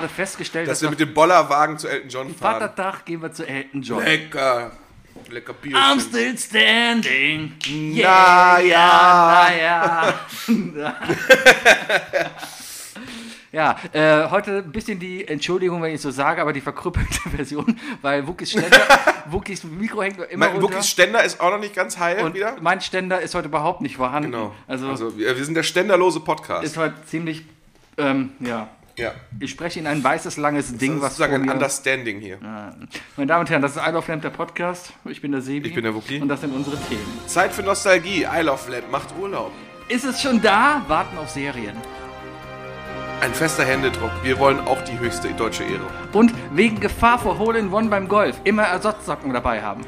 gerade festgestellt, dass dass, wir mit dem Bollerwagen zu Elton John fahren. Vatertag gehen wir zu Elton John. Lecker. Lecker Bier. I'm still standing. Ja. na ja. Ja, äh, heute ein bisschen die Entschuldigung, wenn ich so sage, aber die verkrüppelte Version, weil Wookies Ständer, Wookies Mikro hängt immer Mein runter. Wookies Ständer ist auch noch nicht ganz heil und wieder. mein Ständer ist heute überhaupt nicht vorhanden. Genau. Also, Also, wir, wir sind der ständerlose Podcast. ist heute ziemlich, ähm, ja. Ja. Ich spreche in ein weißes, langes Ding, Das ist was sozusagen ein. Understanding hier. Meine Damen und Herren, das ist I Love Lamp, der Podcast. Ich bin der Sebi. Ich bin der Wookie. Und das sind unsere Themen. Zeit für Nostalgie. I Love Lab macht Urlaub. Ist es schon da? Warten auf Serien. Ein fester Händedruck. Wir wollen auch die höchste deutsche Ehre. Und wegen Gefahr vor Hole-in-One beim Golf immer Ersatzsocken dabei haben.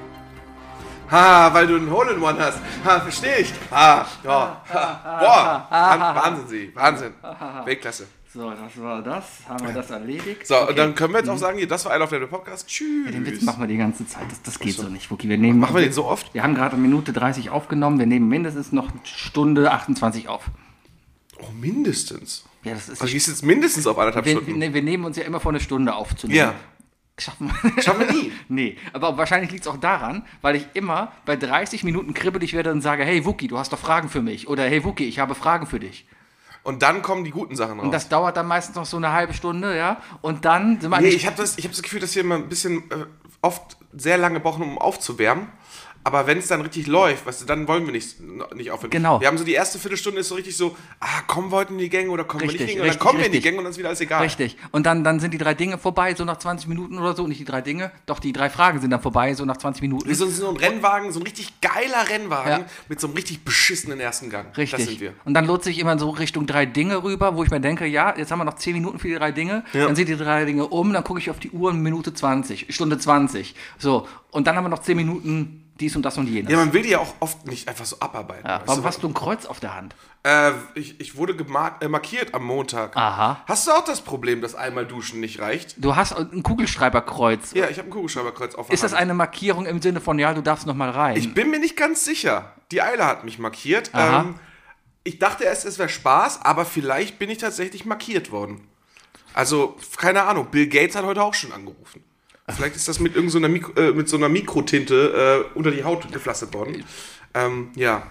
Ha, weil du einen Hole-in-One hast. Ha, verstehe ich. Ha, ja. Ha. Boah, Wahn- Wahnsinn, Sie. Wahnsinn. Weltklasse. So, das war das. Haben wir das erledigt? So, Okay. und dann können wir jetzt auch sagen, hier, das war I Love Lab, der Podcast. Tschüss. Den Witz machen wir die ganze Zeit. Das, das geht so nicht, Wookie. Wir nehmen, Machen wir den so oft? Wir haben gerade Minute 30 aufgenommen. Wir nehmen mindestens noch Stunde 28 auf. Oh, mindestens. Ja, das ist Also, gehst jetzt mindestens auf anderthalb wir, wir, Stunden. nee, wir nehmen uns ja immer vor eine Stunde aufzunehmen. Ja. Schaffen wir. Schaffen wir nie. nee, aber wahrscheinlich liegt es auch daran, weil ich immer bei 30 Minuten kribbelig werde und sage, hey Wookie, du hast doch Fragen für mich. Oder hey Wookie, ich habe Fragen für dich. Und dann kommen die guten Sachen raus. Und das dauert dann meistens noch so eine halbe Stunde, ja. Und dann sind wir nee, ich habe das, ich hab das Gefühl, dass wir immer ein bisschen äh, oft sehr lange brauchen, um aufzuwärmen. Aber wenn es dann richtig läuft, weißt du, dann wollen wir nicht, nicht aufhören. Genau. Wir haben so die erste Viertelstunde ist so richtig so, ah, kommen wir heute in die Gänge oder kommen wir Richtig, nicht in die Gänge? Und dann richtig, kommen wir in die richtig. Gänge und dann ist wieder alles egal. Richtig. Und dann, dann sind die drei Dinge vorbei, so nach 20 Minuten oder so. Nicht die drei Dinge, doch die drei Fragen sind dann vorbei, so nach 20 Minuten. Wir sind so ein Rennwagen, so ein richtig geiler Rennwagen Ja. mit so einem richtig beschissenen ersten Gang. Das Richtig. sind wir. Und dann lohnt sich immer so Richtung drei Dinge rüber, wo ich mir denke, ja, jetzt haben wir noch 10 Minuten für die drei Dinge. Ja. Dann sind die drei Dinge um, dann gucke ich auf die Uhr, Minute 20, Stunde 20. So. Und dann haben wir noch 10 Minuten dies und das und jenes. Ja, man will die ja auch oft nicht einfach so abarbeiten. Ja, warum du? hast du ein Kreuz auf der Hand? Äh, ich, ich wurde äh, markiert am Montag. Aha. Hast du auch das Problem, dass einmal duschen nicht reicht? Du hast ein Kugelschreiberkreuz. Ja, ich habe ein Kugelschreiberkreuz auf der Ist das Hand. eine Markierung im Sinne von, ja, du darfst noch mal rein? Ich bin mir nicht ganz sicher. Die Eile hat mich markiert. Aha. Ähm, ich dachte erst, es wäre Spaß, aber vielleicht bin ich tatsächlich markiert worden. Also, keine Ahnung, Bill Gates hat heute auch schon angerufen. Vielleicht ist das mit irgendeiner so einer Mikro, äh, mit so einer Mikrotinte äh, unter die Haut gepflastert worden. Ähm, ja.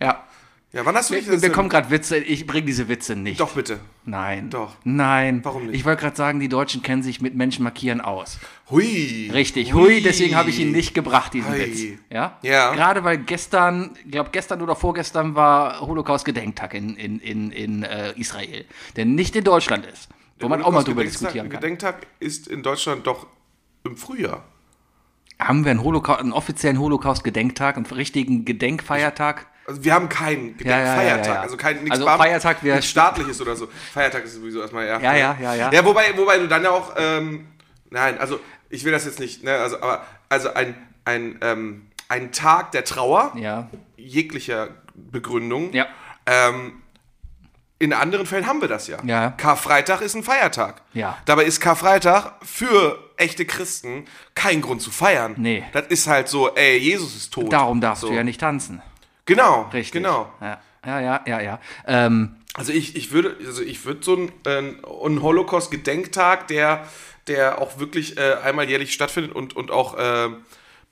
ja. Ja, wann hast du dich Wir, wir kommen gerade Witze, ich bringe diese Witze nicht. Doch, bitte. Nein. Doch. Nein. Warum nicht? Ich wollte gerade sagen, die Deutschen kennen sich mit Menschen markieren aus. Hui. Richtig, hui, deswegen habe ich ihn nicht gebracht, diesen Hui. Witz. Ja? Ja. Gerade weil gestern, ich glaube gestern oder vorgestern war Holocaust-Gedenktag in, in, in, in äh, Israel, der nicht in Deutschland ist. Wo man auch mal drüber diskutieren kann. Gedenktag ist in Deutschland doch im Frühjahr. Haben wir einen, Holocaust, einen offiziellen Holocaust-Gedenktag, einen richtigen Gedenkfeiertag? Also wir haben keinen Ja, ja, ja, Gedenkfeiertag, ja, also kein nichts Also Beam- Feiertag wär- nichts staatliches oder so. Feiertag ist sowieso erstmal ja. Ja, ja, ja, ja. Ja, wobei, wobei du dann ja auch ähm, nein, also ich will das jetzt nicht, ne, also aber also ein ein ähm, ein Tag der Trauer Ja. jeglicher Begründung. Ja. Ähm, in anderen Fällen haben wir das ja. Ja. Karfreitag ist ein Feiertag. Ja. Dabei ist Karfreitag für echte Christen kein Grund zu feiern. Nee. Das ist halt so, ey, Jesus ist tot. Darum darfst so. du ja nicht tanzen. Genau, Richtig. genau. Ja, ja, ja, ja. ja. Ähm, Also ich, ich würde, also ich würde so einen, äh, einen Holocaust-Gedenktag, der, der auch wirklich äh, einmal jährlich stattfindet und, und auch äh,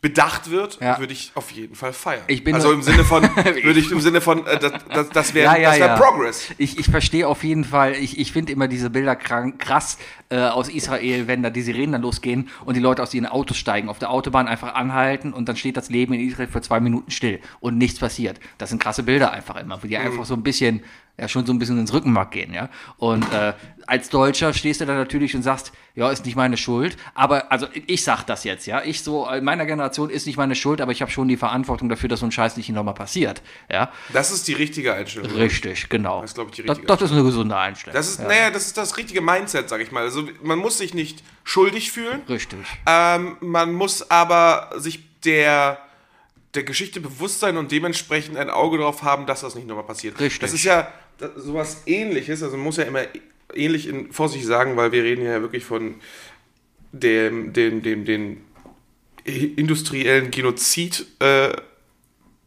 bedacht wird, Ja. würde ich auf jeden Fall feiern. Ich bin also im Sinne von, würde ich im Sinne von, äh, das, das, das wäre das wär Progress. Ich, ich verstehe auf jeden Fall, ich, ich finde immer diese Bilder krank, krass äh, aus Israel, wenn da die Sirenen dann losgehen und die Leute aus ihren Autos steigen, auf der Autobahn einfach anhalten und dann steht das Leben in Israel für zwei Minuten still und nichts passiert. Das sind krasse Bilder einfach immer, wo die einfach so ein bisschen, ja schon so ein bisschen ins Rückenmark gehen, ja. Und äh, als Deutscher stehst du da natürlich und sagst, ja, ist nicht meine Schuld, aber, also ich sag das jetzt, ja, ich so, in meiner Generation ist nicht meine Schuld, aber ich habe schon die Verantwortung dafür, dass so ein Scheiß nicht nochmal passiert, ja. Das ist die richtige Einstellung. Richtig, genau. Das ist, glaub ich, die das, richtige das ist eine gesunde Einstellung. Das ist, naja, das ist das richtige Mindset, sag ich mal. Also man muss sich nicht schuldig fühlen. Richtig. Ähm, man muss aber sich der, der Geschichte bewusst sein und dementsprechend ein Auge drauf haben, dass das nicht nochmal passiert. Richtig. Das ist ja das, sowas ähnliches, also man muss ja immer ähnlich in Vorsicht sagen, weil wir reden ja wirklich von dem, dem, dem, dem industriellen Genozid äh,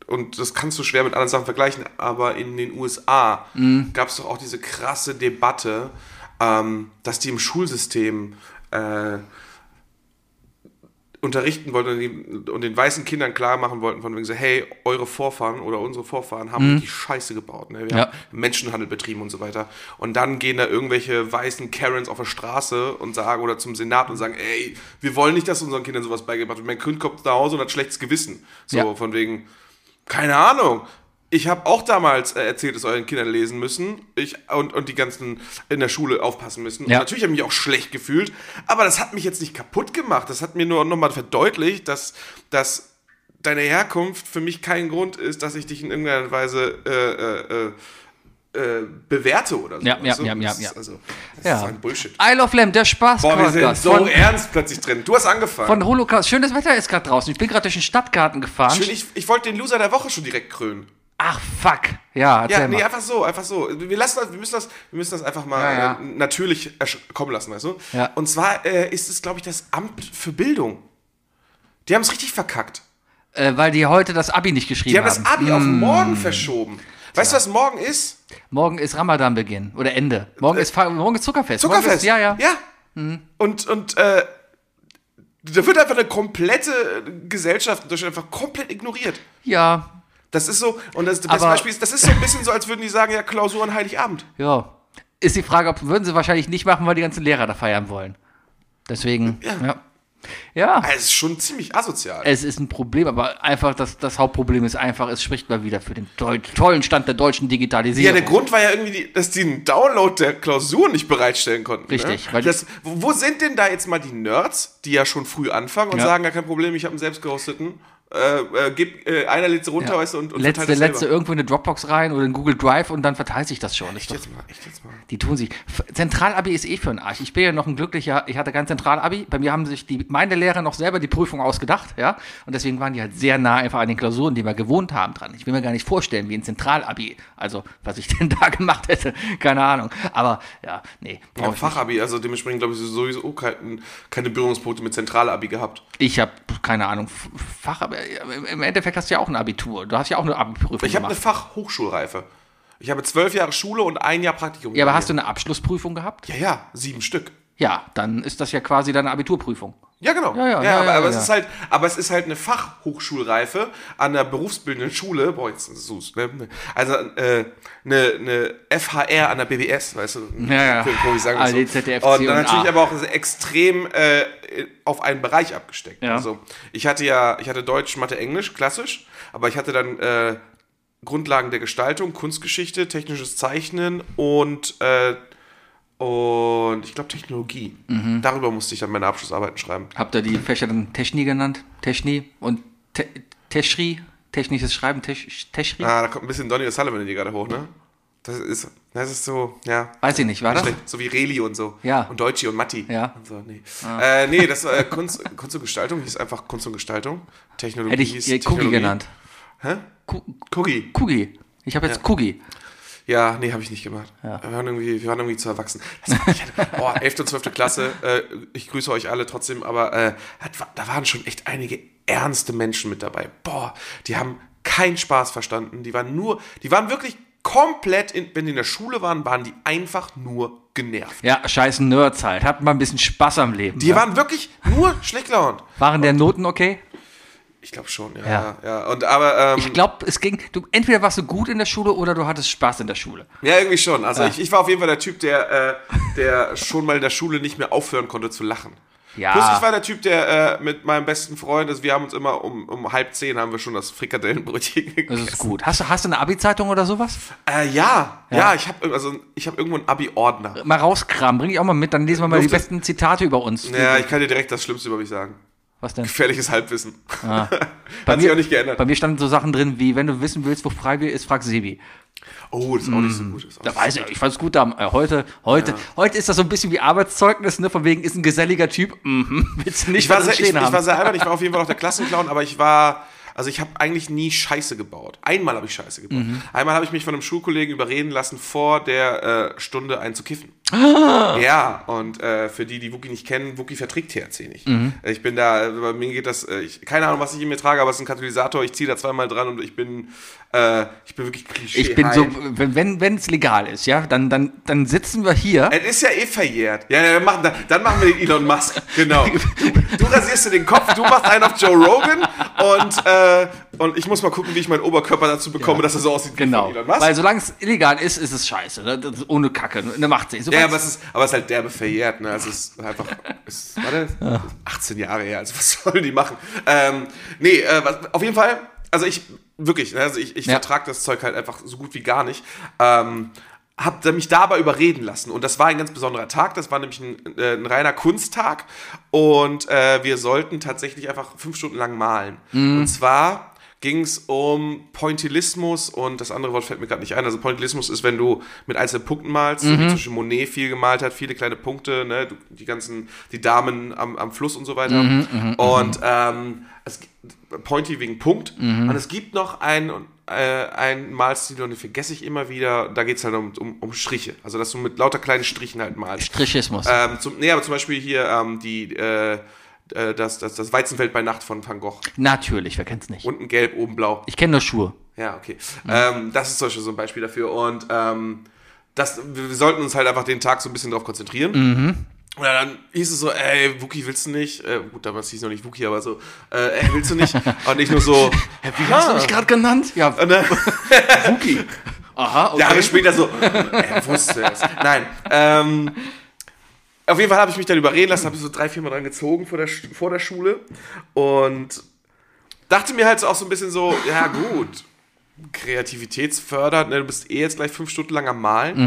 und das kannst du schwer mit anderen Sachen vergleichen, aber in den USA Mhm. gab es doch auch diese krasse Debatte, ähm, dass die im Schulsystem äh, unterrichten wollten und, den weißen Kindern klar machen wollten, von wegen so, hey, eure Vorfahren oder unsere Vorfahren haben die Scheiße gebaut. Ne? Wir Mhm. Ja. haben Menschenhandel betrieben und so weiter. Und dann gehen da irgendwelche weißen Karens auf der Straße und sagen, oder zum Senat und sagen, ey, wir wollen nicht, dass unseren Kindern sowas beigebracht wird. Mein Kind kommt nach Hause und hat schlechtes Gewissen. So, Ja. von wegen, keine Ahnung. Ich habe auch damals äh, erzählt, dass euren Kindern lesen müssen ich, und, und die ganzen in der Schule aufpassen müssen. Ja. Und natürlich habe ich mich auch schlecht gefühlt, aber das hat mich jetzt nicht kaputt gemacht. Das hat mir nur nochmal verdeutlicht, dass, dass deine Herkunft für mich kein Grund ist, dass ich dich in irgendeiner Weise äh, äh, äh, äh, bewerte oder so. Ja, ja, du? ja, ja, Das ist ja. Also, das Ja. ist ein Bullshit. Isle of Lamb, der Spaß Boah, wir sind so von, ernst plötzlich drin. Du hast angefangen. von Holocaust. Schönes Wetter ist gerade draußen. Ich bin gerade durch den Stadtgarten gefahren. Schön, ich, ich wollte den Loser der Woche schon direkt krönen. Ach, fuck. Ja, erzähl Ja, nee, mal. einfach so, einfach so. Wir, lassen das, wir, müssen das, wir müssen das einfach mal Ja, ja. Äh, natürlich kommen lassen, weißt du? Ja. Und zwar äh, ist es, glaube ich, das Amt für Bildung. Die haben es richtig verkackt. Äh, weil die heute das Abi nicht geschrieben Die haben das Abi Mm. auf morgen verschoben. Weißt du, was morgen ist? Morgen ist Ramadan-Beginn oder Ende. Morgen ist, Fa- morgen ist Zuckerfest. Morgen Zuckerfest. Ist, ja, ja. Ja. Und, und äh, da wird einfach eine komplette Gesellschaft in Deutschland einfach komplett ignoriert. Ja, Das ist so, und das, das Beispiel ist, das ist so ein bisschen so, als würden die sagen, ja, Klausur an Heiligabend. ja. Ist die Frage, ob würden sie wahrscheinlich nicht machen, weil die ganzen Lehrer da feiern wollen. Deswegen, Ja. ja. Ja, Das ist schon ziemlich asozial. es ist ein Problem, aber einfach das, das Hauptproblem ist einfach, es spricht mal wieder für den toll, tollen Stand der deutschen Ja, Digitalisierung. der Grund war ja irgendwie, die, dass die einen Download der Klausur nicht bereitstellen konnten. Richtig, Ne? weil die- Das, wo wo sind denn da jetzt mal die Nerds, die ja schon früh anfangen und Ja. sagen, ja kein Problem, ich habe einen selbst gehosteten. Äh, äh, gib, äh, einer lädt sie runter, Ja. weißt du, und, und letzte, das letzte selber. irgendwo in eine Dropbox rein oder in Google Drive und dann verteilt sich das schon. Echt doch, jetzt mal, echt jetzt mal. die tun sich. Zentralabi ist eh für einen Arsch. Ich bin ja noch ein glücklicher, ich hatte kein Zentralabi. Bei mir haben sich die, meine Lehrer noch selber die Prüfung ausgedacht, ja. Und deswegen waren die halt sehr nah einfach an den Klausuren, die wir gewohnt haben, dran. Ich will mir gar nicht vorstellen, wie ein Zentralabi, also was ich denn da gemacht hätte, keine Ahnung. Aber ja, nee, brauch ich nicht. Fachabi, also dementsprechend glaube ich sowieso kein, keine Berührungspunkte mit Zentralabi gehabt. Ich habe keine Ahnung, Fachabi. Im- Im Endeffekt hast du ja auch ein Abitur. Du hast ja auch eine Abi-Prüfung Ich habe eine. Fachhochschulreife. Ich habe zwölf Jahre Schule und ein Jahr Praktikum. Ja, aber hast du eine Abschlussprüfung gehabt? Ja, ja, sieben Stück. Ja, dann ist das ja quasi deine Abiturprüfung. Ja, genau. Ja, ja, ja, aber, aber. Es ist halt, aber es ist halt eine Fachhochschulreife an der berufsbildenden Schule. Boah, jetzt ist es ne? Also äh, eine, eine FHR an der BBS, weißt du? Ja, ja. Ich sagen muss. AD, ZDF, und dann natürlich aber auch extrem äh, auf einen Bereich abgesteckt. Ja. Also ich hatte ja, ich hatte Deutsch, Mathe, Englisch, klassisch, aber ich hatte dann äh, Grundlagen der Gestaltung, Kunstgeschichte, technisches Zeichnen und äh, und ich glaube Technologie. Mhm. Darüber musste ich dann meine Abschlussarbeiten schreiben. Habt ihr die Fächer dann Techni genannt? Techni und Te Teschri? Technisches Schreiben, Tesch Teschri? Ah, da kommt ein bisschen Donny O'Sullivan in die gerade hoch, ne? Das ist, das ist so, ja. Weiß ich nicht, war das? So wie Reli und so. Ja. Und Deutschi und Matti. Ja. Und so, nee. Äh, nee, das war äh, Kunst, Kunst und Gestaltung, hieß einfach Kunst und Gestaltung. Technologie Hätte ich hieß ihr Kugi genannt. Hä? Ku Kugi. Kugi. Ich habe jetzt Kugi. Ja, nee, habe ich nicht gemacht. Wir, waren irgendwie, wir waren irgendwie zu erwachsen. Das war, hatte, boah, 11. und 12. Klasse, äh, ich grüße euch alle trotzdem, aber äh, da waren schon echt einige ernste Menschen mit dabei. Boah, die haben keinen Spaß verstanden. Die waren nur, die waren wirklich komplett, in, wenn die in der Schule waren, waren die einfach nur genervt. Ja, scheiß Nerds halt. Habt mal ein bisschen Spaß am Leben. Die ja? waren wirklich nur schlecht gelaunt. Waren der Noten okay? Ich glaube schon, ja, Ja. ja. Und aber, ähm, Ich glaube, es ging. Du, entweder warst du gut in der Schule oder du hattest Spaß in der Schule. ja, irgendwie schon. Also ich, ich war auf jeden Fall der Typ, der, äh, der schon mal in der Schule nicht mehr aufhören konnte zu lachen. Ja. Plus ich war der Typ, der äh, mit meinem besten Freund, also wir haben uns immer um, um halb zehn haben wir schon das Frikadellenbrötchen Das gegessen. ist gut. Hast du, hast du eine Abi-Zeitung oder sowas? Äh, ja, ja, ich habe also ich habe irgendwo einen Abi-Ordner. Mal rauskramen, bring ich auch mal mit, dann lesen wir mal die Durfte- besten Zitate über uns. Ja, ich kann dir direkt das Schlimmste über mich sagen. Was denn? Gefährliches Halbwissen. Bei Hat sich mir- auch nicht geändert. Bei mir standen so Sachen drin wie, wenn du wissen willst, wo Freibier ist, frag Sebi. Oh, das ist auch nicht so gut. Ist auch Da weiß ich, ich fand's gut. Da, äh, heute, heute, heute ist das so ein bisschen wie Arbeitszeugnis, ne? Von wegen ist ein geselliger Typ. Mhm. Willst du nicht ich war, sehr, ich, ich war sehr albern, ich war auf jeden Fall auch der Klassenclown, aber ich war, also ich habe eigentlich nie Scheiße gebaut. Einmal habe ich Scheiße gebaut. Mhm. Einmal habe ich mich von einem Schulkollegen überreden lassen, vor der äh, Stunde einen kiffen. Ja, und äh, für die, die Wookie nicht kennen, Wookie verträgt THC nicht. Mhm. Ich bin da, bei mir geht das, äh, ich, keine Ahnung, was ich in mir trage, aber es ist ein Katalysator, ich ziehe da zweimal dran und ich bin, äh, ich bin wirklich Klischee. Ich bin so, wenn es legal ist, ja, dann dann dann sitzen wir hier. Es ist ja eh verjährt. Ja, dann machen, dann, dann machen wir den Elon Musk. Genau. Du, du rasierst dir den Kopf, du machst einen auf Joe Rogan und, äh, und ich muss mal gucken, wie ich meinen Oberkörper dazu bekomme, dass er so aussieht Genau. wie von Elon Musk. Weil solange es illegal ist, ist es scheiße. Ne? Ohne Kacke. Ne? macht sich. Ja, aber es, ist, aber es ist halt derbe verjährt, ne? Also es ist einfach, es warte, 18 Jahre her, also was sollen die machen? Ähm, nee, äh, was, auf jeden Fall, also ich, wirklich, ne, also ich, ich Ja. vertrag das Zeug halt einfach so gut wie gar nicht. Ähm, hab mich da aber überreden lassen und das war ein ganz besonderer Tag, das war nämlich ein, äh, ein reiner Kunsttag und äh, wir sollten tatsächlich einfach fünf Stunden lang malen. Und zwar ging es um Pointillismus und das andere Wort fällt mir gerade nicht ein. Also Pointillismus ist, wenn du mit einzelnen Punkten malst, so wie zum Beispiel Monet viel gemalt hat, viele kleine Punkte, ne, du, die ganzen, die Damen am, am Fluss und so weiter. und ähm, es, gibt- Pointy wegen Punkt. Und es gibt noch einen, äh, einen Malstil, und den vergesse ich immer wieder. Da geht es halt um, um, um Striche. Also, dass du mit lauter kleinen Strichen halt malst. Strichismus. Ähm, zum, nee, aber zum Beispiel hier ähm, die, äh, äh, das, das, das Weizenfeld bei Nacht von Van Gogh. Natürlich, wer kennt's nicht? Unten gelb, oben blau. Ich kenne nur Schuhe. Ja, okay. Ähm, das ist zum Beispiel so ein Beispiel dafür. Und ähm, das, wir, sollten uns halt einfach den Tag so ein bisschen drauf konzentrieren. Und dann hieß es so, ey, Wookie, willst du nicht? Äh, gut, damals hieß es noch nicht Wookie, aber so, äh, ey, willst du nicht? Und nicht nur so, Wie hast du mich gerade genannt? Ja, und dann, Wookie. Aha, okay. Jahre später so, er wusste es. Nein, ähm, auf jeden Fall habe ich mich dann überreden lassen, habe so drei, vier Mal dran gezogen vor der, vor der Schule und dachte mir halt so auch so ein bisschen so, ja gut, kreativitätsfördernd, ne, du bist eh jetzt gleich fünf Stunden lang am Malen.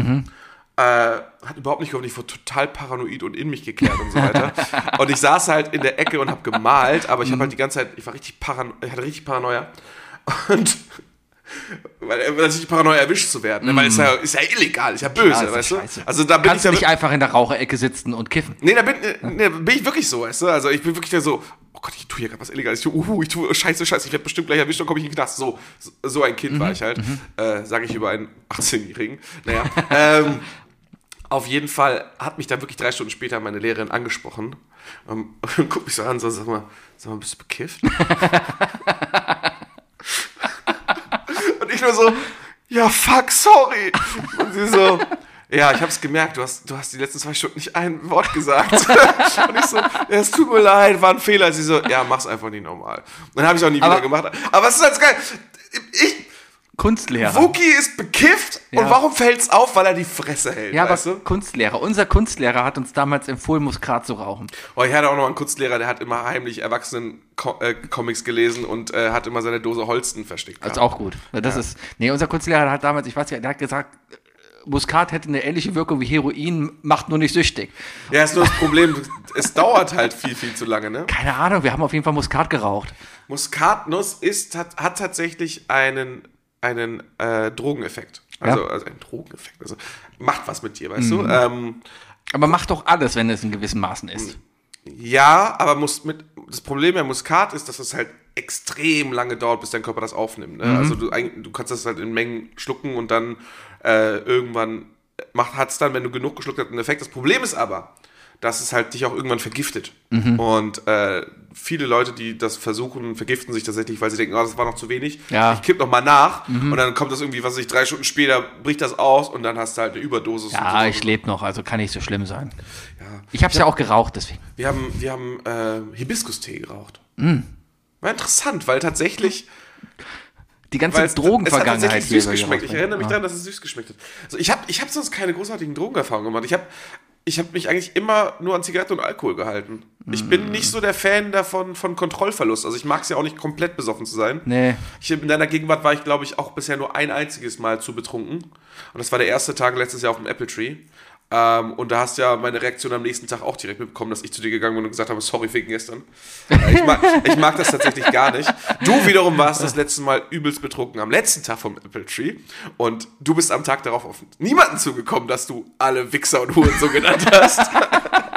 Äh, hat überhaupt nicht geholfen, ich wurde total paranoid und in mich gekehrt und so weiter. und ich saß halt in der Ecke und habe gemalt, aber ich habe halt die ganze Zeit, ich war richtig parano ich hatte richtig Paranoia. Und weil äh, natürlich Paranoia erwischt zu werden, ne? weil es ja, ist ja illegal, ist ja böse, Ja, ist weißt du? scheiße. Also da bin Kannst ich du ja nicht einfach in der Raucherecke sitzen und kiffen. Nee, da bin, nee, da bin ich wirklich so, weißt du? Also ich bin wirklich da so, oh Gott, ich tue hier gerade was Illegales. Ich tue, uhu, ich tue, scheiße, scheiße, ich werde bestimmt gleich erwischt und komme ich in den Knast. So, so ein Kind war ich halt, äh, sage ich über einen 18-Jährigen. Naja, ähm, auf jeden Fall hat mich dann wirklich drei Stunden später meine Lehrerin angesprochen ähm, und guckt mich so an, so, sag mal, sag mal, bist du bekifft? ich nur so, ja, fuck, sorry. Und sie so, ja, ich hab's gemerkt, du hast, du hast die letzten zwei Stunden nicht ein Wort gesagt. und ich so, ja, es tut mir leid, war ein Fehler. Sie so, ja, mach's einfach nicht normal. Dann habe ich auch nie Aber- wieder gemacht. Aber es ist halt geil. Ich, Kunstlehrer. Wookie ist bekifft Ja. und warum fällt's auf? Weil er die Fresse hält, ja, aber weißt du? Kunstlehrer. Unser Kunstlehrer hat uns damals empfohlen, Muskat zu rauchen. Oh, ich hatte auch noch einen Kunstlehrer, der hat immer heimlich Erwachsenen-Comics gelesen und äh, hat immer seine Dose Holsten versteckt. Das ist auch gut. Das ist, nee, unser Kunstlehrer hat damals, ich weiß nicht, der hat gesagt, äh, Muskat hätte eine ähnliche Wirkung wie Heroin, macht nur nicht süchtig. Ja, ist nur das Problem, es dauert halt viel, viel zu lange, ne? Keine Ahnung, wir haben auf jeden Fall Muskat geraucht. Muskatnuss ist, hat, hat tatsächlich einen, einen äh, Drogeneffekt. Also, Ja. also einen Drogeneffekt. Also macht was mit dir, weißt du? Ähm, Aber macht doch alles, wenn es in gewissen Maßen ist. ja, aber muss mit, das Problem bei Muskat ist, dass es halt extrem lange dauert, bis dein Körper das aufnimmt. Ne? Also du, du kannst das halt in Mengen schlucken und dann äh, irgendwann hat es dann, wenn du genug geschluckt hast, einen Effekt. Das Problem ist aber, dass es halt dich auch irgendwann vergiftet. Und äh, viele Leute, die das versuchen, vergiften sich tatsächlich, weil sie denken, oh, das war noch zu wenig. Ja. Ich kipp noch mal nach und dann kommt das irgendwie, was weiß ich, drei Stunden später bricht das aus und dann hast du halt eine Überdosis. Ja, so. ich lebe noch, also kann nicht so schlimm sein. Ja. Ich habe es ja auch geraucht, deswegen. Wir haben, wir haben äh, Hibiskus-Tee geraucht. Mm. War interessant, weil tatsächlich. Die ganze Drogenvergangenheit süß geschmeckt. Ich erinnere mich Ja. daran, dass es süß geschmeckt hat. Also ich habe ich hab sonst keine großartigen Drogenerfahrungen gemacht. Ich habe ich hab mich eigentlich immer nur an Zigaretten und Alkohol gehalten. Ich Mm. bin nicht so der Fan davon von Kontrollverlust. Also ich mag es ja auch nicht komplett besoffen zu sein. Nee. Ich, in deiner Gegenwart war ich, glaube ich, auch bisher nur ein einziges Mal zu betrunken. Und das war der erste Tag letztes Jahr auf dem Apple Tree. Ähm, und da hast du ja meine Reaktion am nächsten Tag auch direkt mitbekommen, dass ich zu dir gegangen bin und gesagt habe, sorry wegen gestern. Äh, ich, mag, ich mag das tatsächlich gar nicht. Du wiederum warst das letzte Mal übelst betrunken am letzten Tag vom Apple Tree. Und du bist am Tag darauf auf niemanden zugekommen, dass du alle Wichser und Huren so genannt hast.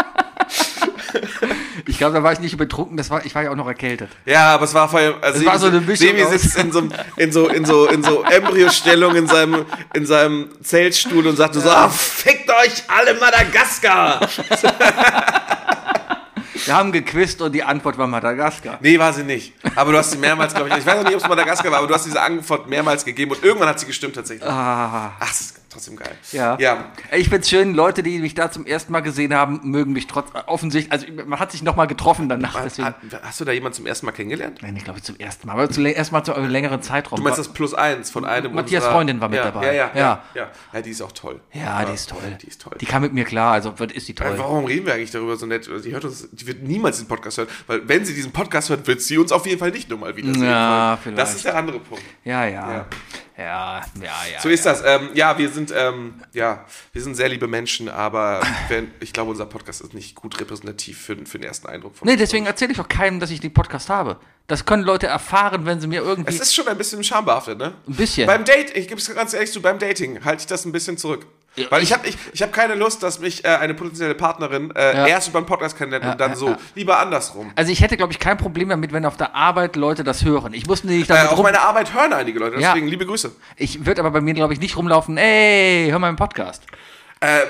Ich glaube, da war ich nicht betrunken, das war, ich war ja auch noch erkältet. Ja, aber es war vor allem, also war so eine Mischung Sebi sitzt in so, in so, in so, in so Embryostellung in seinem, in seinem Zeltstuhl und sagt so, ah, fick Fickt euch alle Madagaskar! Wir haben gequizt und die Antwort war Madagaskar. Nee, war sie nicht. Aber du hast sie mehrmals, glaube ich, ich weiß noch nicht, ob es Madagaskar war, aber du hast diese Antwort mehrmals gegeben und irgendwann hat sie gestimmt tatsächlich. Ah. Ach, trotzdem geil. Ja. Ja. Ich find's schön, Leute, die mich da zum ersten Mal gesehen haben, mögen mich trotz offensichtlich, also man hat sich noch mal getroffen danach. Deswegen, hast du da jemanden zum ersten Mal kennengelernt? nein, ich glaube zum ersten Mal, aber zum ersten Mal zu einem längeren Zeitraum. Du meinst das Plus eins von einem Matthias unserer- Freundin war mit ja, dabei. Ja, ja, ja, Ja. ja. Die ist auch toll. ja, die ist toll. Die ist toll. Die kam mit mir klar, also ist die toll. Warum reden wir eigentlich darüber so nett? Die hört uns, die wird niemals diesen Podcast hören, weil wenn sie diesen Podcast hört, wird sie uns auf jeden Fall nicht nochmal wiedersehen. Ja, wollen. Das vielleicht. ist der andere Punkt. Ja, ja. Ja. Ja, ja, ja. So ist das. Ähm, ja, wir sind, ähm, ja, wir sind sehr liebe Menschen, aber wenn, ich glaube, unser Podcast ist nicht gut repräsentativ für, für den ersten Eindruck von Nee, deswegen erzähle ich auch keinem, dass ich den Podcast habe. Das können Leute erfahren, wenn sie mir irgendwie Es ist schon ein bisschen schambehaftet, ne? ein bisschen. Beim Date, ich gebe es ganz ehrlich zu, beim Dating halte ich das ein bisschen zurück. Ja, Weil ich habe ich, ich hab keine Lust, dass mich äh, eine potenzielle Partnerin äh, Ja. erst über einen Podcast kennenlernt und dann ja, so. ja. Lieber andersrum. also ich hätte, glaube ich, kein Problem damit, wenn auf der Arbeit Leute das hören. Ich muss nicht Äh, damit auf rum. meiner Arbeit hören einige Leute, Ja. deswegen liebe Grüße. Ich würde aber bei mir, glaube ich, nicht rumlaufen, ey, hör mal einen Podcast. Äh,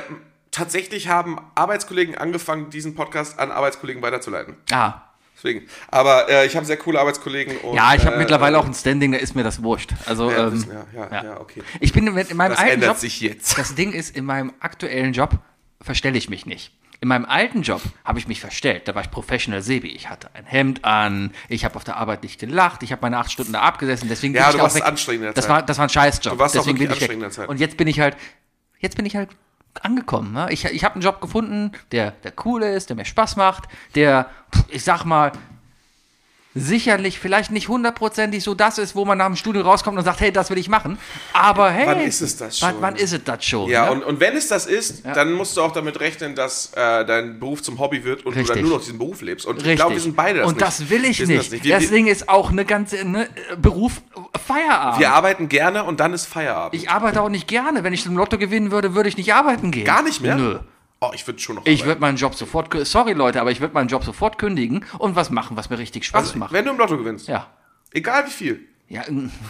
tatsächlich haben Arbeitskollegen angefangen, diesen Podcast an Arbeitskollegen weiterzuleiten. Ah. Deswegen. Aber äh, ich habe sehr coole Arbeitskollegen. Und, Ja, ich habe äh, mittlerweile äh, auch ein Standing, da ist mir das wurscht. Also, Ja, ähm, das, ja, ja, ja. okay. ich bin in, in meinem Das alten ändert Job. sich jetzt. Das Ding ist, in meinem aktuellen Job verstelle ich mich nicht. In meinem alten Job habe ich mich verstellt. Da war ich Professional Sebi. Ich hatte ein Hemd an, ich habe auf der Arbeit nicht gelacht, ich habe meine acht Stunden da abgesessen. Deswegen Ja, bin ich du auch warst weg. anstrengend in der das Zeit. war, das war ein Scheißjob. Du warst auch Deswegen wirklich bin ich weg. Zeit. Und jetzt bin ich halt, jetzt bin ich halt angekommen. Ne? Ich, ich habe einen Job gefunden, der, der cool ist, der mir Spaß macht, der, ich sag mal, sicherlich vielleicht nicht hundertprozentig so das ist, wo man nach dem Studium rauskommt und sagt, hey, das will ich machen. Aber hey, Wann ist es das schon? wann ist es das schon? Ja, ne? und, und wenn es das ist, dann musst du auch damit rechnen, dass äh, dein Beruf zum Hobby wird und du Richtig. dann nur noch diesen Beruf lebst. Und ich Richtig. glaube, wir sind beide das Und nicht. das will ich nicht. Das, Wir, Das Ding ist auch eine ganze ne, Beruf Feierabend. wir arbeiten gerne und dann ist Feierabend. ich arbeite auch nicht gerne. Wenn ich zum Lotto gewinnen würde, würde ich nicht arbeiten gehen. Gar nicht mehr? Nö. Oh, ich würde schon noch Ich würde meinen Job sofort, sorry Leute, aber ich würde meinen Job sofort kündigen und was machen, was mir richtig Spaß also, macht. wenn du im Lotto gewinnst. Ja. Egal wie viel. Ja,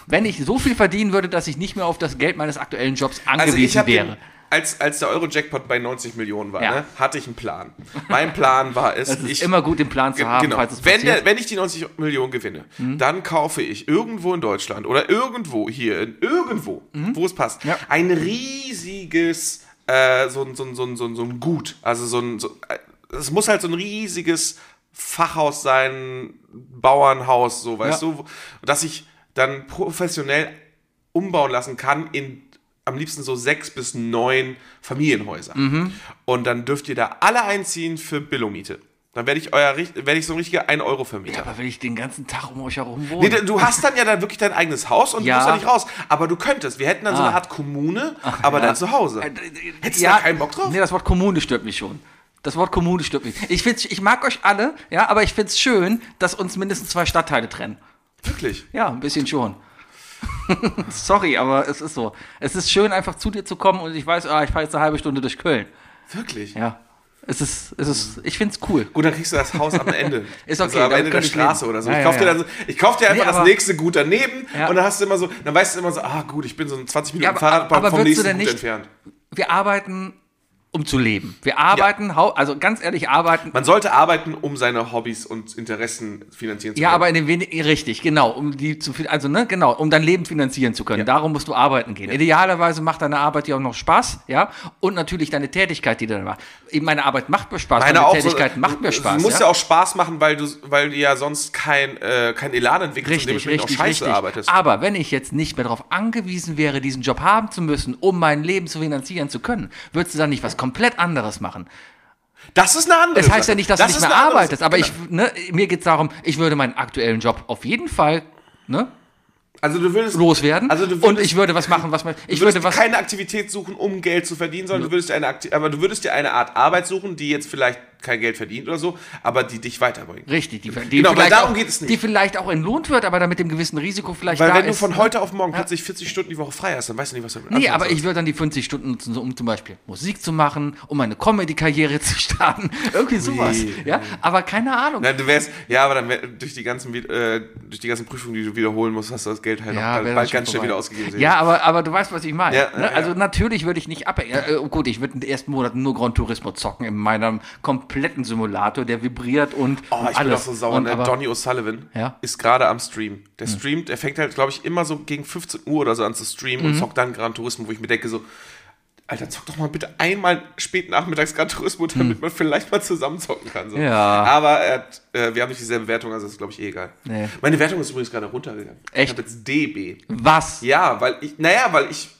wenn ich so viel verdienen würde, dass ich nicht mehr auf das Geld meines aktuellen Jobs Also angewiesen habe wäre. als, als der Euro-Jackpot bei 90 Millionen war, Ja. ne, hatte ich einen Plan. Mein Plan war es, Es ist ich, immer gut, den Plan zu haben, genau. falls es wenn. Mhm. der, wenn ich die 90 Millionen gewinne, dann kaufe ich irgendwo in Deutschland oder irgendwo hier, irgendwo, wo es passt, Mhm. Ja. ein riesiges, äh, so, ein- so, ein- so, ein- so, so ein Gut. Also so ein, so, äh, es muss halt so ein riesiges Fachhaus sein, Bauernhaus, so, weißt Ja. du, dass ich dann professionell umbauen lassen kann in am liebsten so sechs bis neun Familienhäuser. Mhm. Und dann dürft ihr da alle einziehen für Billomiete. Dann werde ich euer werde ich so ein richtiger 1-Euro-Vermieter. aber wenn ich den ganzen Tag um euch herum Nee, wohne. du- du hast dann ja dann wirklich dein eigenes Haus und Ja. du musst da nicht raus. Aber du könntest. Wir hätten dann so eine Ah. Art Kommune, aber ja. dann zu Hause. Äh, Hättest du da keinen Bock drauf? Nee, das Wort Kommune stört mich schon. Das Wort Kommune stört mich. Ich, find's, ich mag euch alle, ja, aber ich finde es schön, dass uns mindestens zwei Stadtteile trennen. Wirklich. Ja, ein bisschen schon. Sorry, aber es ist so. Es ist schön, einfach zu dir zu kommen und ich weiß, ah, ich fahre jetzt eine halbe Stunde durch Köln. Wirklich. Ja. Es ist, es ist, ich finde es cool. Gut, dann kriegst du das Haus am Ende. Ist Also okay, am damit Ende der Straße leben. oder so. Ja, ich ja, kauf dir, ja. dann, ich kauf dir einfach Nee, das nächste Gut daneben Ja. und dann hast du immer so, dann weißt du immer so, ah gut, ich bin so 20 Minuten Ja, aber- Fahrrad aber vom nächsten Gut nicht- entfernt. Wir arbeiten, um zu leben. Wir arbeiten, hau- also ganz ehrlich, arbeiten. Man sollte arbeiten, um seine Hobbys und Interessen finanzieren zu Ja, können. aber in den wenigen, richtig, genau, um die zu also ne, genau, um dein Leben finanzieren zu können. Darum musst du arbeiten gehen. Idealerweise macht deine Arbeit dir auch noch Spaß, ja, und natürlich deine Tätigkeit, die du dann machst. Eben Meine Arbeit macht mir Spaß, meine, auch Tätigkeit so, macht mir Spaß. Es muss ja? ja auch Spaß machen, weil du, weil du ja sonst kein, äh, kein Elan entwickelst und Richtig, dementsprechend richtig, auch scheiße richtig. arbeitest. Aber wenn ich jetzt nicht mehr darauf angewiesen wäre, diesen Job haben zu müssen, um mein Leben zu finanzieren zu können, würdest du dann nicht was komplett anderes machen. Das ist eine andere Das heißt ja nicht, dass Das du nicht mehr arbeitest, aber Genau. ich, ne, mir geht es darum, ich würde meinen aktuellen Job auf jeden Fall ne, Also du würdest loswerden Also du und würdest- ich würde was machen, was man, ich würde was, keine Aktivität suchen, um Geld zu verdienen, sondern du würdest dir eine Akti aber du würdest dir eine Art Arbeit suchen, die jetzt vielleicht kein Geld verdient oder so, aber die dich weiterbringen. Richtig, die, die Genau, weil vielleicht darum auch, geht es nicht. Die vielleicht auch entlohnt wird, aber dann mit dem gewissen Risiko vielleicht Weil da wenn du ist. von ne? heute auf morgen plötzlich 40 Stunden die Woche frei hast, dann weißt du nicht, was du Nee, aber sollst. ich würde dann die 50 Stunden nutzen, um zum Beispiel Musik zu machen, um eine Comedy-Karriere zu starten. Irgendwie sowas. Ja, aber keine Ahnung. Nein, du wärst, ja, aber dann wär, durch die ganzen, äh, durch die ganzen Prüfungen, die du wiederholen musst, hast du das Geld halt Ja, auch bald, ganz schnell wieder ausgegeben. Ja, aber, aber du weißt, was ich meine. Ja, ne? ja, Also ja. natürlich würde ich nicht ab. Äh, gut, ich würde in den ersten Monaten nur Gran Turismo zocken in meinem kompletten Simulator, der vibriert und Oh, ich alles. bin auch so sauer. Und Ne? Donny O'Sullivan Ja. Hm. ist gerade am Stream. Der streamt, er fängt halt, glaube ich, immer so gegen 15 Uhr oder so an zu streamen Mhm. und zockt dann Gran Turismo, wo ich mir denke so, Alter, zock doch mal bitte einmal spät nachmittags Gran Turismo, damit man vielleicht mal zusammen zocken kann. So. Hm. Ja. Aber er hat, äh, wir haben nicht dieselbe Wertung, also ist, glaube ich, eh egal. Nee. Meine Wertung ist übrigens gerade runtergegangen. Echt? Ich habe jetzt DB. Was? Ja, weil ich, naja, weil ich,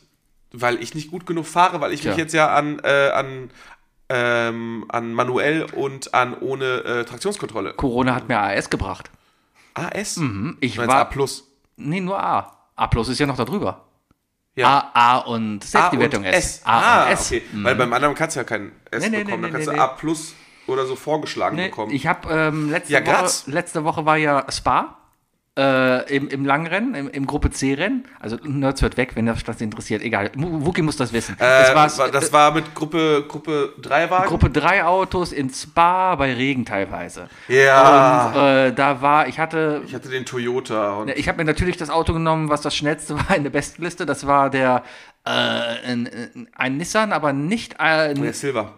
weil ich nicht gut genug fahre, weil ich Tja. mich jetzt ja an, äh, an, ähm, an manuell und an ohne äh, Traktionskontrolle. Corona hat mir AS gebracht. AS? Mhm, Ich Du meinst A war. plus. Nee, nur A. A plus ist ja noch da drüber. Ja. A, A und A selbst die und Wertung S. S. A ah, und S. Mhm. okay. Weil beim anderen kannst du ja kein S Nee, nee, bekommen, nee, da kannst du. A plus oder so vorgeschlagen bekommen. ich habe ähm, letzte, Ja, Woche, letzte Woche war ja Spa äh, im, im Langrennen, im, im Gruppe C-Rennen. Also Nerds hört weg, wenn das das interessiert. Egal, Wookie muss das wissen. äh, das, war, das war mit Gruppe, Gruppe 3 Wagen. Gruppe 3 Autos in Spa bei Regen teilweise. Ja. Und äh, da war, ich hatte ich hatte den Toyota ich habe mir natürlich das Auto genommen, was das schnellste war in der Bestenliste. Das war der äh, ein, ein- ein Nissan, aber nicht äh, der Silver.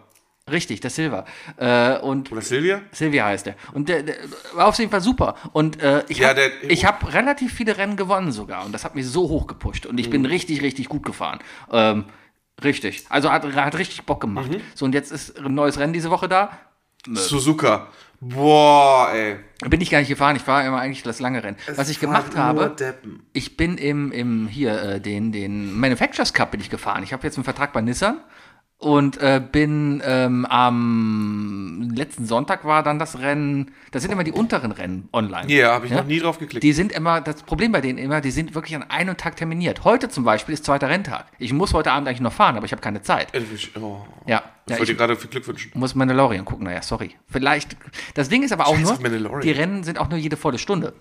Richtig, der Silver. Äh, und Oder Silvia? Silvia heißt der. Und der, der war auf jeden Fall super. Und äh, ich Ja, habe ich hab relativ viele Rennen gewonnen sogar. Und das hat mich so hoch gepusht. Und ich bin Mhm. richtig, richtig gut gefahren. Ähm, richtig. Also hat, hat richtig Bock gemacht. Mhm. So, und jetzt ist ein neues Rennen diese Woche da. Suzuka. Boah, ey. Bin ich gar nicht gefahren. Ich fahre immer eigentlich das lange Rennen. Was ich gemacht habe, Deppen. ich bin im, im hier, äh, den, den Manufacturers Cup bin ich gefahren. Ich habe jetzt einen Vertrag bei Nissan und äh, bin ähm, am letzten Sonntag war dann das Rennen, das sind immer die unteren Rennen online. Ja, habe ich noch nie drauf geklickt. Die sind immer, das Problem bei denen immer, die sind wirklich an einem Tag terminiert. Heute zum Beispiel ist zweiter Renntag. Ich muss heute Abend eigentlich noch fahren, aber ich habe keine Zeit. Ich, oh. Ja, Ich ja wollte dir gerade viel Glück wünschen. muss Mandalorian gucken. Naja, sorry. Vielleicht, das Ding ist aber auch Scheiß nur, die Rennen sind auch nur jede volle Stunde.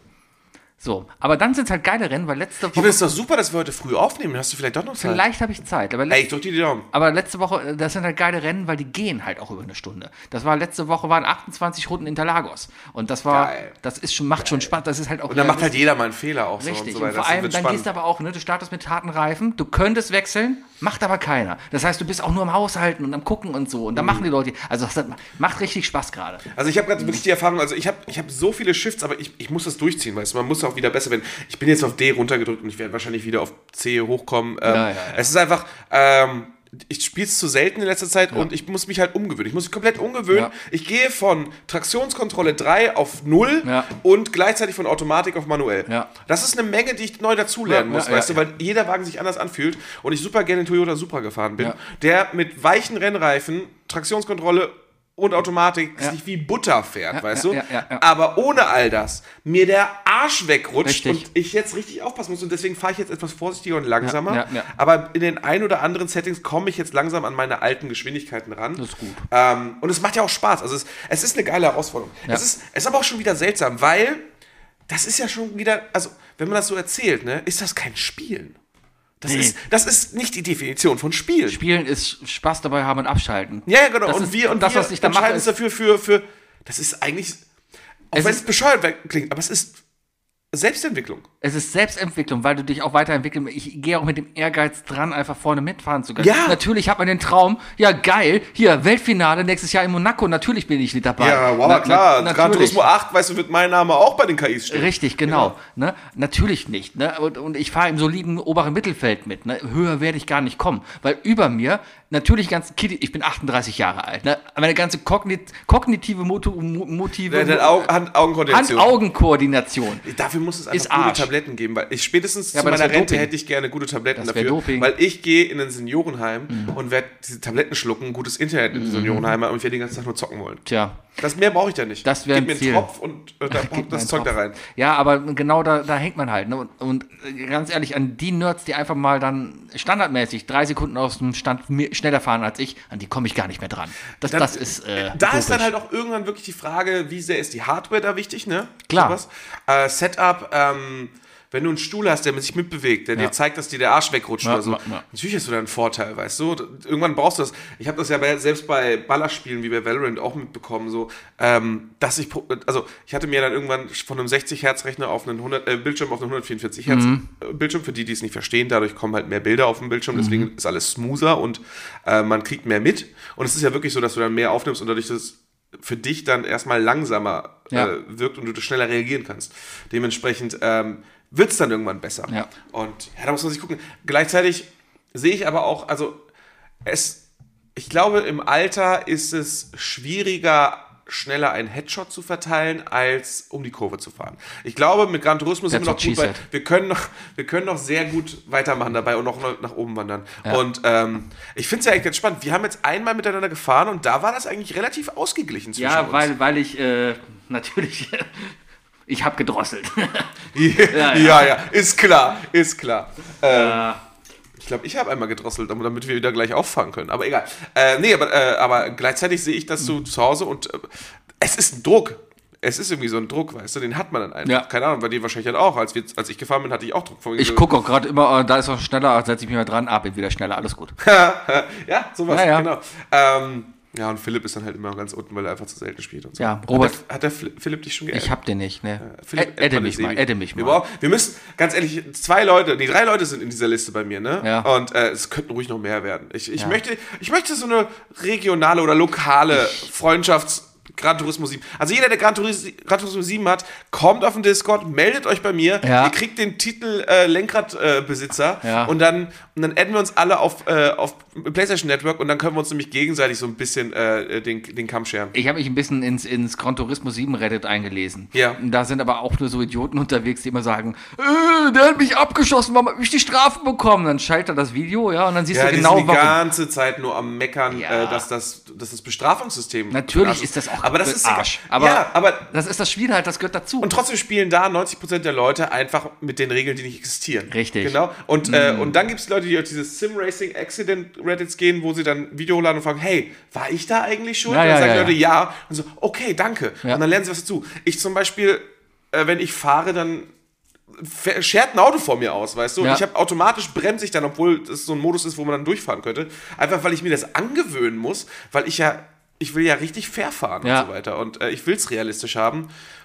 So, aber dann sind es halt geile Rennen, weil letzte Ich Woche, finde es doch super, dass wir heute früh aufnehmen. Hast du vielleicht doch noch Zeit? vielleicht habe ich Zeit, aber Ey, letzte ich drück dir die Daumen. Aber letzte Woche, äh, das sind halt geile Rennen, weil die gehen halt auch über eine Stunde. Das war letzte Woche waren 28 Runden Interlagos. Und das war, Geil. das ist schon, macht schon Spaß. Das ist halt auch. Und dann macht halt jeder mal einen Fehler auch so Richtig. und so Und, vor allem, dann spannend. gehst du aber auch, ne, du startest mit harten Reifen, du könntest wechseln, macht aber keiner. Das heißt, du bist auch nur am Haushalten und am Gucken und so. Und Mhm. dann machen die Leute, also das macht richtig Spaß gerade. Also ich habe gerade wirklich die Erfahrung, also ich habe ich hab so viele Shifts, aber ich, ich muss das durchziehen, weißt du, man muss auch wieder besser werden. Ich bin jetzt auf D runtergedrückt und ich werde wahrscheinlich wieder auf C hochkommen. Ähm, Ja, ja, ja. Es ist einfach, ähm, ich spiele es zu selten in letzter Zeit und ich muss mich halt umgewöhnen. Ich muss mich komplett umgewöhnen. Ja. Ich gehe von Traktionskontrolle 3 auf 0 Ja. und gleichzeitig von Automatik auf manuell. Ja. Das ist eine Menge, die ich neu dazulernen Ja, muss, ja, weißt ja, du, weil jeder Wagen sich anders anfühlt und ich super gerne den Toyota Supra gefahren bin, Ja. der mit weichen Rennreifen, Traktionskontrolle und Automatik Ja. sich wie Butter fährt, weißt ja, du? ja, ja. Aber ohne all das mir der Arsch wegrutscht Richtig. und ich jetzt richtig aufpassen muss und deswegen fahre ich jetzt etwas vorsichtiger und langsamer. Aber in den ein oder anderen Settings komme ich jetzt langsam an meine alten Geschwindigkeiten ran. Das ist gut. Ähm, und es macht ja auch Spaß. Also es, es ist eine geile Herausforderung. Es, ist, es ist aber auch schon wieder seltsam, weil das ist ja schon wieder, also wenn man das so erzählt, ne, ist das kein Spielen. Das, Nee. ist, das ist nicht die Definition von Spielen. Spielen ist Spaß dabei haben und abschalten. Ja, ja, genau. Das und ist- wir, und das, wir was ich da mache, uns ist- dafür für, für, das ist eigentlich, auch wenn es bescheuert klingt, aber es ist Selbstentwicklung. Es ist Selbstentwicklung, weil du dich auch weiterentwickeln. Ich gehe auch mit dem Ehrgeiz dran, einfach vorne mitfahren zu können. Ja. Natürlich hat man den Traum, ja geil, hier, Weltfinale nächstes Jahr in Monaco, natürlich bin ich mit dabei. Ja, wow, Na- klar. na- Gran. Turismo 8, weißt du, wird mein Name auch bei den KIs stehen. Richtig, genau. Ne? Natürlich nicht. Ne? Und, und ich fahre im soliden oberen Mittelfeld mit. Ne? Höher werde ich gar nicht kommen. Weil über mir natürlich ganz, Kitty, ich bin 38 Jahre alt. Ne? Meine ganze kognit, kognitive Moto, Mo- Motive, der Augen, Hand-Augen-Koordination. Hand-Augen-Koordination. Dafür muss es einfach gute Arsch. Tabletten geben, weil ich spätestens Ja, zu meiner Rente Doping. hätte ich gerne gute Tabletten Das dafür. Doping. Mhm. Weil ich gehe in ein Seniorenheim und werde diese Tabletten schlucken, gutes Internet Mhm. in den Seniorenheim und ich werde den ganzen Tag nur zocken wollen. Tja. Das mehr brauche ich da nicht. Das wär Gib mir einen Ziel. Tropf und äh, da mir das Zeug da Tropf. rein. Ja, aber genau da, da hängt man halt. Ne? Und, und äh, ganz ehrlich, an die Nerds, die einfach mal dann standardmäßig drei Sekunden aus dem Stand schneller fahren als ich, an die komme ich gar nicht mehr dran. Das, Dann- das ist. Äh, Da ist dann halt auch irgendwann wirklich die Frage, wie sehr ist die Hardware da wichtig, ne? Klar. Äh, Setup, ähm, wenn du einen Stuhl hast, der sich mitbewegt, der dir Ja. zeigt, dass dir der Arsch wegrutscht Ja, oder so. ja. Natürlich hast du da einen Vorteil, weißt du? Irgendwann brauchst du das. Ich habe das ja bei, selbst bei Ballerspielen wie bei Valorant auch mitbekommen, so, ähm, dass ich, also ich hatte mir dann irgendwann von einem 60 Hertz Rechner auf einen 100, äh, Bildschirm auf einen 144 Hertz Mhm. Bildschirm, für die, die es nicht verstehen, dadurch kommen halt mehr Bilder auf den Bildschirm, deswegen Mhm. ist alles smoother und äh, man kriegt mehr mit. Und es ist ja wirklich so, dass du dann mehr aufnimmst und dadurch das für dich dann erstmal langsamer Ja. äh, wirkt und du schneller reagieren kannst. Dementsprechend ähm, wird es dann irgendwann besser. Ja. Und ja, da muss man sich gucken. Gleichzeitig sehe ich aber auch, also es, ich glaube, im Alter ist es schwieriger, schneller einen Headshot zu verteilen, als um die Kurve zu fahren. Ich glaube, mit Gran Turismo sind wir noch gut, weil said. wir können noch, wir können noch sehr gut weitermachen dabei und noch nach oben wandern. Und ähm, ich finde es ja eigentlich ganz spannend. Wir haben jetzt einmal miteinander gefahren und da war das eigentlich relativ ausgeglichen zwischen Ja, uns. weil, weil ich äh, natürlich. Ich habe gedrosselt. ja, ja. ja, ist klar, ist klar. Äh, Ich glaube, ich habe einmal gedrosselt, damit damit wir wieder gleich auffangen können. Aber egal. Äh, nee, aber, äh, aber gleichzeitig sehe ich das so zu Hause und äh, es ist ein Druck. Es ist irgendwie so ein Druck, weißt du, den hat man dann einfach. Ja. Keine Ahnung, bei dir wahrscheinlich halt auch. Als, wir, als ich gefahren bin, hatte ich auch Druck. Von ich gucke auch gerade immer, äh, da ist er schneller, setze ich mich mal dran, ab, bin wieder schneller, alles gut. ja, sowas, Ja, ja. genau. Ähm, ja, und Philipp ist dann halt immer ganz unten, weil er einfach zu selten spielt und so. Ja, Robert- Hat der, hat der Phil- Philipp dich schon geärgert? Ich hab den nicht, ne? Philipp, Ä- Adde mich mal, adde mich wir, mal. brauchen, wir müssen, ganz ehrlich, zwei Leute, nee, drei Leute sind in dieser Liste bei mir, ne? Ja. Und äh, es könnten ruhig noch mehr werden. Ich, ich, Ja. möchte, ich möchte so eine regionale oder lokale Freundschafts- Gran Turismo 7. Also jeder, der Gran, Turis Gran Turismo 7 hat, kommt auf den Discord, meldet euch bei mir. Ja. Ihr kriegt den Titel äh, Lenkradbesitzer äh. Ja. und dann und dann adden wir uns alle auf, äh, auf PlayStation Network und dann können wir uns nämlich gegenseitig so ein bisschen äh, den, den Kamm scheren. Ich habe mich ein bisschen ins, ins Gran Turismo 7 Reddit eingelesen. Ja. Da sind aber auch nur so Idioten unterwegs, die immer sagen, äh, der hat mich abgeschossen, warum habe ich die Strafe bekommen? Dann schaltet er das Video, ja, und dann siehst Ja, du die genau, sind die warum. ganze Zeit nur am Meckern, Ja. äh, dass, das, dass das Bestrafungssystem. Natürlich ist das auch Aber das ist Arsch. Aber, ja, aber das ist das Spiel halt, das gehört dazu. und trotzdem spielen da 90% der Leute einfach mit den Regeln, die nicht existieren. Richtig. Mhm. Genau. Und, äh, und dann gibt es Leute, die auf diese Sim Racing Accident Reddits gehen, wo sie dann Video hochladen und fragen, hey, war ich da eigentlich schuld? Ja, und dann ja, sagen ja, Leute ja. Und so, okay, danke. Ja. Und dann lernen sie was dazu. Ich zum Beispiel, äh, wenn ich fahre, dann schert ein Auto vor mir aus, weißt du? Und Ja. ich habe automatisch bremse ich dann, obwohl das so ein Modus ist, wo man dann durchfahren könnte. Einfach weil ich mir das angewöhnen muss, weil ich ja, ich will ja richtig fair fahren Ja. und so weiter. Und äh, ich will es realistisch haben.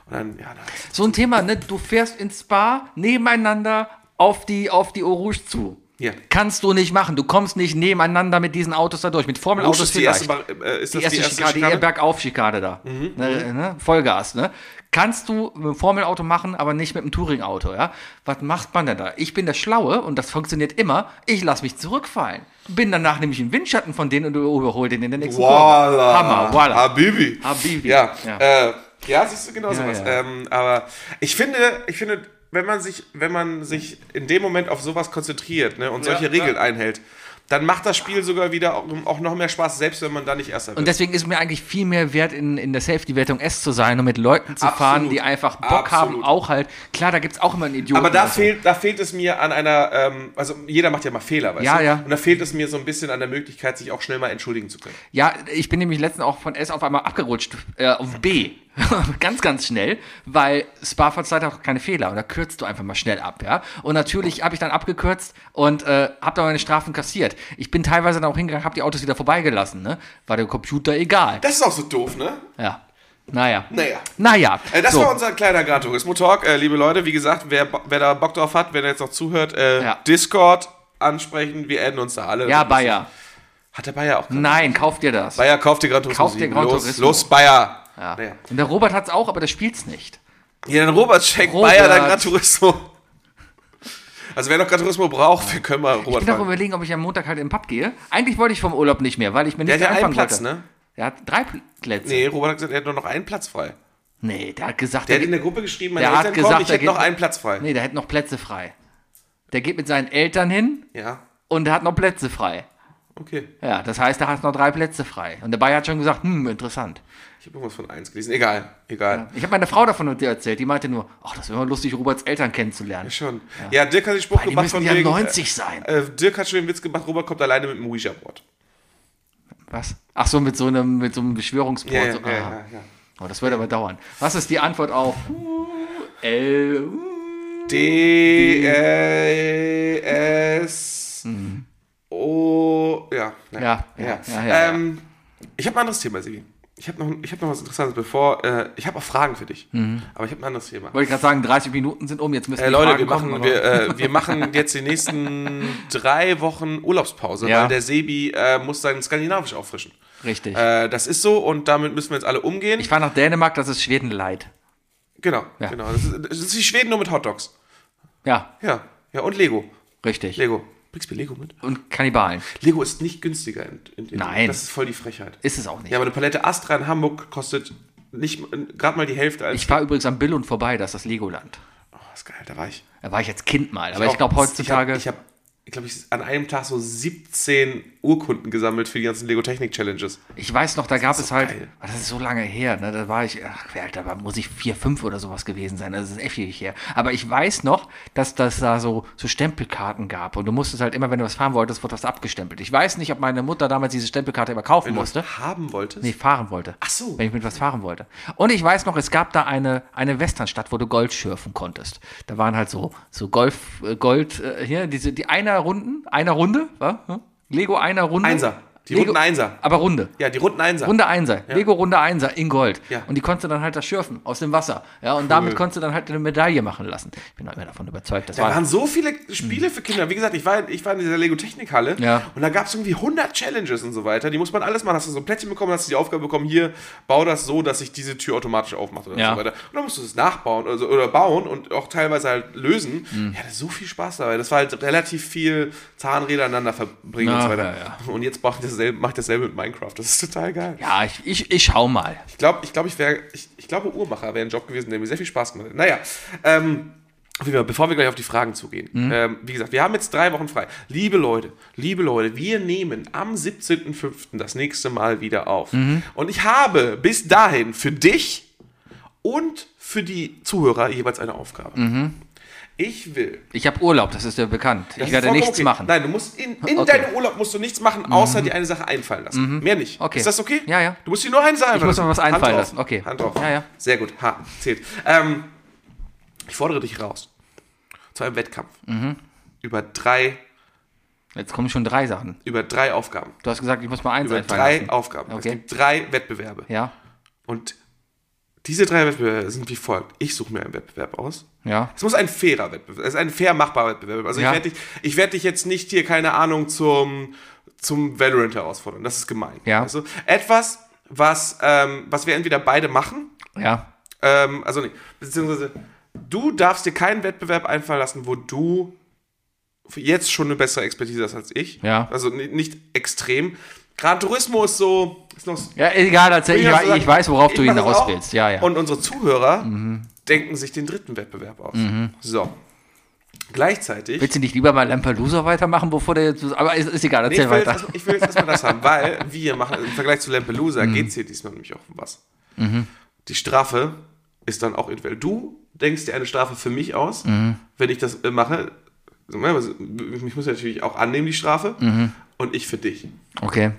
Und dann, ja, dann So ein Thema, ne? Du fährst ins Spa nebeneinander auf die, auf die Eau Rouge zu. Ja. Kannst du nicht machen. Du kommst nicht nebeneinander mit diesen Autos da durch. Mit Formelautos ist die vielleicht. erste, Bar- äh, ist das die erste, Schikane, die eher Bergauf-Schikane da. Mhm, Ne, ne? Vollgas, ne? Kannst du mit dem Formelauto machen, aber nicht mit dem Touring-Auto, ja? Was macht man denn da? Ich bin der Schlaue und das funktioniert immer. Ich lasse mich zurückfallen. Bin danach nämlich im Windschatten von denen und überhole den in der nächsten. Kurve. Hammer, voila. Habibi. Habibi. Ja, Ja. ja. Äh, ja siehst du genau Ja, sowas. ja. Ähm, aber ich finde, ich finde, wenn man sich, wenn man sich in dem Moment auf sowas konzentriert ne, und Ja, solche Regeln ja. einhält, dann macht das Spiel sogar wieder auch, auch noch mehr Spaß, selbst wenn man da nicht erster Und wird. deswegen ist mir eigentlich viel mehr wert, in, in der Safety-Wertung S zu sein und mit Leuten zu Absolut. fahren, die einfach Bock haben, Absolut. auch halt. Klar, da gibt es auch immer einen Idioten. Aber da oder so. fehlt, da fehlt es mir an einer, ähm, also jeder macht ja mal Fehler, weißt Ja, du? ja. Und da fehlt es mir so ein bisschen an der Möglichkeit, sich auch schnell mal entschuldigen zu können. Ja, ich bin nämlich letztens auch von S auf einmal abgerutscht, äh, auf B. ganz, ganz schnell, weil Spa verzeiht auch keine Fehler und da kürzt du einfach mal schnell ab, ja. Und natürlich habe ich dann abgekürzt und äh, habe dann meine Strafen kassiert. Ich bin teilweise dann auch hingegangen, habe die Autos wieder vorbeigelassen, ne? War dem Computer egal. Das ist auch so doof, ne? Ja. Naja. Naja. Naja. Äh, das so. war unser kleiner Gran Turismo Talk. Äh, liebe Leute, wie gesagt, wer, wer da Bock drauf hat, wenn er jetzt noch zuhört, äh, Ja. Discord ansprechen. Wir adden uns da alle. Ja, Bayer. Hat der Bayer auch. Nein, kauf dir das. Bayer, kauft dir Gran Turismo. Kauf dir 7. Gran los, los, Bayer. Ja. Naja. Und der Robert hat's auch, aber der spielt's nicht. Ja, dann Robert schenkt Robert. Bayer dann Gran Turismo. Also wer noch Gran Turismo braucht, wir können mal Ich Robert bin auch überlegen, ob ich am Montag halt in den Pub gehe. Eigentlich wollte ich vom Urlaub nicht mehr, weil ich mir Der nicht hat ja einen Platz, wollte. ne? Der hat drei Pl- Plätze. Nee, Robert hat gesagt, er hat nur noch einen Platz frei. Nee, der hat gesagt, Der hat der in der Gruppe geschrieben, meine Der hat Eltern gesagt, kommen, ich hätte noch einen Platz frei. Nee, der hat noch Plätze frei. Der geht mit seinen Eltern hin Ja. und der hat noch Plätze frei. Okay. Ja, das heißt, da hast du noch drei Plätze frei. Und der Bayer hat schon gesagt, hm, interessant. Ich habe irgendwas von 1 gelesen. Egal, egal. Ich habe meiner Frau davon erzählt. Die meinte nur, ach, das wäre mal lustig, Roberts Eltern kennenzulernen. Schon. Ja, Dirk hat den Spruch Die gemacht müssen von ja wegen, 90 sein. Äh, Dirk hat schon den Witz gemacht, Robert kommt alleine mit dem Ouija-Board. Was? Ach so, mit so einem, mit so einem Beschwörungsboard. Ja, ja, so, ja, ah. ja, ja. Oh, das wird aber dauern. Was ist die Antwort auf L? D, äh, S, O, ja. Ja, ja, ja, ja, ja. Ähm, ich habe ein anderes Thema, Sigi. Ich habe noch, ich hab noch was Interessantes, bevor, äh, ich habe auch Fragen für dich. Aber ich habe ein anderes Thema. Wollte ich gerade sagen, 30 Minuten sind um, jetzt müssen Äh, die Leute, Fragen wir kommen, machen, aber- wir, äh, wir machen jetzt die nächsten drei Wochen Urlaubspause, Ja. weil der Sebi äh, muss sein Skandinavisch auffrischen. Richtig. Äh, das ist so und damit müssen wir jetzt alle umgehen. ich fahre nach Dänemark, das ist Schweden leid. genau, Ja. genau. Das ist, das ist wie Schweden nur mit Hotdogs. Ja, Ja, ja und Lego. richtig. Lego. Bringst du mir Lego mit? Und Kannibalen. Lego ist nicht günstiger. In, in, in, Nein. Das ist voll die Frechheit. Ist es auch nicht. Ja, aber eine Palette Astra in Hamburg kostet nicht gerade mal die Hälfte. Ich fahre übrigens am Billund vorbei, das ist das Legoland. oh, ist geil, da war ich. Da war ich als Kind mal. Aber ich, auch- glaube heutzutage. Ich habe, ich glaube, ich an einem Tag so 17 Urkunden gesammelt für die ganzen Lego Technik Challenges. Ich weiß noch, da gab ist es so halt, geil. das ist so lange her, ne? da war ich, ach, wer, Alter, da muss ich vier, fünf oder sowas gewesen sein, das ist echt ewig her. Aber ich weiß noch, dass das da so, so Stempelkarten gab und du musstest halt immer, wenn du was fahren wolltest, wurde das abgestempelt. Ich weiß nicht, ob meine Mutter damals diese Stempelkarte immer kaufen Wenn du musste. das haben wolltest. Nee, fahren wollte. Ach so. Wenn ich mit was fahren wollte. Und ich weiß noch, es gab da eine, eine Westernstadt, wo du Gold schürfen konntest. Da waren halt so, so Golf, äh, Gold, äh, hier, diese, die einer Runden, einer Runde, wa? Hm? Lego einer Runde. Einser. Die Lego, runden Einser. Aber Runde. Ja, die runden Einser. Runde Einser. Lego Runde Einser in Gold. Ja. Und die konntest du dann halt das schürfen aus dem Wasser. Ja, und damit konntest du dann halt eine Medaille machen lassen. Ich bin auch immer davon überzeugt. Das Da war, waren so viele Spiele für Kinder. Wie gesagt, ich war, ich war in dieser Lego Technikhalle Ja. und da gab es irgendwie 100 Challenges und so weiter. Die muss man alles machen. Hast du so ein Plättchen bekommen, hast du die Aufgabe bekommen, hier, bau das so, dass sich diese Tür automatisch aufmacht oder Ja. so weiter. Und dann musst du es nachbauen oder, so, oder bauen und auch teilweise halt lösen. Mhm. Ich hatte so viel Spaß dabei. Das war halt relativ viel Zahnräder aneinander verbringen und Ja, so weiter. ja, Und jetzt mache ich dasselbe, mach ich dasselbe mit Minecraft. Das ist total geil. ja, ich, ich, ich schau mal. Ich glaube, ich, glaub, ich wäre, ich, ich glaube, Uhrmacher wäre ein Job gewesen, der mir sehr viel Spaß gemacht hätte. Naja, ähm, bevor wir gleich auf die Fragen zugehen. Ähm, wie gesagt, wir haben jetzt drei Wochen frei. Liebe Leute, liebe Leute, wir nehmen am 17.05. das nächste Mal wieder auf. Und ich habe bis dahin für dich und für die Zuhörer jeweils eine Aufgabe. Ich will. Ich habe Urlaub, das ist ja bekannt. Das ich werde nichts okay. machen. Nein, du musst in, in Okay. deinem Urlaub musst du nichts machen, außer dir eine Sache einfallen lassen. Mehr nicht. Okay. Ist das okay? Ja, ja. Du musst dir nur eine Sache einfallen muss mir was einfallen lassen. Okay. Hand drauf. Ja, ja. Sehr gut. Ha, zählt. Ähm, ich fordere dich raus. Zu einem Wettkampf. Mhm. Über drei, Jetzt kommen schon drei Sachen. über drei Aufgaben. Du hast gesagt, ich muss mal eins Über einfallen drei lassen. Aufgaben. Es Okay. gibt drei Wettbewerbe. Ja, Und diese drei Wettbewerbe sind wie folgt. Ich suche mir einen Wettbewerb aus. ja. Es muss ein fairer Wettbewerb, es ist ein fair machbarer Wettbewerb. Also Ja. ich werde dich, ich werd dich jetzt nicht hier, keine Ahnung, zum, zum Valorant herausfordern. Das ist gemein. Ja. Also etwas, was, ähm, was wir entweder beide machen, Ja, ähm, also nee, beziehungsweise du darfst dir keinen Wettbewerb einfallen lassen, wo du jetzt schon eine bessere Expertise hast als ich. Ja. Also ni- nicht extrem. Gran Turismo ist so, ist noch, ja egal, erzähl, ich, ich, ich weiß, worauf ich du hinaus auch. willst. Ja, ja. Und unsere Zuhörer denken sich den dritten Wettbewerb aus. So. Gleichzeitig. Willst du nicht lieber mal Lampelusa weitermachen, bevor der jetzt. Aber ist, ist egal, Nee, erzähl ich, will weiter. ich will jetzt erstmal das haben, weil wir machen im Vergleich zu Lampelusa geht es hier diesmal nämlich auch um was. Die Strafe ist dann auch entweder du denkst dir eine Strafe für mich aus, wenn ich das äh, mache. Also, Ich muss natürlich auch annehmen, die Strafe, und ich für dich. Okay.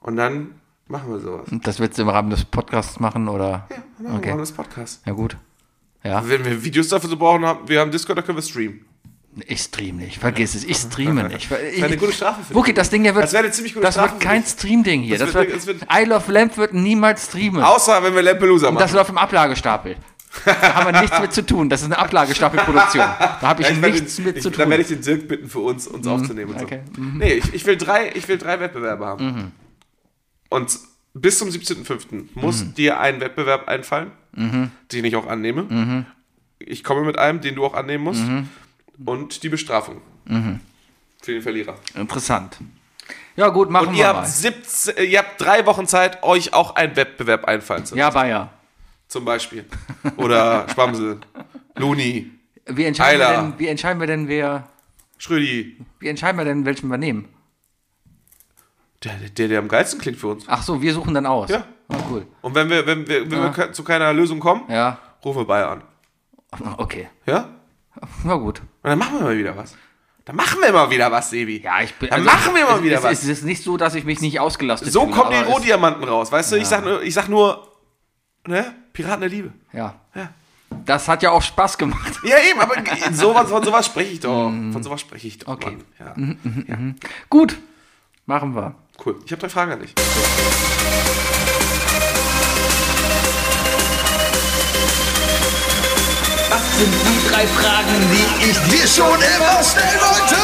Und dann machen wir sowas. Das willst du im Rahmen des Podcasts machen oder? Ja, dann machen Okay. wir das Podcast. Ja, gut. Ja, Wenn wir Videos dafür so brauchen, haben, wir haben Discord, da können wir streamen. ich stream nicht. Vergiss es, ich streame nicht. Ich, Das wäre eine gute Strafe für Wookie, dich. das Ding hier wird. Das wäre eine ziemlich gute das Strafe wird für kein. Stream-Ding hier. Das Das wird- wird, das I Love Lamp wird niemals streamen. Außer wenn wir Lampelusa machen. Das läuft im Ablagestapel. Da haben wir nichts mit zu tun. Das ist eine Ablagestapelproduktion. Da habe ich Ja, ich nichts den, mit ich, zu Dann tun. Mhm. werde ich den Dirk bitten, für uns, uns aufzunehmen und so. okay. Nee, ich, ich, will drei, ich will drei Wettbewerbe haben. Mhm. Und bis zum 17.05. muss Mhm. dir ein Wettbewerb einfallen, den ich auch annehme. Mhm. Ich komme mit einem, den du auch annehmen musst. Und die Bestrafung. Mhm. Für den Verlierer. Interessant. Ja, gut, machen Und wir ihr mal. habt, 17, äh, ihr habt drei Wochen Zeit, euch auch einen Wettbewerb einfallen zu lassen. Ja, Bayer. Zum Beispiel. Oder Schwamsel, Luni, Wie entscheiden, wir denn, wie entscheiden wir denn, wer. Schrödi. Wie entscheiden wir denn, welchen wir nehmen? Der, der, der am geilsten klingt für uns. Ach so, wir suchen dann aus. Ja. Ah, cool. Und wenn wir, wenn wir, wenn wir ke- zu keiner Lösung kommen, Ja. rufen wir Bayer an. Okay. Ja? Na gut. Und dann machen wir mal wieder was. Dann machen wir mal wieder was, Sebi. Ja, ich bin. Dann machen wir mal es, wieder es, was. Es ist nicht so, dass ich mich nicht ausgelastet So fühle, kommen die Rohdiamanten raus. Weißt du, ich, sag nur, ich sag nur, ne? Piraten der Liebe. Ja. Ja. Das hat ja auch Spaß gemacht. Ja, eben, aber sowas, von sowas spreche ich doch. Von sowas spreche ich doch. Okay. Ja. Gut. Machen wir. Cool. Ich habe drei Fragen an dich. Was sind die drei Fragen, die ich dir schon immer stellen wollte?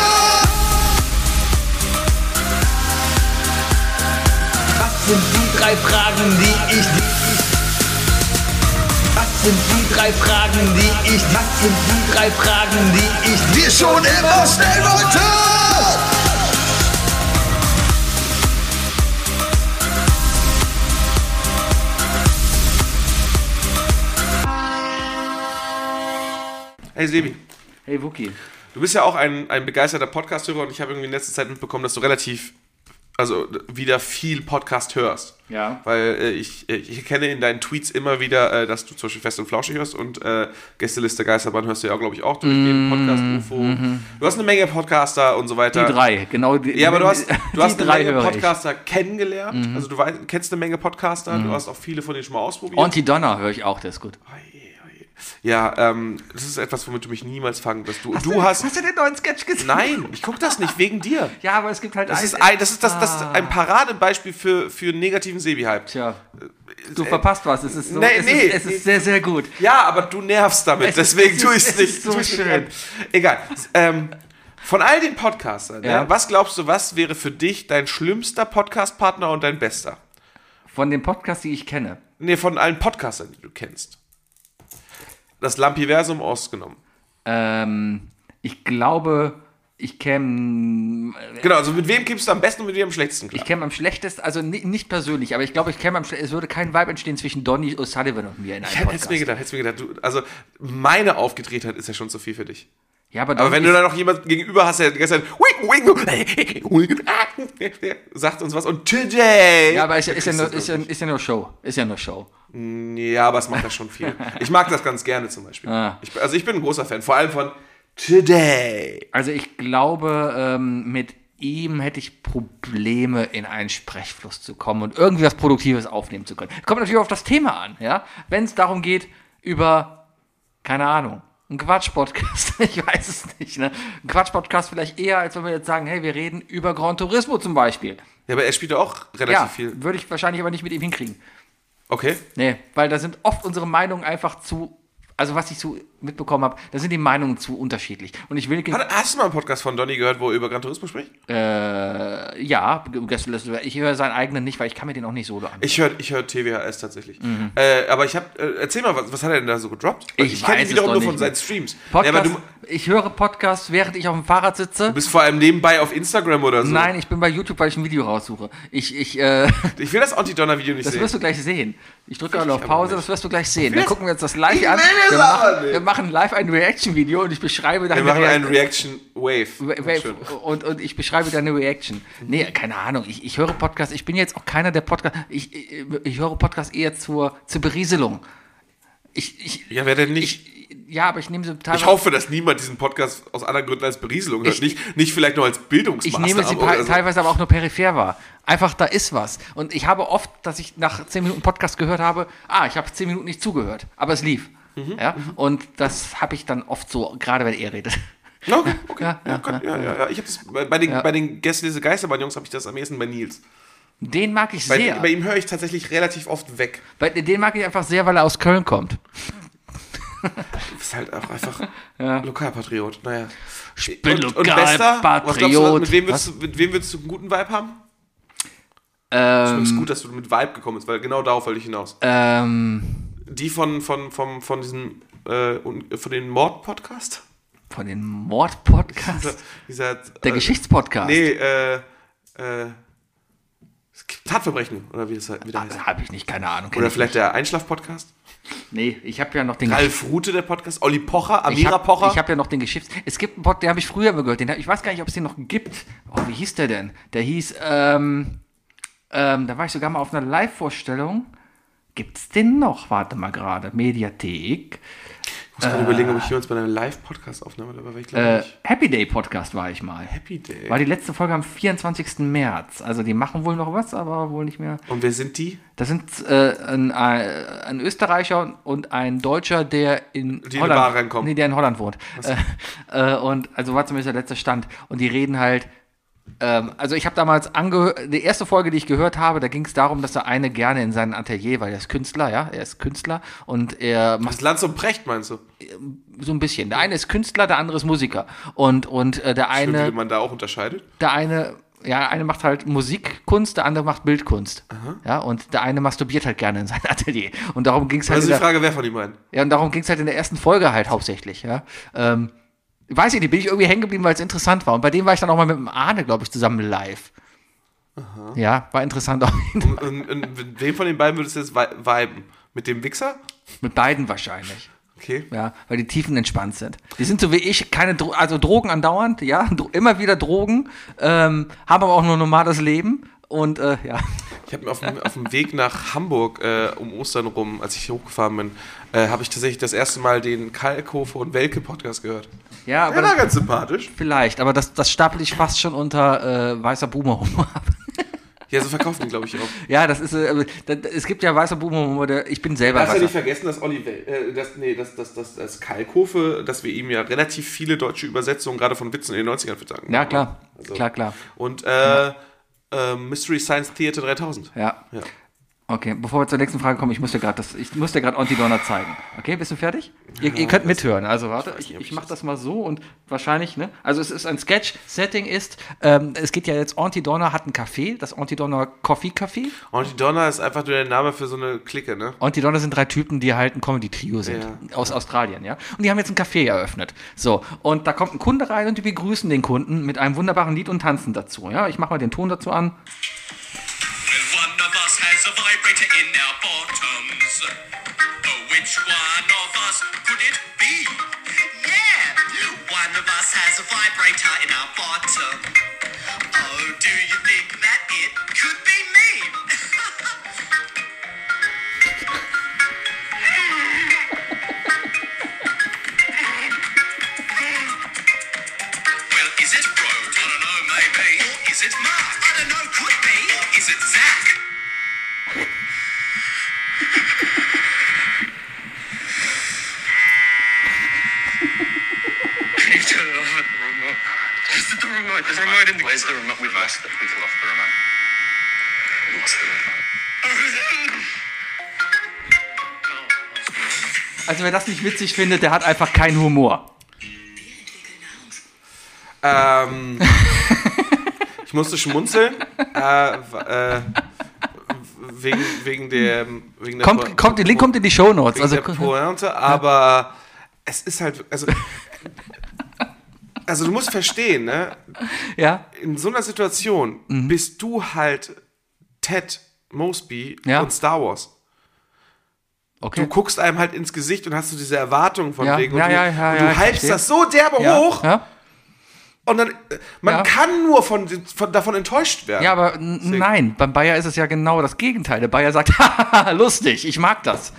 Was sind die drei Fragen, die ich Was sind die drei Fragen, die ich Was sind die drei Fragen, die ich dir schon immer stellen wollte? Hey Sebi, Hey Wookie. du bist ja auch ein, ein begeisterter Podcast-Hörer und ich habe irgendwie in letzter Zeit mitbekommen, dass du relativ, also wieder viel Podcast hörst. Ja. Weil äh, ich, ich kenne in deinen Tweets immer wieder, äh, dass du zum Beispiel Fest und Flauschig hörst und äh, Gästeliste Geisterbahn hörst du ja, glaube ich, auch durch den Podcast UFO. Du hast eine Menge Podcaster und so weiter. Mhm, Die drei, genau. Die, Ja, aber du hast, du hast eine drei Menge höre ich. Mhm. Podcaster kennengelernt. Also du weißt, kennst eine Menge Podcaster. Du hast auch viele von denen schon mal ausprobiert. Auntie Donna höre ich auch, der ist gut. Ja, ähm, das ist etwas, womit du mich niemals fangen wirst. Du, du hast. Hast du den neuen Sketch gesehen? Nein, ich gucke das nicht wegen dir. Ja, aber es gibt halt Das ist, ein, das, ist das, das ist ein Paradebeispiel für, für negativen Sebi-Hype. Tja, du verpasst was. Es ist, so, Nee, es, nee, ist, es nee. ist sehr, sehr gut. Ja, aber du nervst damit, Es deswegen es tue ich es nicht. ist so schön. Egal. Ähm, von all den Podcastern, Ja. ja. was glaubst du, was wäre für dich dein schlimmster Podcast-Partner und dein bester? Von den Podcasts, die ich kenne. Nee, von allen Podcastern, die du kennst. Das Lampiversum ausgenommen. Ähm, ich glaube, ich käme Genau, also mit wem kippst du am besten und mit wem am schlechtesten klar? ich käme am schlechtesten, also ni- nicht persönlich, aber ich glaube, ich käme am schlechtesten, es würde kein Vibe entstehen zwischen Donny O'Sullivan und mir in einem Ich Podcast. mir gedacht, hätt's mir gedacht. Du, also meine Aufgetretheit ist ja schon zu viel für dich. Ja, aber, Aber wenn du da noch jemand gegenüber hast, der die ganze Zeit wing, wing, sagt uns was und today. ja, aber ist, ja- ist, ja nur, ist, ja, ist ja nur Show. Ist ja nur Show. Ja, aber es macht das schon viel. Ich mag das ganz gerne zum Beispiel. Ah. Ich, also ich bin ein großer Fan, vor allem von Today. Also ich glaube, ähm, mit ihm hätte ich Probleme, in einen Sprechfluss zu kommen und irgendwie was Produktives aufnehmen zu können. Kommt natürlich auf das Thema an, ja. Wenn es darum geht, über, keine Ahnung, ein Quatsch-Podcast, ich weiß es nicht, ne? Ein Quatsch-Podcast vielleicht eher, als wenn wir jetzt sagen, hey, wir reden über Gran Turismo zum Beispiel. Ja, aber er spielt ja auch relativ Ja, viel. würde ich wahrscheinlich aber nicht mit ihm hinkriegen. Okay. Nee, weil da sind oft unsere Meinungen einfach zu, also was ich so mitbekommen habe, da sind die Meinungen zu unterschiedlich. Und ich will, Hat- Hast du mal einen Podcast von Donny gehört, wo er über Gran Turismo spricht? äh, ja, ich höre seinen eigenen nicht, weil ich kann mir den auch nicht solo an. Ich höre ich hör TWHS tatsächlich. Äh, aber ich habe, äh, erzähl mal, was, was hat er denn da so gedroppt? Weil Ich kenn weiß ihn wiederum nur von seinen. Streams. Podcast, Ja, du, ich höre Podcasts, während ich auf dem Fahrrad sitze. du bist vor allem nebenbei auf Instagram oder so. Nein, ich bin bei YouTube, weil ich ein Video raussuche. Ich, ich, äh, Ich will das Anti-Donner-Video nicht das sehen. wirst du gleich sehen. Ich drücke alle auf Pause, das wirst du gleich sehen. Dann das- gucken wir uns das live Ich an. Wir machen, wir machen live ein Reaction-Video und ich beschreibe deine Wir machen einen Reaction-Wave. Wave und, und ich beschreibe deine Reaction. Nee, keine Ahnung. Ich, ich höre Podcasts. Ich bin jetzt auch keiner der Podcasts. Ich, ich, ich höre Podcasts eher zur, zur Berieselung. Ich, ich, Ja, wer denn nicht? Ich, ja, aber ich nehme sie teilweise. Ich hoffe, dass niemand diesen Podcast aus anderen Gründen als Berieselung hört. Ich- Nicht, nicht vielleicht nur als Ich Bildungsmaßnahme nehme sie oder so. teilweise aber auch nur peripher wahr. Einfach, da ist was. Und ich habe oft, dass ich nach 10 Minuten Podcast gehört habe, ah, ich habe 10 Minuten nicht zugehört, aber es lief. Mhm, ja? Und das habe ich dann oft so, gerade wenn er redet. Ja, Okay, okay. Ja, Ja, ja, ja, ja, ja. Ich habe das bei den, Ja. bei den Gästen diese Geisterbahn-Jungs habe ich das am ehesten bei Nils. Den mag ich Bei, sehr. bei ihm höre ich tatsächlich relativ oft weg. Bei, den mag ich einfach sehr, weil er aus Köln kommt. Du bist halt auch einfach Ja. Lokalpatriot. Naja. Ich bin und, und du, Lokalpatriot. mit wem, würdest du, mit wem würdest du einen guten Vibe haben? Es ist Ähm, gut, dass du mit Vibe gekommen bist, weil genau darauf wollte ich hinaus. ähm, Die von, von, von, von diesem, äh, von den Mord-Podcast? von den Mord-Podcasts. Dieser, Der äh, Geschichtspodcast. Nee, äh, äh, Tatverbrechen, oder wie das halt wieder heißt. Habe ich nicht, keine Ahnung. Oder ich vielleicht der Einschlaf-Podcast? Nee, ich habe ja noch den Ralf Rute, der Podcast? Olli Pocher? Ich Amira habe Pocher? hab ja noch den Geschichts... Es gibt einen Pod, den habe ich früher gehört. Den, hab- ich weiß gar nicht, ob es den noch gibt. Oh, wie hieß der denn? Der hieß, ähm... Ähm, da war ich sogar mal auf einer Live-Vorstellung. Gibt's den noch? Warte mal gerade. Mediathek. Ich muss gerade überlegen, ob ich jemals bei einer Live-Podcast aufnahme, aber ich Äh, nicht. Happy Day Podcast war ich mal. Happy Day. War die letzte Folge am 24. März. Also die machen wohl noch was, aber wohl nicht mehr. Und wer sind die? Das sind äh, ein, äh, ein Österreicher und ein Deutscher, der in Die in die Holland Bar reinkommen. Nee, der in Holland wohnt. Äh, äh, und also war zumindest der letzte Stand. Und die reden halt. Ähm, also ich habe damals angehört, die erste Folge, die ich gehört habe, da ging es darum, dass der eine gerne in sein Atelier, weil er ist Künstler, ja, er ist Künstler und er macht Das Lanz und Precht, meinst du? so ein bisschen. Der eine ist Künstler, der andere ist Musiker. Und, und äh, der Schön, eine wie man da auch unterscheidet. der eine, ja, eine macht halt Musikkunst, der andere macht Bildkunst. Ja, und der eine masturbiert halt gerne in sein Atelier. Und darum ging es halt, Also die der, Frage, wer von den beiden? ja, und darum ging's halt in der ersten Folge halt hauptsächlich, ja. Ähm, weiß ich nicht, bin ich irgendwie hängen geblieben, weil es interessant war. Und bei dem war ich dann auch mal mit dem Arne, glaube ich, zusammen live. Ja, war interessant auch. Und, und, und mit wem von den beiden würdest du jetzt vi- viben? Mit dem Wichser? mit beiden wahrscheinlich. Okay. Ja, weil die Tiefen entspannt sind. Die sind so wie ich, keine Dro also Drogen andauernd, ja, immer wieder Drogen, ähm, haben aber auch nur normales Leben und äh, ja. Ich habe mir auf dem, auf dem Weg nach Hamburg äh, um Ostern rum, als ich hochgefahren bin, äh, habe ich tatsächlich das erste Mal den Kalkofe und Welke Podcast gehört. Ja, aber Der war das, ganz sympathisch. vielleicht, aber das, das stapel ich fast schon unter äh, weißer Boomer-Humor ab. Ja, so verkaufen die, glaube ich, auch. ja, das ist, äh, das, es gibt ja weißer Boomer-Humor, der- ich bin selber Darfst ja nicht vergessen, dass Olli äh, das, nee, das, das, das, das Kalkofe, dass wir ihm ja relativ viele deutsche Übersetzungen gerade von Witzen in den 90ern verdanken. Ja, klar, Also- klar, klar. Und äh, äh, Mystery Science Theater 3000. Ja. Ja. Okay, bevor wir zur nächsten Frage kommen, ich muss dir gerade das, ich muss dir gerade Antidonner zeigen. Okay, bist du fertig? Ihr, ihr könnt mithören. Also warte, ich, ich ich mache das mal so und wahrscheinlich, ne? Also es ist ein Sketch. Setting ist, ähm, es geht ja jetzt Antidonner hat ein Café, das Antidonner Coffee Café. Donner ist einfach nur der Name für so eine Clique, ne? Antidonner sind drei Typen, die halt ein Comedy-Trio sind. Aus Australien, ja. Und die haben jetzt ein Café eröffnet. So, und da kommt ein Kunde rein und die begrüßen den Kunden mit einem wunderbaren Lied und tanzen dazu. Ja, ich mache mal den Ton dazu an. A vibrator in our bottoms. Oh, which one of us could it be? Yeah, one of us has a vibrator in our bottom. Oh, do you think that it could be me? well, is it Rode? I don't know, maybe. Or is it Mark? I don't know, could be. Or is it Zach? Also wer das nicht witzig findet, der hat einfach keinen Humor. Ähm, ich musste schmunzeln. äh, äh, wegen, wegen der. Wegen der Kommt, kommt, der Link kommt in die Shownotes. wegen Also, Pointe, aber es ist halt. Also, also du musst verstehen, ne? ja, In so einer Situation Mhm. bist du halt Ted Mosby Ja. und Star Wars. Du okay. guckst einem halt ins Gesicht und hast du diese Erwartung von Ja, wegen. ja, und du, ja, ja, und ja, du hypst verstehe. das so derbe Ja, hoch ja. Und dann. äh, Man Ja. kann nur von, von, davon enttäuscht werden. ja, aber nein, beim Bayer ist es ja genau das Gegenteil. Der Bayer sagt, haha, lustig, ich mag das.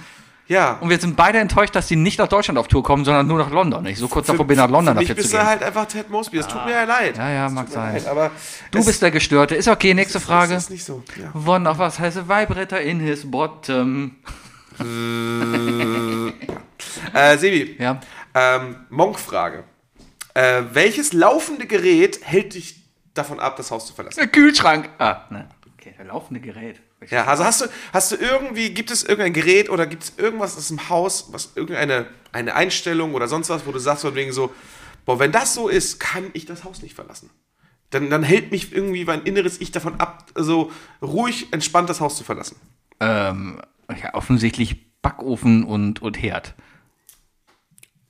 Ja. Und wir sind beide enttäuscht, dass die nicht nach Deutschland auf Tour kommen, sondern nur nach London. Ich so kurz davor bin, nach London für mich dafür zu bist du gehen. halt einfach Ted Mosby. Das tut mir ja leid. Ja, ja, mag sein. leid, aber Du bist der Gestörte. Ist okay, nächste Frage. Das ist nicht so. Ja. One of us has a vibrator in his bottom. Äh, Sebi, Ja. ähm, Monk-Frage. Äh, welches laufende Gerät hält dich davon ab, das Haus zu verlassen? Der Kühlschrank. Ah, ne. Okay, der laufende Gerät. Ja, also hast du, hast du irgendwie, gibt es irgendein Gerät oder gibt es irgendwas aus dem Haus, was irgendeine eine Einstellung oder sonst was, wo du sagst von wegen so, boah, wenn das so ist, kann ich das Haus nicht verlassen. Dann, dann hält mich irgendwie mein inneres Ich davon ab, so ruhig, entspannt das Haus zu verlassen. Ähm, ja, offensichtlich Backofen und, und Herd.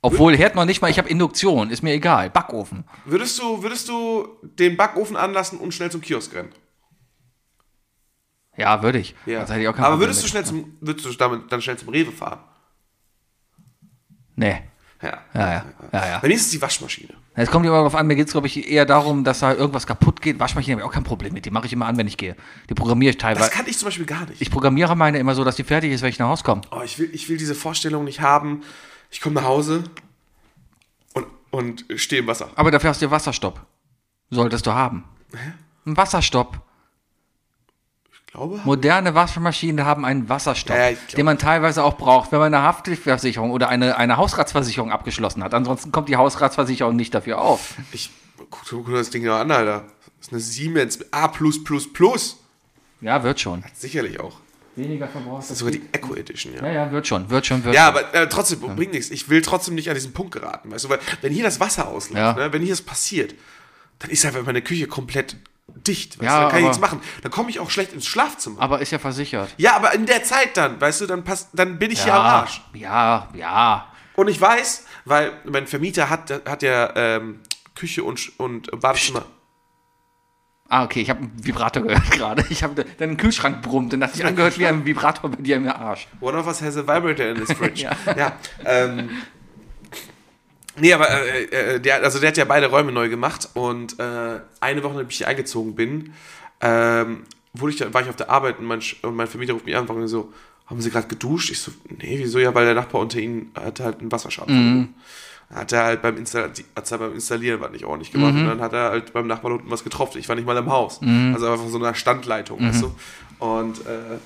Obwohl Herd noch nicht mal, ich habe Induktion, ist mir egal. Backofen. Würdest du, würdest du den Backofen anlassen und schnell zum Kiosk rennen? Ja, würde ich. Ja. Sonst hätte ich auch Aber würdest du schnell zum, würdest du damit dann schnell zum Rewe fahren? Nee. Ja. Ja, ja. ja, ja. Bei mir ist es die Waschmaschine. Es kommt immer darauf an, mir geht es, glaube ich, eher darum, dass da irgendwas kaputt geht. Waschmaschine habe ich auch kein Problem mit. Die mache ich immer an, wenn ich gehe. Die programmiere ich Das teilweise. kann ich zum Beispiel gar nicht. Ich programmiere meine immer so, dass die fertig ist, wenn ich nach Hause komme. oh, ich, will, ich will diese Vorstellung nicht haben. Ich komme nach Hause und, und stehe im Wasser. Aber dafür hast du Wasserstopp. Solltest du haben. Ein Wasserstopp. Ich glaube. Moderne Waschmaschinen haben einen Wasserstopp, Ja, den man teilweise auch braucht, wenn man eine Haftpflichtversicherung oder eine, eine Hausratsversicherung abgeschlossen hat. Ansonsten kommt die Hausratsversicherung nicht dafür auf. Ich guck, guck dir das Ding noch an, Alter. Das ist eine Siemens A. Ja, wird schon. Sicherlich auch. Weniger verbraucht. Das ist sogar die Eco Edition, ja. Ja, ja, wird schon, wird schon, wird Ja, schon. aber äh, trotzdem bringt nichts. Ich will trotzdem nicht an diesen Punkt geraten, weißt du, weil wenn hier das Wasser ausläuft, Ja. ne, wenn hier das passiert, dann ist einfach meine Küche komplett dicht, weißt Ja, du, dann kann ich nichts machen. Dann komme ich auch schlecht ins Schlafzimmer. Aber ist ja versichert. ja, aber in der Zeit dann, weißt du, dann passt, dann bin ich hier am Arsch. ja, ja. Und ich weiß, weil mein Vermieter hat, hat ja ähm, Küche und, und Badezimmer. Ah, okay, ich habe einen Vibrator gehört gerade. Ich habe deinen Kühlschrank brummt und das hat sich angehört wie ein Vibrator bei dir im Arsch. One of us has a vibrator in his fridge. Ja. ja. ähm, nee, aber äh, äh, der, also der hat ja beide Räume neu gemacht und äh, eine Woche, nachdem ich hier eingezogen bin, ähm, wurde ich, war ich auf der Arbeit und mein, und mein Vermieter ruft mich an und sagt so, haben Sie gerade geduscht? Ich so, nee, wieso? Ja, weil der Nachbar unter Ihnen hatte halt einen Wasserschaden. Hat er halt beim, hat's halt beim Installieren was nicht ordentlich gemacht und dann hat er halt beim Nachbarn unten was getropft. Ich war nicht mal im Haus. Also einfach so eine Standleitung, weißt du? Und äh,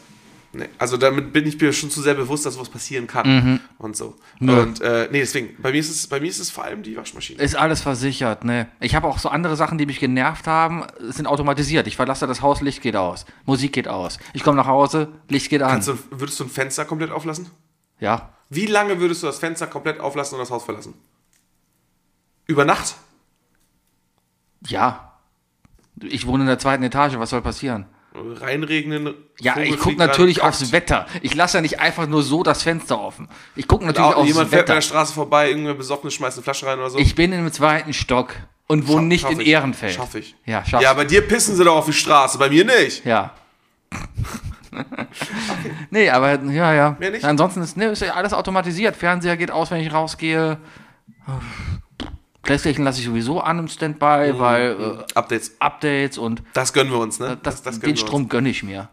Nee, also damit bin ich mir schon zu sehr bewusst, dass was passieren kann und so. Und äh, nee, deswegen, bei mir ist es, bei mir ist es vor allem die Waschmaschine. Ist alles versichert, ne? Ich habe auch so andere Sachen, die mich genervt haben, sind automatisiert. Ich verlasse das Haus, Licht geht aus, Musik geht aus. Ich komme nach Hause, Licht geht an. Du, würdest du ein Fenster komplett auflassen? ja. Wie lange würdest du das Fenster komplett auflassen und das Haus verlassen? Über Nacht? Ja. Ich wohne in der zweiten Etage, was soll passieren? Reinregnen? Ja, Vogel ich gucke natürlich aufs Wetter. Ich lasse ja nicht einfach nur so das Fenster offen. Ich gucke natürlich Auch, aufs jemand fährt bei Wetter. der Straße vorbei, irgendwer besoffenes schmeißt eine Flasche rein oder so. Ich bin im zweiten Stock und wohne nicht Schaff in ich. Ehrenfeld. Schaff ich. Ja, schaff Ja, bei dir pissen sie doch auf die Straße, bei mir nicht. Ja. Nee, aber ja, ja. Mehr nicht? Ansonsten ist, nee, ist ja alles automatisiert. Fernseher geht aus, wenn ich rausgehe. Playstation lasse ich sowieso an im Standby, Mhm. weil äh, Updates. Updates und Das gönnen wir uns, ne? das, gönnen den uns. Strom gönne ich mir.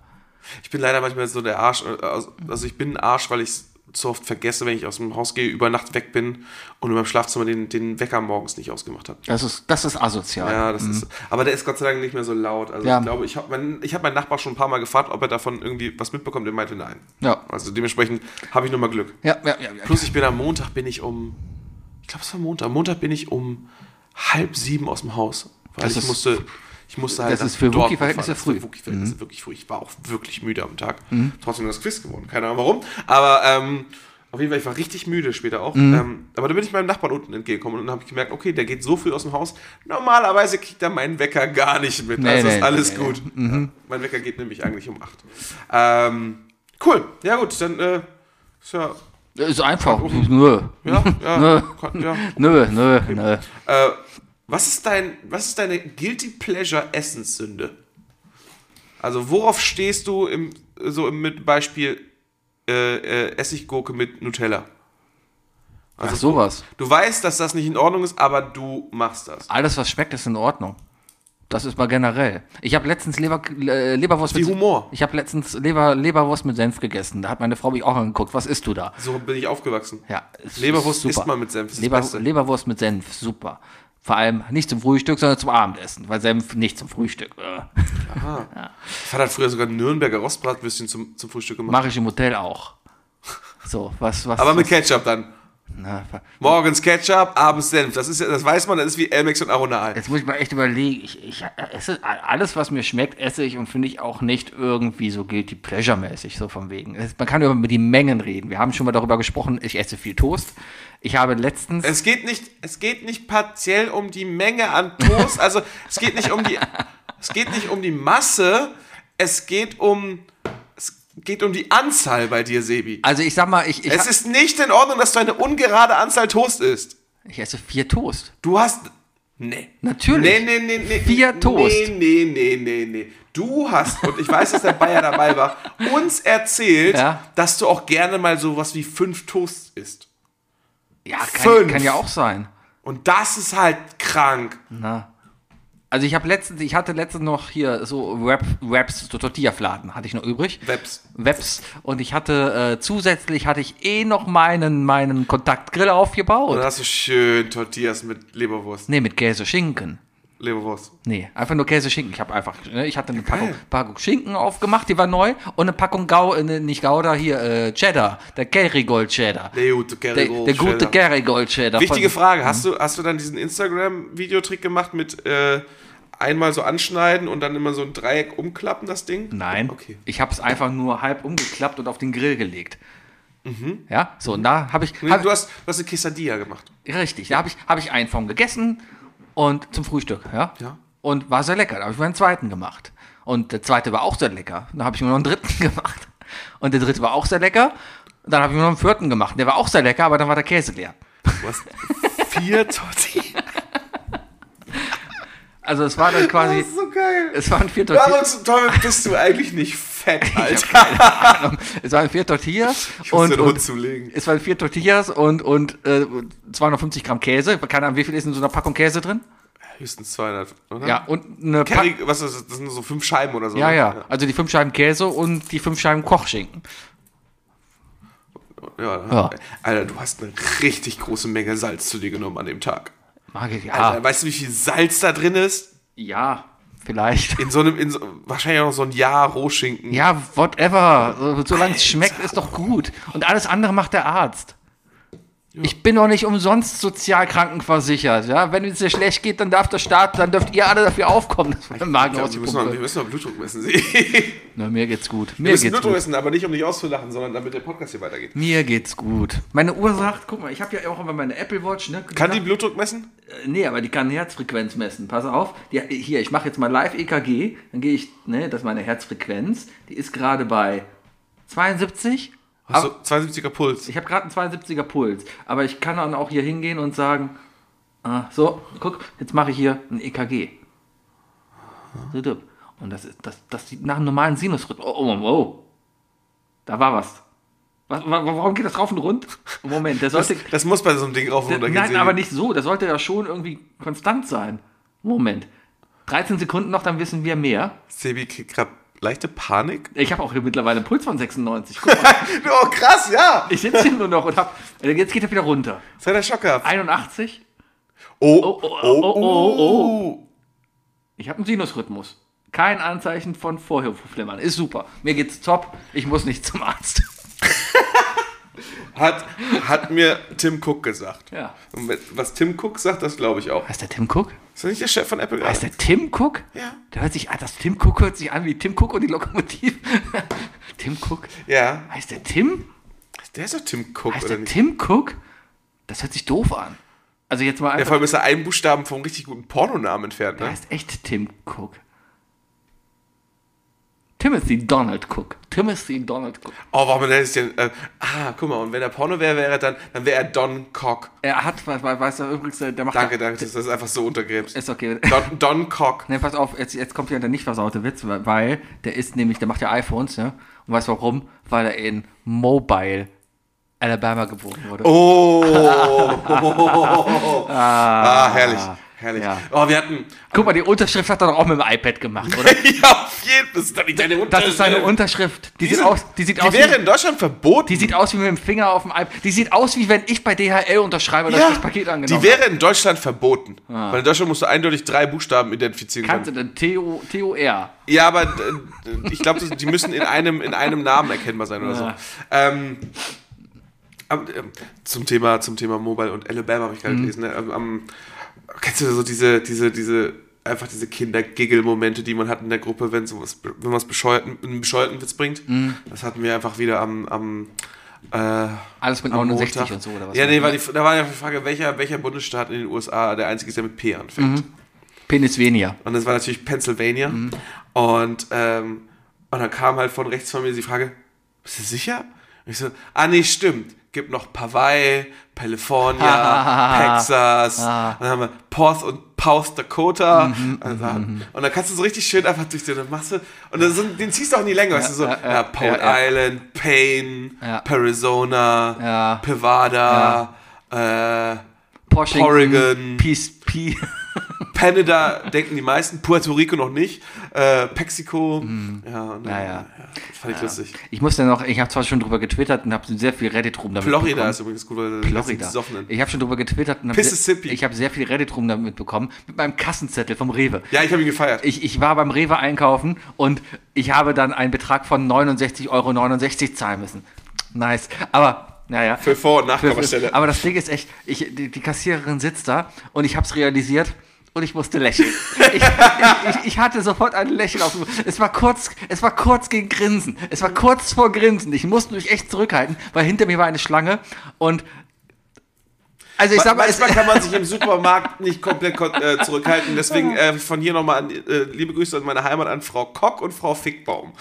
Ich bin leider manchmal so der Arsch. äh, Also ich bin ein Arsch, weil ich es zu oft vergesse, wenn ich aus dem Haus gehe, über Nacht weg bin und in meinem Schlafzimmer den, den Wecker morgens nicht ausgemacht habe. Das ist, das ist asozial. Ja, das ist. Aber der ist Gott sei Dank nicht mehr so laut. Also Mhm. Ja. ich glaube, ich habe mein, ich hab meinen Nachbar schon ein paar Mal gefragt, ob er davon irgendwie was mitbekommt. Er meinte nein. Ja. Also dementsprechend habe ich nur mal Glück. Ja, ja. ja. Plus ich bin am Montag bin ich um. Ich glaube, es war Montag. Montag bin ich um halb sieben aus dem Haus. Weil Das ich musste. Ich musste halt das ist für Wookie-Verhältnisse früh. für Wookie-Verhältnisse wirklich früh. Ich war auch wirklich müde am Tag. Trotzdem das Quiz gewonnen. Keine Ahnung warum. Aber ähm, auf jeden Fall, ich war richtig müde später auch. Ähm, aber dann bin ich meinem Nachbarn unten entgegengekommen und dann habe ich gemerkt, okay, der geht so früh aus dem Haus. Normalerweise kriegt er meinen Wecker gar nicht mit. Nee, also nee, ist alles nee, nee. gut. Ja, mein Wecker geht nämlich eigentlich um acht. Ähm, cool. Ja gut, dann äh, ist ja Ist einfach. Nö. ja, ja, Nö. kann, ja. Nö, nö, nö. Äh, was ist dein, was ist deine guilty pleasure Essenssünde? Also worauf stehst du im, so im mit Beispiel äh, äh, Essiggurke mit Nutella? Ach, sowas. Du weißt, dass das nicht in Ordnung ist, aber du machst das. Alles, was schmeckt, ist in Ordnung. Das ist mal generell. Ich habe letztens Leber, äh, Leberwurst Wie mit Humor. Ich habe letztens Leber, Leberwurst mit Senf gegessen. Da hat meine Frau mich auch angeguckt. Was isst du da? So bin ich aufgewachsen. Ja, Leberwurst ist super. isst man mit Senf, Leber. Leberwurst mit Senf, super. Vor allem nicht zum Frühstück, sondern zum Abendessen, weil Senf nicht zum Frühstück. Äh, Ich hat früher sogar Nürnberger Rostbratwürstchen zum, zum Frühstück gemacht. Mache ich im Hotel auch. So, was, was. aber mit was, Ketchup dann. Na, Morgens Ketchup, abends Senf. Das ist das weiß man, das ist wie Elmex und Aronal. Jetzt muss ich mal echt überlegen. Ich, ich esse alles, was mir schmeckt, esse ich und finde ich auch nicht irgendwie so guilty pleasure mäßig, so von wegen. Es- Man kann über die Mengen reden. Wir haben schon mal darüber gesprochen, ich esse viel Toast. Ich habe letztens. Es geht nicht, es geht nicht partiell um die Menge an Toast, also es geht nicht um die, es geht nicht um die Masse, es geht um, geht um die Anzahl bei dir, Sebi. also ich sag mal, ich, ich, Es ist nicht in Ordnung, dass du eine ungerade Anzahl Toast isst. ich esse vier Toast. Du hast, nee. Natürlich. Nee, nee, nee, nee. Vier Toast. Nee, nee, nee, nee, nee. Du hast, und ich weiß, dass der Bayer dabei war, uns erzählt, Ja. dass du auch gerne mal sowas wie fünf Toasts isst. Ja, kann, Fünf. kann ja auch sein. Und das ist halt krank. Na. Also ich habe letztens, ich hatte letztens noch hier so Wrap, Wraps, so Tortilla-Fladen hatte ich noch übrig. Webs. Webs. Und ich hatte äh, zusätzlich hatte ich eh noch meinen, meinen Kontaktgrill aufgebaut. Und hast du schön Tortillas mit Leberwurst. Nee, mit Käse Schinken. Leberwurst. Nee, einfach nur Käse Schinken. Ich habe einfach, ne, ich hatte eine Packung, Packung Schinken aufgemacht, die war neu und eine Packung Gau, äh, ne, nicht Gouda, hier äh, Cheddar, der Kerrygold Cheddar. Der gute Der, Kerrygold der gute Cheddar. Kerrygold Cheddar. Wichtige von- Frage, hast du, hast du dann diesen Instagram-Videotrick gemacht mit äh, einmal so anschneiden und dann immer so ein Dreieck umklappen, das Ding? Nein, Okay. ich habe es einfach nur halb umgeklappt und auf den Grill gelegt. Ja, so, und da habe ich, Nee, hab, du, hast, du hast eine Quesadilla gemacht. richtig, da habe ich, hab ich einen von gegessen und zum Frühstück, ja. Ja. Und war sehr lecker. Da habe ich meinen zweiten gemacht. Und der zweite war auch sehr lecker. Da habe ich mir noch einen dritten gemacht. Und der dritte war auch sehr lecker. Und dann habe ich mir noch einen vierten gemacht. Der war auch sehr lecker, aber dann war der Käse leer. Du hast vier Tortillas. Also es war dann quasi, Das ist so geil. es waren vier Tortillas. Warum zum Teufel bist du eigentlich nicht fett, Alter? Es waren vier Tortillas Ich und, den und zulegen. es waren vier Tortillas und, und äh, 250 Gramm Käse. Keine Ahnung, wie viel ist in so einer Packung Käse drin? Höchstens 200, oder? Ja, und eine Curry, was ist das? Das sind so fünf Scheiben oder so. Ja, ne? ja. Also die fünf Scheiben Käse und die fünf Scheiben Kochschinken. Ja. Ja. Alter, du hast eine richtig große Menge Salz zu dir genommen an dem Tag. Mag ich, ja. Alter, weißt du, wie viel Salz da drin ist? ja, vielleicht. In so einem, in so, wahrscheinlich auch noch so ein Jahr Rohschinken. Ja, whatever. Solange es schmeckt, ist doch gut. Und alles andere macht der Arzt. Ich bin doch nicht umsonst sozialkrankenversichert. Ja? Wenn es dir schlecht geht, dann darf der Staat, dann dürft ihr alle dafür aufkommen, dass wir den Magen glaub, wir, müssen mal, wir müssen mal Blutdruck messen. Na, mir geht's gut. Wir Mir müssen geht's Blutdruck gut. messen, aber nicht um dich auszulachen, sondern damit der Podcast hier weitergeht. Mir geht's gut. Meine Uhr sagt, guck mal, ich habe ja auch immer meine Apple Watch, ne? Kann die Blutdruck messen? Äh, Nee, aber die kann Herzfrequenz messen. Pass auf. Die, hier, ich mache jetzt mal live EKG. Dann gehe ich, ne, das ist meine Herzfrequenz. Die ist gerade bei 72. Hast du 72er Puls? Ich habe gerade einen 72er Puls. Aber ich kann dann auch hier hingehen und sagen, ah, so, guck, jetzt mache ich hier ein EKG. Dup. Und das ist, das, das sieht nach einem normalen Sinusrhythmus. Oh, oh, oh. Da war was. was. wa- Warum geht das rauf und rund? Moment, der Das, sollte. das muss bei so einem Ding rauf und runter gehen. Nein, aber nicht so. Das sollte ja schon irgendwie konstant sein. Moment. 13 Sekunden noch, dann wissen wir mehr. Sebi kriegt gerade leichte Panik. Ich habe auch hier mittlerweile einen Puls von 96. Guck mal, Oh, krass, ja. ich sitze hier nur noch und hab. Jetzt geht er wieder runter. Sei der Schock gehabt. 81. Oh, Oh, oh, oh, oh, oh. Ich habe einen Sinusrhythmus. Kein Anzeichen von Vorhofflimmern. Ist super. Mir geht's top. Ich muss nicht zum Arzt. Hat, hat mir Tim Cook gesagt. Ja. Und was Tim Cook sagt, das glaube ich auch. Heißt der Tim Cook? Ist das nicht der Chef von Apple Heißt gerade? der Tim Cook? Ja. Der hört sich an, das Tim Cook hört sich an wie Tim Cook und die Lokomotive. Tim Cook? Ja. Heißt der Tim? Der ist doch Tim Cook, Heißt der nicht? Tim Cook? Das hört sich doof an. Also jetzt mal Ja, einfach. vor allem ist er einen Buchstaben vom richtig guten Pornonamen entfernt, der ne? heißt echt Tim Cook. Timothy Donald Cook. Timothy Donald Cook. Oh, warum nennt es denn? Äh, ah, guck mal, und wenn er Porno wäre, wäre er dann, dann wäre er Don Cock. Er hat, we- we- weißt du, übrigens, der macht. Danke, danke, das einfach so untergräbst. Ist okay. Don, Don Cock. Ne, pass auf, jetzt, jetzt kommt wieder der nicht versaute Witz, weil- der ist nämlich, der macht ja iPhones, ne? Und weißt du warum? Weil er in Mobile, Alabama geboren wurde. Oh. ah, herrlich. Herrlich. Ja. Oh, wir hatten. Guck mal, die Unterschrift hat er doch auch mit dem iPad gemacht, oder? ja, auf jeden Fall. Das ist doch nicht deine Das ist seine Unterschrift. Die, Die, sieht sind, aus, die sieht die aus wäre wie, in Deutschland verboten. die sieht aus wie mit dem Finger auf dem iPad. Die sieht aus wie wenn ich bei DHL unterschreibe, dass ja, ich das Paket angenommen die wäre in Deutschland verboten. Ah. Weil in Deutschland musst du eindeutig drei Buchstaben identifizieren. Kannst können. du denn TO, TOR? Ja, aber äh, ich glaube, die müssen in einem, in einem Namen erkennbar sein oder so. Ja. Ähm, am- ähm, zum, Thema, zum Thema Mobile und Alabama habe ich Mhm. gerade gelesen. Ne? Am, am, kennst du so diese, diese, diese, einfach diese Kinder-Giggle-Momente, die man hat in der Gruppe, wenn sowas, wenn man bescheuerten, einen bescheuerten Witz bringt? Mhm. Das hatten wir einfach wieder am, am äh, Alles mit am 69 Montag. und so, oder was? Ja, nee, war die, da war ja die Frage, welcher, welcher Bundesstaat in den USA der einzige ist, der mit P anfängt. Penisvenia. Und das war natürlich Pennsylvania. Mhm. Und, ähm, und dann kam halt von rechts von mir die Frage, bist du sicher? Und ich so, ah nee, stimmt. Gibt noch Hawaii, California, Texas, Ah. dann haben wir Porth und South Dakota. Mhm, und, dann, und dann kannst du so richtig schön einfach durch den, machst du, und dann sind, den ziehst du auch nie länger, weißt du, so, ja, ja, ja, Port ja, ja. Island, Payne, Ja. Arizona, Ja. Pevada, Äh, Oregon. Peace, P. Canada denken die meisten, Puerto Rico noch nicht, äh, Mexiko, ja, und dann, Ja, das fand ich lustig. Ich musste noch, ich habe zwar schon drüber getwittert und habe sehr viel Reddit-Rum damit Florida bekommen. ist übrigens gut, weil Florida. Ich habe schon drüber getwittert und hab sehr, Mississippi. ich habe sehr viel Reddit-Rum damit bekommen, mit meinem Kassenzettel vom Rewe. Ja, ich habe ihn gefeiert. Ich, ich war beim Rewe einkaufen und ich habe dann einen Betrag von 69,69 Euro zahlen müssen. Nice. Aber, naja. Für Vor- und Nachkommastelle. Aber das Ding ist echt, ich, die, die Kassiererin sitzt da und ich habe es realisiert und ich musste lächeln. ich, ich, ich hatte sofort ein Lächeln auf dem Es war kurz, es war kurz gegen Grinsen. Es war kurz vor Grinsen. Ich musste mich echt zurückhalten, weil hinter mir war eine Schlange und also ich sag mal, Manchmal kann man sich im Supermarkt nicht komplett äh, zurückhalten. Deswegen äh, von hier nochmal an, äh, liebe Grüße an meine Heimat an Frau Kock und Frau Fickbaum.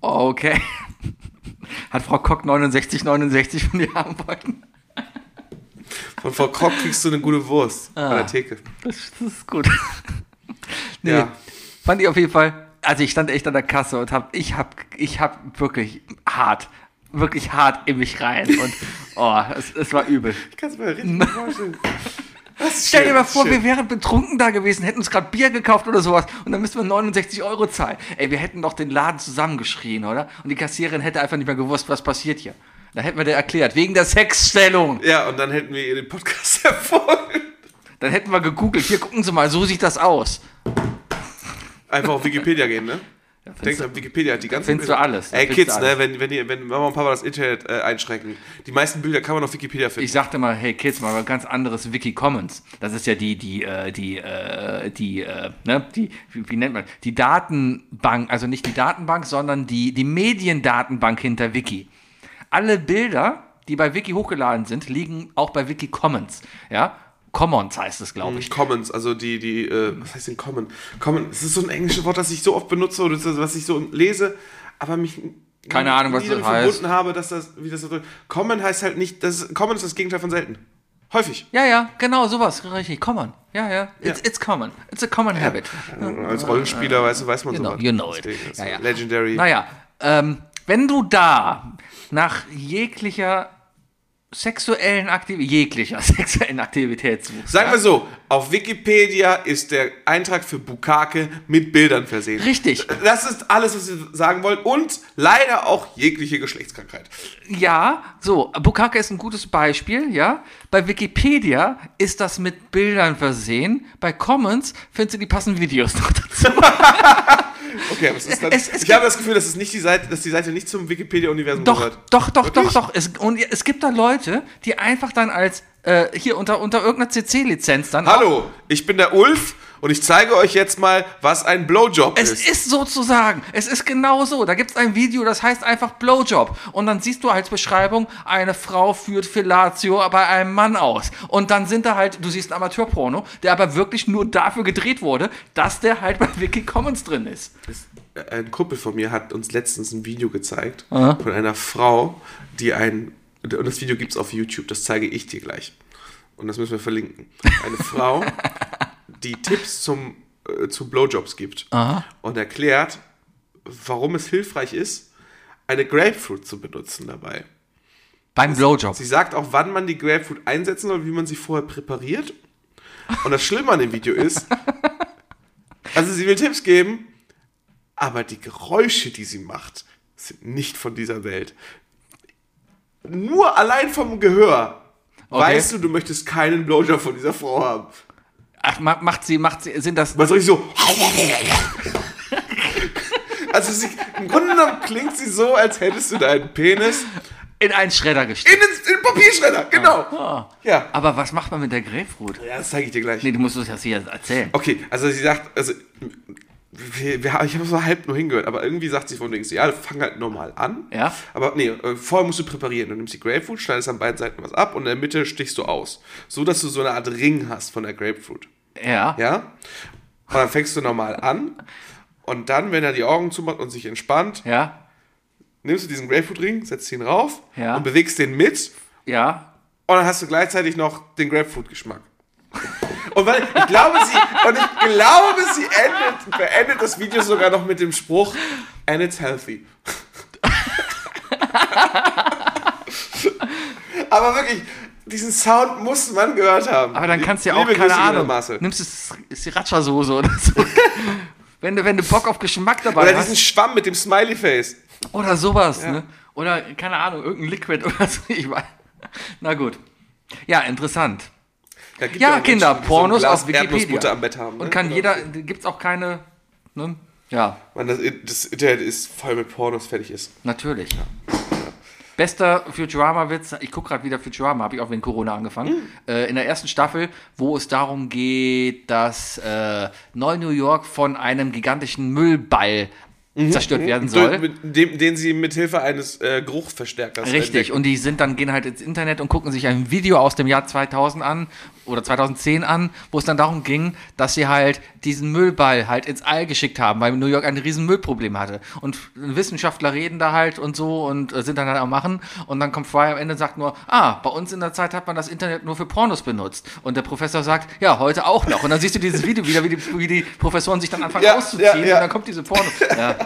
okay. Hat Frau Kock 69, 69 von dir haben wollen? Von Frau Kock kriegst du eine gute Wurst Ah. an der Theke. Das, das ist gut. nee, Ja. fand ich auf jeden Fall. Also ich stand echt an der Kasse und hab, ich hab, ich hab wirklich hart, wirklich hart in mich rein und oh, es, es war übel. Ich kann es mir richtig vorstellen. Stell dir mal vor, schön. wir wären betrunken da gewesen, hätten uns gerade Bier gekauft oder sowas und dann müssten wir 69 Euro zahlen. Ey, wir hätten doch den Laden zusammengeschrien, oder? Und die Kassiererin hätte einfach nicht mehr gewusst, was passiert hier. Da hätten wir dir erklärt, wegen der Sexstellung. Ja, und dann hätten wir ihr den Podcast erfolgt. Dann hätten wir gegoogelt, hier gucken Sie mal, so sieht das aus. Einfach auf Wikipedia gehen, ne? findest Denkt du- Wikipedia hat die ganzen findest du Bilder. alles, da Ey, Kids, du ne, alles. wenn, wenn, ihr, wenn Mama und Papa das Internet äh, einschränken, die meisten Bilder kann man auf Wikipedia finden. Ich sagte mal, hey Kids, mal was ganz anderes Wiki Commons. Das ist ja die, die, äh, die, äh, die, äh, ne, die, wie, wie nennt man, die Datenbank, also nicht die Datenbank, sondern die, die Mediendatenbank hinter Wiki. Alle Bilder, die bei Wiki hochgeladen sind, liegen auch bei Wiki Commons. Ja, Commons heißt es, glaube ich. Commons, also die, die, äh, was heißt denn Common? Common, das ist so ein englisches Wort, das ich so oft benutze oder was ich so lese, aber mich Keine Ahnung, was das heißt. verbunden habe, dass das, wie das so Common heißt halt nicht, das, Common ist das Gegenteil von selten. Häufig. Ja, ja, genau, sowas, richtig. Common. Ja, ja. It's, it's common. It's a common habit. Als Rollenspieler weiß, weiß man know, sowas. you know it. Ja, ja. Legendary. Naja, ähm, wenn du da nach jeglicher sexuellen Aktivität, jeglicher sexuellen Aktivität suchst. Sagen wir so, auf Wikipedia ist der Eintrag für Bukake mit Bildern versehen. Richtig. Das ist alles, was wir sagen wollen. Und leider auch jegliche Geschlechtskrankheit. Ja, so, Bukake ist ein gutes Beispiel, ja. Bei Wikipedia ist das mit Bildern versehen. Bei Commons findest du die passenden Videos noch dazu. Okay, aber es ist dann, Es- es ich habe das Gefühl, dass, es nicht die Seite, dass die Seite nicht zum Wikipedia-Universum Doch, gehört. doch, doch, Wirklich? doch, doch. Es, und es gibt da Leute, die einfach dann als, äh, hier unter, unter irgendeiner CC-Lizenz dann. Hallo, ich bin der Ulf und ich zeige euch jetzt mal, was ein Blowjob Es ist. ist sozusagen, es ist genau so. Da gibt es ein Video, das heißt einfach Blowjob. Und dann siehst du als Beschreibung, eine Frau führt Fellatio bei einem Mann aus. Und dann sind da halt, du siehst ein Amateurporno, der aber wirklich nur dafür gedreht wurde, dass der halt bei Wiki Commons drin ist. Ein Kumpel von mir hat uns letztens ein Video gezeigt von einer Frau, die ein. Und das Video gibt es auf YouTube, das zeige ich dir gleich. Und das müssen wir verlinken. Eine Frau, die Tipps zum, äh, zu Blowjobs gibt und erklärt, warum es hilfreich ist, eine Grapefruit zu benutzen dabei. Beim Blowjob. Sie sagt auch, wann man die Grapefruit einsetzen soll, wie man sie vorher präpariert. Und das Schlimme an dem Video ist, also sie will Tipps geben, aber die Geräusche, die sie macht, sind nicht von dieser Welt. Nur allein vom Gehör weißt du, du möchtest keinen Blowjob von dieser Frau haben. Ach, ma- macht sie, macht sie, sind das. Was soll ich so? Also sie, im Grunde genommen klingt sie so, als hättest du deinen Penis In einen Schredder gesteckt. in den, in den Papierschredder. Genau. Ja. Aber was macht man mit der Grapefruit? Ja, das zeige ich dir gleich. Nee, du musst uns das hier erzählen. Okay, also sie sagt, also wir, wir, ich habe so halb nur hingehört, aber irgendwie sagt sie von wegen, ja, fang halt normal an. Ja. Aber nee, äh, vorher musst du präparieren. Du nimmst die Grapefruit, schneidest an beiden Seiten was ab und in der Mitte stichst du aus. So, dass du so eine Art Ring hast von der Grapefruit. Ja. Ja? Und dann fängst du normal an und dann, wenn er die Augen zumacht und sich entspannt, Ja. nimmst du diesen Grapefruit-Ring, setzt ihn rauf Ja. und bewegst den mit Ja. und dann hast du gleichzeitig noch den Grapefruit-Geschmack. Und weil ich glaube, sie, und ich glaube, sie endet, beendet das Video sogar noch mit dem Spruch, and it's healthy. Aber wirklich, Diesen Sound muss man gehört haben. Aber dann kannst du ja auch, Liebe keine Grüße, Ahnung, Marcel. nimmst es Sriracha-Soße oder so. wenn, du, wenn du Bock auf Geschmack dabei Oder hast. diesen Schwamm mit dem Smiley-Face. Oder sowas, ne? Oder, keine Ahnung, irgendein Liquid oder so. Ich weiß. Na gut. Ja, interessant. Ja, auch Kinder, Menschen, so Pornos Glas auf Wikipedia. Am Bett haben. Und ne? kann Genau. jeder, gibt's auch keine, ne? Ja, Mann, das, das Internet ist voll mit Pornos, fertig ist. natürlich. Bester Futurama-Witz, ich gucke gerade wieder Futurama, habe ich auch wegen Corona angefangen. Mhm. Äh, in der ersten Staffel, wo es darum geht, dass äh, Neu-New York von einem gigantischen Müllball Mhm. zerstört werden soll. Dem, den sie mit Hilfe eines äh, Geruchverstärkers Richtig, entdecken. und die sind dann, gehen halt ins Internet und gucken sich ein Video aus dem Jahr 2000 an oder 2010 an, wo es dann darum ging, dass sie halt diesen Müllball halt ins All geschickt haben, weil New York ein riesen Müllproblem hatte. Und Wissenschaftler reden da halt und so und äh, sind dann halt am Machen und dann kommt Fry am Ende und sagt nur, ah, bei uns in der Zeit hat man das Internet nur für Pornos benutzt. Und der Professor sagt, ja, heute auch noch. Und dann siehst du dieses Video wieder, wie die, wie die Professoren sich dann anfangen Ja, auszuziehen ja, ja. und dann kommt diese Porno. Ja,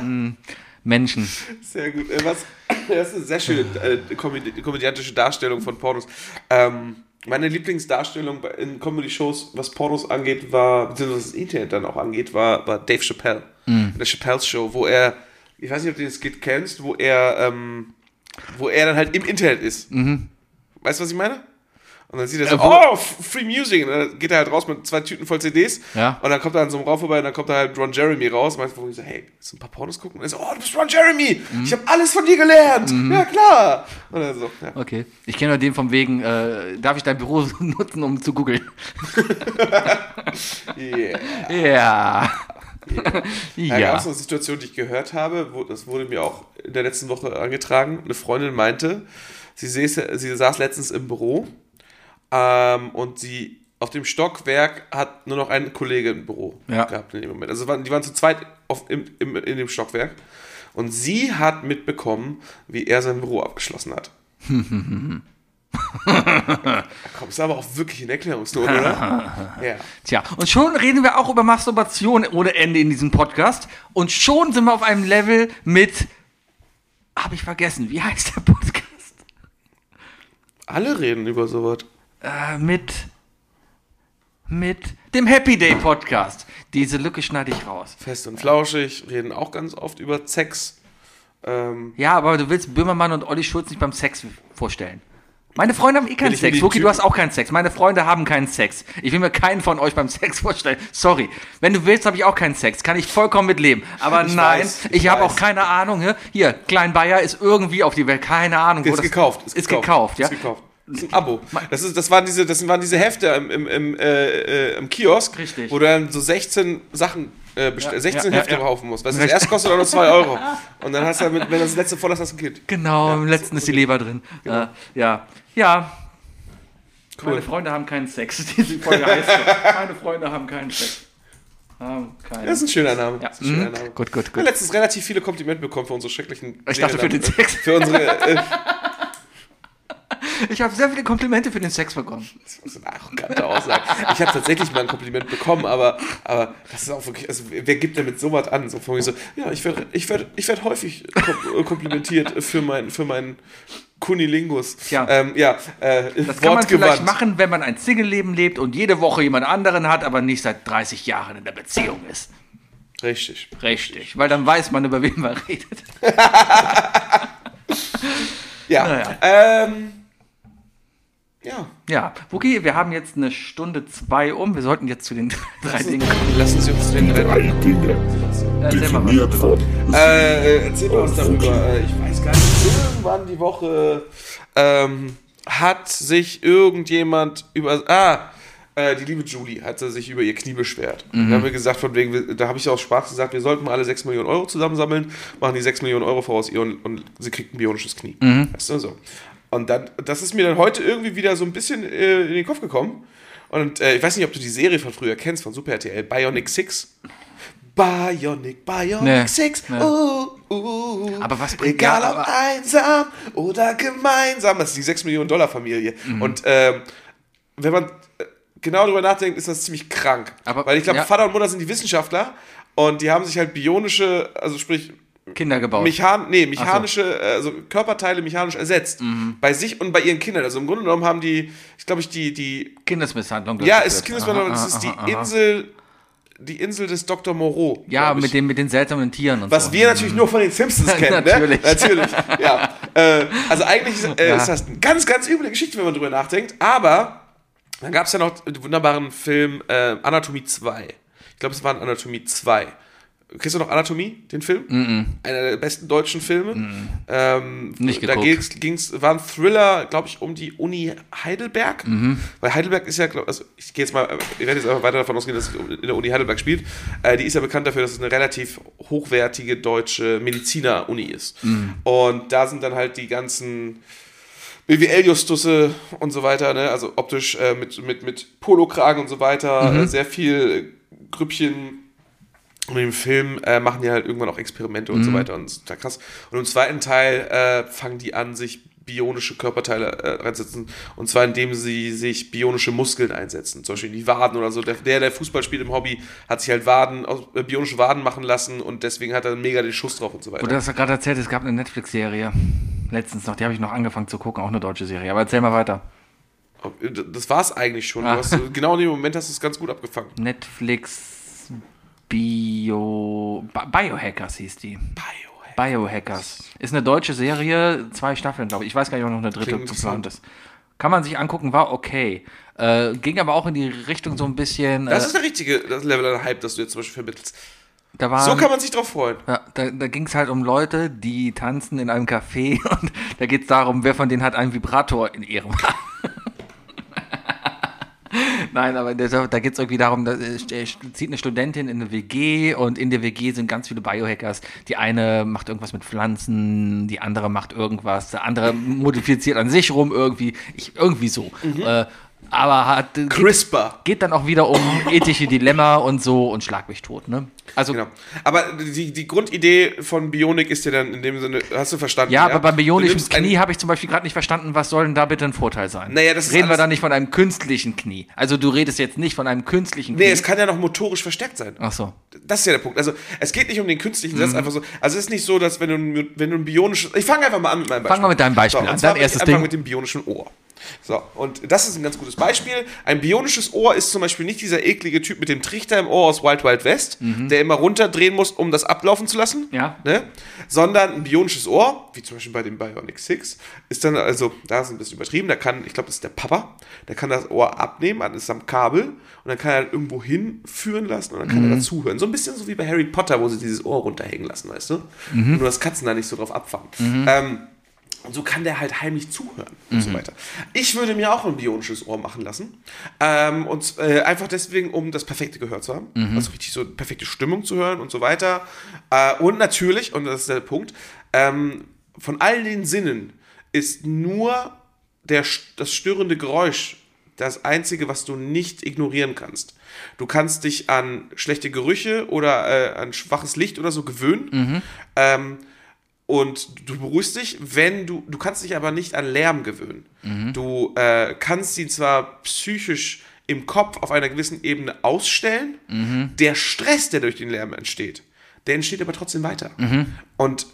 Menschen. Sehr gut. Äh, was, das ist eine sehr schöne äh, komödi komödiantische Darstellung von Pornos. Ähm, meine Lieblingsdarstellung in Comedy-Shows, was Pornos angeht, war, beziehungsweise was das Internet dann auch angeht, war, war Dave Chappelle. In der Chappelle's Show, wo er, ich weiß nicht, ob du das Skit kennst, wo er, ähm, wo er dann halt im Internet ist. Weißt du, was ich meine? Und dann sieht er so, Äh, wo- oh, F- Free Music. Und dann geht er halt raus mit zwei Tüten voll CDs. Ja. Und dann kommt er an so einem Raum vorbei und dann kommt da halt Ron Jeremy raus. Und meint, wo ich so, hey, willst du ein paar Pornos gucken? Und er so, oh, du bist Ron Jeremy. Mhm. Ich habe alles von dir gelernt. Ja, klar. Und dann so, ja. Okay. Ich kenne nur den vom wegen, äh, darf ich dein Büro nutzen, um zu googeln? Yeah. Ja. Da ja. gab es eine Situation, die ich gehört habe, wo, das wurde mir auch in der letzten Woche angetragen. Eine Freundin meinte, sie, säße, sie saß letztens im Büro ähm, und sie auf dem Stockwerk hat nur noch ein Kollege im Büro Ja. gehabt in dem Moment. Also die waren zu zweit auf, im, im, in dem Stockwerk und sie hat mitbekommen, wie er sein Büro abgeschlossen hat. da kommst du aber auch wirklich in Erklärungsnot, oder? ja. Tja, und schon reden wir auch über Masturbation ohne Ende in diesem Podcast. Und schon sind wir auf einem Level mit. Hab ich vergessen, wie heißt der Podcast? Alle reden über sowas. Äh, mit. Mit dem Happy Day Podcast. Diese Lücke schneide ich raus. Fest und flauschig, reden auch ganz oft über Sex. Ähm, Ja, aber du willst Böhmermann und Olli Schulz nicht beim Sex vorstellen. Meine Freunde haben eh keinen Sex. Wookie, du hast auch keinen Sex. Meine Freunde haben keinen Sex. Ich will mir keinen von euch beim Sex vorstellen. Sorry. Wenn du willst, habe ich auch keinen Sex. Kann ich vollkommen mitleben. Aber Ich nein, weiß, ich, ich habe auch keine Ahnung. Hier, Klein Bayer ist irgendwie auf die Welt. Keine Ahnung. wo ist gekauft. Ist, gekauft, ja. Ist gekauft. Ein Abo. Das, ist, das, waren diese, das waren diese Hefte im, im, im, äh, äh, im Kiosk, Richtig. wo du dann so 16 Sachen, äh, Ja, 16 ja, Hefte ja, kaufen musst. Das Richtig. erst kostet auch nur 2 Euro. Und dann hast du, damit, wenn das letzte voll ist, hast du ein Kind. Genau, im letzten ist die Leber drin. Äh, ja. Ja. Cool. Meine Freunde haben keinen Sex. Diese Folge heißt so. Meine Freunde haben keinen Sex. Haben keinen Das ist ein schöner Name. Ja. Ein schöner Mhm. Name. Gut, gut, Ich habe gut. letztens relativ viele Komplimente bekommen für unsere schrecklichen. Ich dachte für den Sex. Für unsere. Äh, Ich habe sehr viele Komplimente für den Sex bekommen. Das ist eine arrogante Aussage. Ich habe tatsächlich mal ein Kompliment bekommen, aber, aber das ist auch wirklich, also wer gibt denn mit sowas an? So von mir so, ja, ich werde ich werd, ich werd häufig äh, komplimentiert für, mein, für meinen Kunilingus. Tja. ähm, ja äh, Das kann man vielleicht machen, wenn man ein Single-Leben lebt und jede Woche jemand anderen hat, aber nicht seit 30 Jahren in der Beziehung ist. Richtig. Richtig, weil dann weiß man, über wen man redet. Ja. Naja. Ähm, ja. Ja, Wookie, wir haben jetzt eine Stunde zwei um. Wir sollten jetzt zu den drei Dingen kommen. Lassen Sie uns den Drei Dinge, Erzähl mal was darüber. von Äh, erzähl mal was darüber. Äh, Ich weiß gar nicht. Irgendwann die Woche ähm, hat sich irgendjemand über. Ah, äh, die liebe Julie hatte sich über ihr Knie beschwert. Da haben wir gesagt, von wegen, da habe ich aus Spaß gesagt, wir sollten mal alle 6 Millionen Euro zusammensammeln, machen die 6 Millionen Euro voraus ihr und, und sie kriegt ein bionisches Knie. Weißt du, so. Und dann, das ist mir dann heute irgendwie wieder so ein bisschen äh, in den Kopf gekommen. Und äh, ich weiß nicht, ob du die Serie von früher kennst, von Super RTL, Bionic Six. Bionic, Bionic Nee. Six. Nee. Uh, uh, Aber was bringt- Egal ja, ob einsam oder gemeinsam. Das ist die 6 Millionen Dollar Familie. Mhm. Und ähm, wenn man äh, genau darüber nachdenkt, ist das ziemlich krank. Aber- Weil ich glaube, ja. Vater und Mutter sind die Wissenschaftler und die haben sich halt bionische, also sprich Kinder gebaut. Mechan nee, mechanische, also Körperteile mechanisch ersetzt. Mhm. Bei sich und bei ihren Kindern. Also im Grunde genommen haben die, ich glaube ich, die, die, Kindesmisshandlung. ja, es ist Kindesmisshandlung, Aha, es ist die aha. Insel, die Insel des Dr. Moreau. Ja, mit, dem, mit den seltsamen Tieren und Was so. wir natürlich nur von den Simpsons kennen, Natürlich. ne? Natürlich. Ja. Äh, also eigentlich ist, äh, Ja. ist das eine ganz, ganz üble Geschichte, wenn man drüber nachdenkt. Aber dann gab es ja noch den wunderbaren Film äh, Anatomie 2. Ich glaube, es war Anatomie 2. Kennst du noch Anatomie, den Film? Einer der besten deutschen Filme. Ähm, Nicht da geguckt. ging's, ging's, war ein Thriller, glaube ich, um die Uni Heidelberg. Weil Heidelberg ist ja, glaub, also ich gehe jetzt mal, ich werde jetzt einfach weiter davon ausgehen, dass es in der Uni Heidelberg spielt. Äh, die ist ja bekannt dafür, dass es eine relativ hochwertige deutsche Mediziner-Uni ist. Und da sind dann halt die ganzen BWL-Justusse und so weiter, ne? also optisch äh, mit, mit, mit Polokragen und so weiter, äh, sehr viel Grüppchen und im Film äh, machen die halt irgendwann auch Experimente und so weiter und total krass. Und im zweiten Teil äh, fangen die an, sich bionische Körperteile äh, reinsetzen. Und zwar indem sie sich bionische Muskeln einsetzen. Zum Beispiel die Waden oder so. Der, der, Fußball spielt im Hobby, hat sich halt Waden, äh, bionische Waden machen lassen und deswegen hat er mega den Schuss drauf und so weiter. Du hast ja gerade erzählt, es gab eine Netflix-Serie. Letztens noch, die habe ich noch angefangen zu gucken, auch eine deutsche Serie. Aber erzähl mal weiter. Das war es eigentlich schon. Ah. Du hast, genau in dem Moment hast du es ganz gut abgefangen. Netflix Bio. Bi- Biohackers hieß die. Biohack. Biohackers. Ist eine deutsche Serie, zwei Staffeln, glaube ich. Ich weiß gar nicht, ob noch eine dritte geplant ist. Kann man sich angucken, war okay. Äh, ging aber auch in die Richtung so ein bisschen. Das äh, ist der richtige das Level an Hype, das du jetzt zum Beispiel vermittelst. da war, So kann man sich drauf freuen. Ja, da, da ging es halt um Leute, die tanzen in einem Café und da geht es darum, wer von denen hat einen Vibrator in ihrem Nein, aber da, geht es irgendwie darum, da äh, zieht eine Studentin in eine WG und in der WG sind ganz viele Biohackers. Die eine macht irgendwas mit Pflanzen, die andere macht irgendwas, der andere modifiziert an sich rum irgendwie, ich, irgendwie so. Äh, aber hat, geht, CRISPR. geht dann auch wieder um ethische Dilemma und so und schlag mich tot, ne? Also Genau. Aber die, die Grundidee von Bionik ist ja dann in dem Sinne, hast du verstanden? Ja, aber beim bionischen Knie habe ich zum Beispiel gerade nicht verstanden, was soll denn da bitte ein Vorteil sein? Naja, das Reden wir da nicht von einem künstlichen Knie. Also du redest jetzt nicht von einem künstlichen Knie. Nee, es kann ja noch motorisch verstärkt sein. Ach so. Das ist ja der Punkt. Also, es geht nicht um den künstlichen, Mhm. das ist einfach so. Also, es ist nicht so, dass wenn du, ein- wenn du ein bionisches. Ich fange einfach mal an mit meinem Beispiel. Fang mal mit deinem Beispiel so, an. Dein ich erstes anfangen Ding. mit dem bionischen Ohr. So, und das ist ein ganz gutes Beispiel. Ein bionisches Ohr ist zum Beispiel nicht dieser eklige Typ mit dem Trichter im Ohr aus Wild Wild West, der immer runterdrehen muss, um das ablaufen zu lassen. Mhm. Ja. Ne? Sondern ein bionisches Ohr, wie zum Beispiel bei dem Bionic 6, ist dann, also, da ist ein bisschen übertrieben, da kann, ich glaube, das ist der Papa, der kann das Ohr abnehmen, an ist am Kabel und dann kann er irgendwo hinführen lassen und dann kann Mhm. er dazuhören. So ein bisschen so wie bei Harry Potter, wo sie dieses Ohr runterhängen lassen, weißt du? Mhm. Nur dass Katzen da nicht so drauf abfangen. Ähm, und so kann der halt heimlich zuhören und Mhm. so weiter. Ich würde mir auch ein bionisches Ohr machen lassen. Ähm, und äh, einfach deswegen, um das perfekte Gehör zu haben. Mhm. Also richtig so perfekte Stimmung zu hören und so weiter. Äh, und natürlich, und das ist der Punkt, ähm, von all den Sinnen ist nur der, das störende Geräusch das Einzige, was du nicht ignorieren kannst. Du kannst dich an schlechte Gerüche oder äh, an schwaches Licht oder so gewöhnen. Ähm, und du beruhigst dich, wenn du, du kannst dich aber nicht an Lärm gewöhnen. Du äh, kannst ihn zwar psychisch im Kopf auf einer gewissen Ebene ausstellen, der Stress, der durch den Lärm entsteht, der entsteht aber trotzdem weiter. Und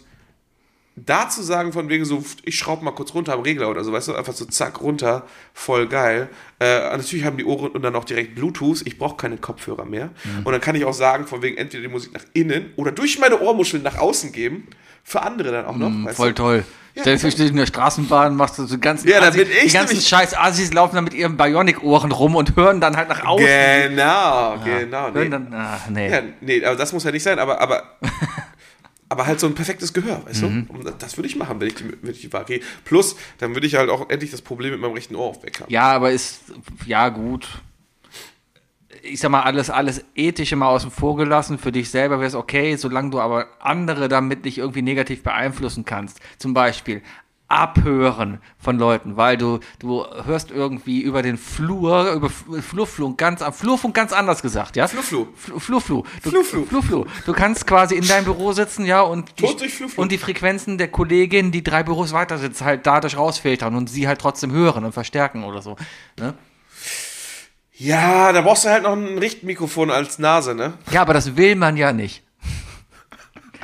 da zu sagen, von wegen so, ich schraube mal kurz runter am Regler oder so, weißt du, einfach so zack runter, voll geil. Äh, natürlich haben die Ohren und dann auch direkt Bluetooth, ich brauche keine Kopfhörer mehr. Und dann kann ich auch sagen, von wegen entweder die Musik nach innen oder durch meine Ohrmuscheln nach außen geben, für andere dann auch noch. Mm, Voll du? toll. Stell dir vor, in der Straßenbahn machst du so ganzen Ja, da Assi- bin ich die ganzen scheiß Assis laufen dann mit ihren Bionic-Ohren rum und hören dann halt nach außen. Genau, genau. Hören Nee. dann, ah, nee. Ja, nee, aber das muss ja nicht sein, aber, aber, aber halt so ein perfektes Gehör, weißt Mhm. du? Das- das würde ich machen, wenn ich die, wenn ich die Wahl gehe. Plus, dann würde ich halt auch endlich das Problem mit meinem rechten Ohr haben. Ja, aber ist, ja, gut. Ich sag mal, alles, alles Ethische mal außen vor gelassen. Für dich selber wäre es okay, solange du aber andere damit nicht irgendwie negativ beeinflussen kannst. Zum Beispiel Abhören von Leuten, weil du, du hörst irgendwie über den Flur, über F- Flurflunk ganz, Flurfunk ganz anders gesagt, ja? Fluflu. Fl- Fluflu. Du, kannst quasi in deinem Büro sitzen, ja, und die, und die Frequenzen der Kollegin, die drei Büros weiter sitzt, halt dadurch rausfiltern und sie halt trotzdem hören und verstärken oder so. Ne? Ja, da brauchst du halt noch ein Richtmikrofon als Nase, ne? Ja, aber das will man ja nicht.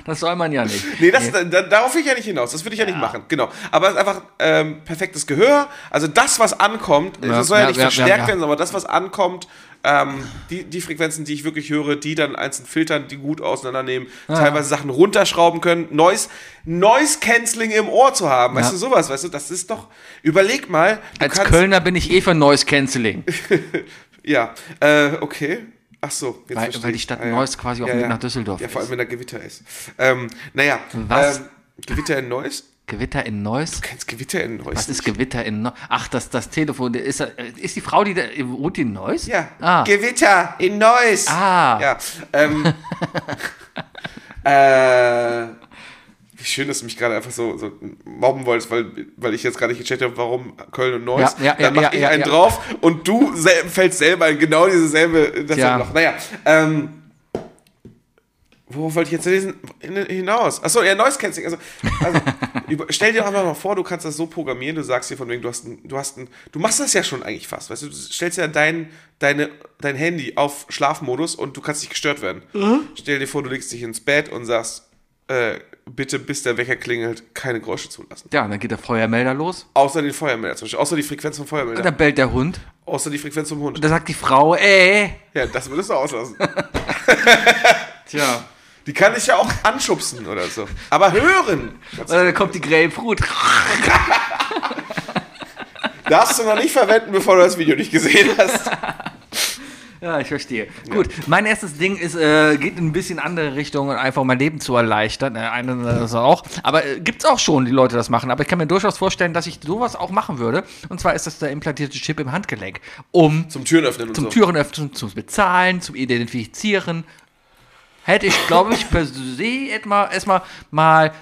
Das soll man ja nicht. Nee, das, Da, darauf will ich ja nicht hinaus. Das würde ich ja, nicht machen. Genau. Aber einfach ähm, perfektes Gehör. Also das, was ankommt, Ja, das soll ja, ja, nicht ja, verstärkt ja, ja. werden, aber das, was ankommt, ähm, die, die Frequenzen, die ich wirklich höre, die dann einzeln filtern, die gut auseinandernehmen, teilweise Sachen runterschrauben können, Noise, Noise Canceling im Ohr zu haben. Weißt Ja. du, sowas, weißt du, das ist doch, überleg mal, Als Kölner bin ich eh für Noise Cancelling. Ja, äh, okay. Ach so, jetzt Weil- weil die. Stadt Ah, ja. Neuss quasi auf dem Weg nach Düsseldorf Ja, vor allem, ist. wenn da Gewitter ist. Ähm, naja, Was? Ähm, Gewitter in Neuss? Gewitter in Neuss? Kennst Gewitter in Neuss? Was ist Gewitter in Neuss? Ach, das, das Telefon, ist, äh, ist die Frau, die da, wohnt die in Neuss? Ja, Ah. Gewitter in Neuss. Ah. Ja, ähm, äh, schön, dass du mich gerade einfach so, so mobben wolltest, weil, weil ich jetzt gerade nicht gecheckt habe, warum Köln und Neuss. Ja, ja, Dann ja, mach ja, ich einen drauf und du sel fällst selber in genau diese selbe Ja. Loch. Naja, ähm, Worauf wollte ich jetzt lesen, hin- hinaus? Achso, ja, Noise Cancelling. Also, also über, stell dir einfach mal vor, du kannst das so programmieren, du sagst dir von wegen, du hast ein, du hast ein, du machst das ja schon eigentlich fast, weißt du, du stellst ja dein, deine, dein Handy auf Schlafmodus und du kannst nicht gestört werden. Stell dir vor, du legst dich ins Bett und sagst, äh, bitte, bis der Wecker klingelt, keine Geräusche zulassen. Ja, und dann geht der Feuermelder los. Außer den Feuermelder zum Beispiel, außer die Frequenz vom Und Feuermelder, dann bellt der Hund. außer die Frequenz vom Hund. Und da sagt die Frau, äh. Ja, das würdest du auslassen. Tja. Die kann ich ja auch anschubsen oder so. Aber hören Und dann kommt die Grapefruit. darfst du noch nicht verwenden, bevor du das Video nicht gesehen hast. Ja, ich verstehe. Gut, mein erstes Ding ist, äh, geht in ein bisschen andere Richtung und einfach mein Leben zu erleichtern. Äh, eine das auch. Aber äh, gibt's auch schon, die Leute das machen. Aber ich kann mir durchaus vorstellen, dass ich sowas auch machen würde. Und zwar ist das der implantierte Chip im Handgelenk. Um Zum Türen öffnen und zum so. Türen öffnen, zum Bezahlen, zum Identifizieren. Hätte ich, glaube ich, per se erstmal, erstmal mal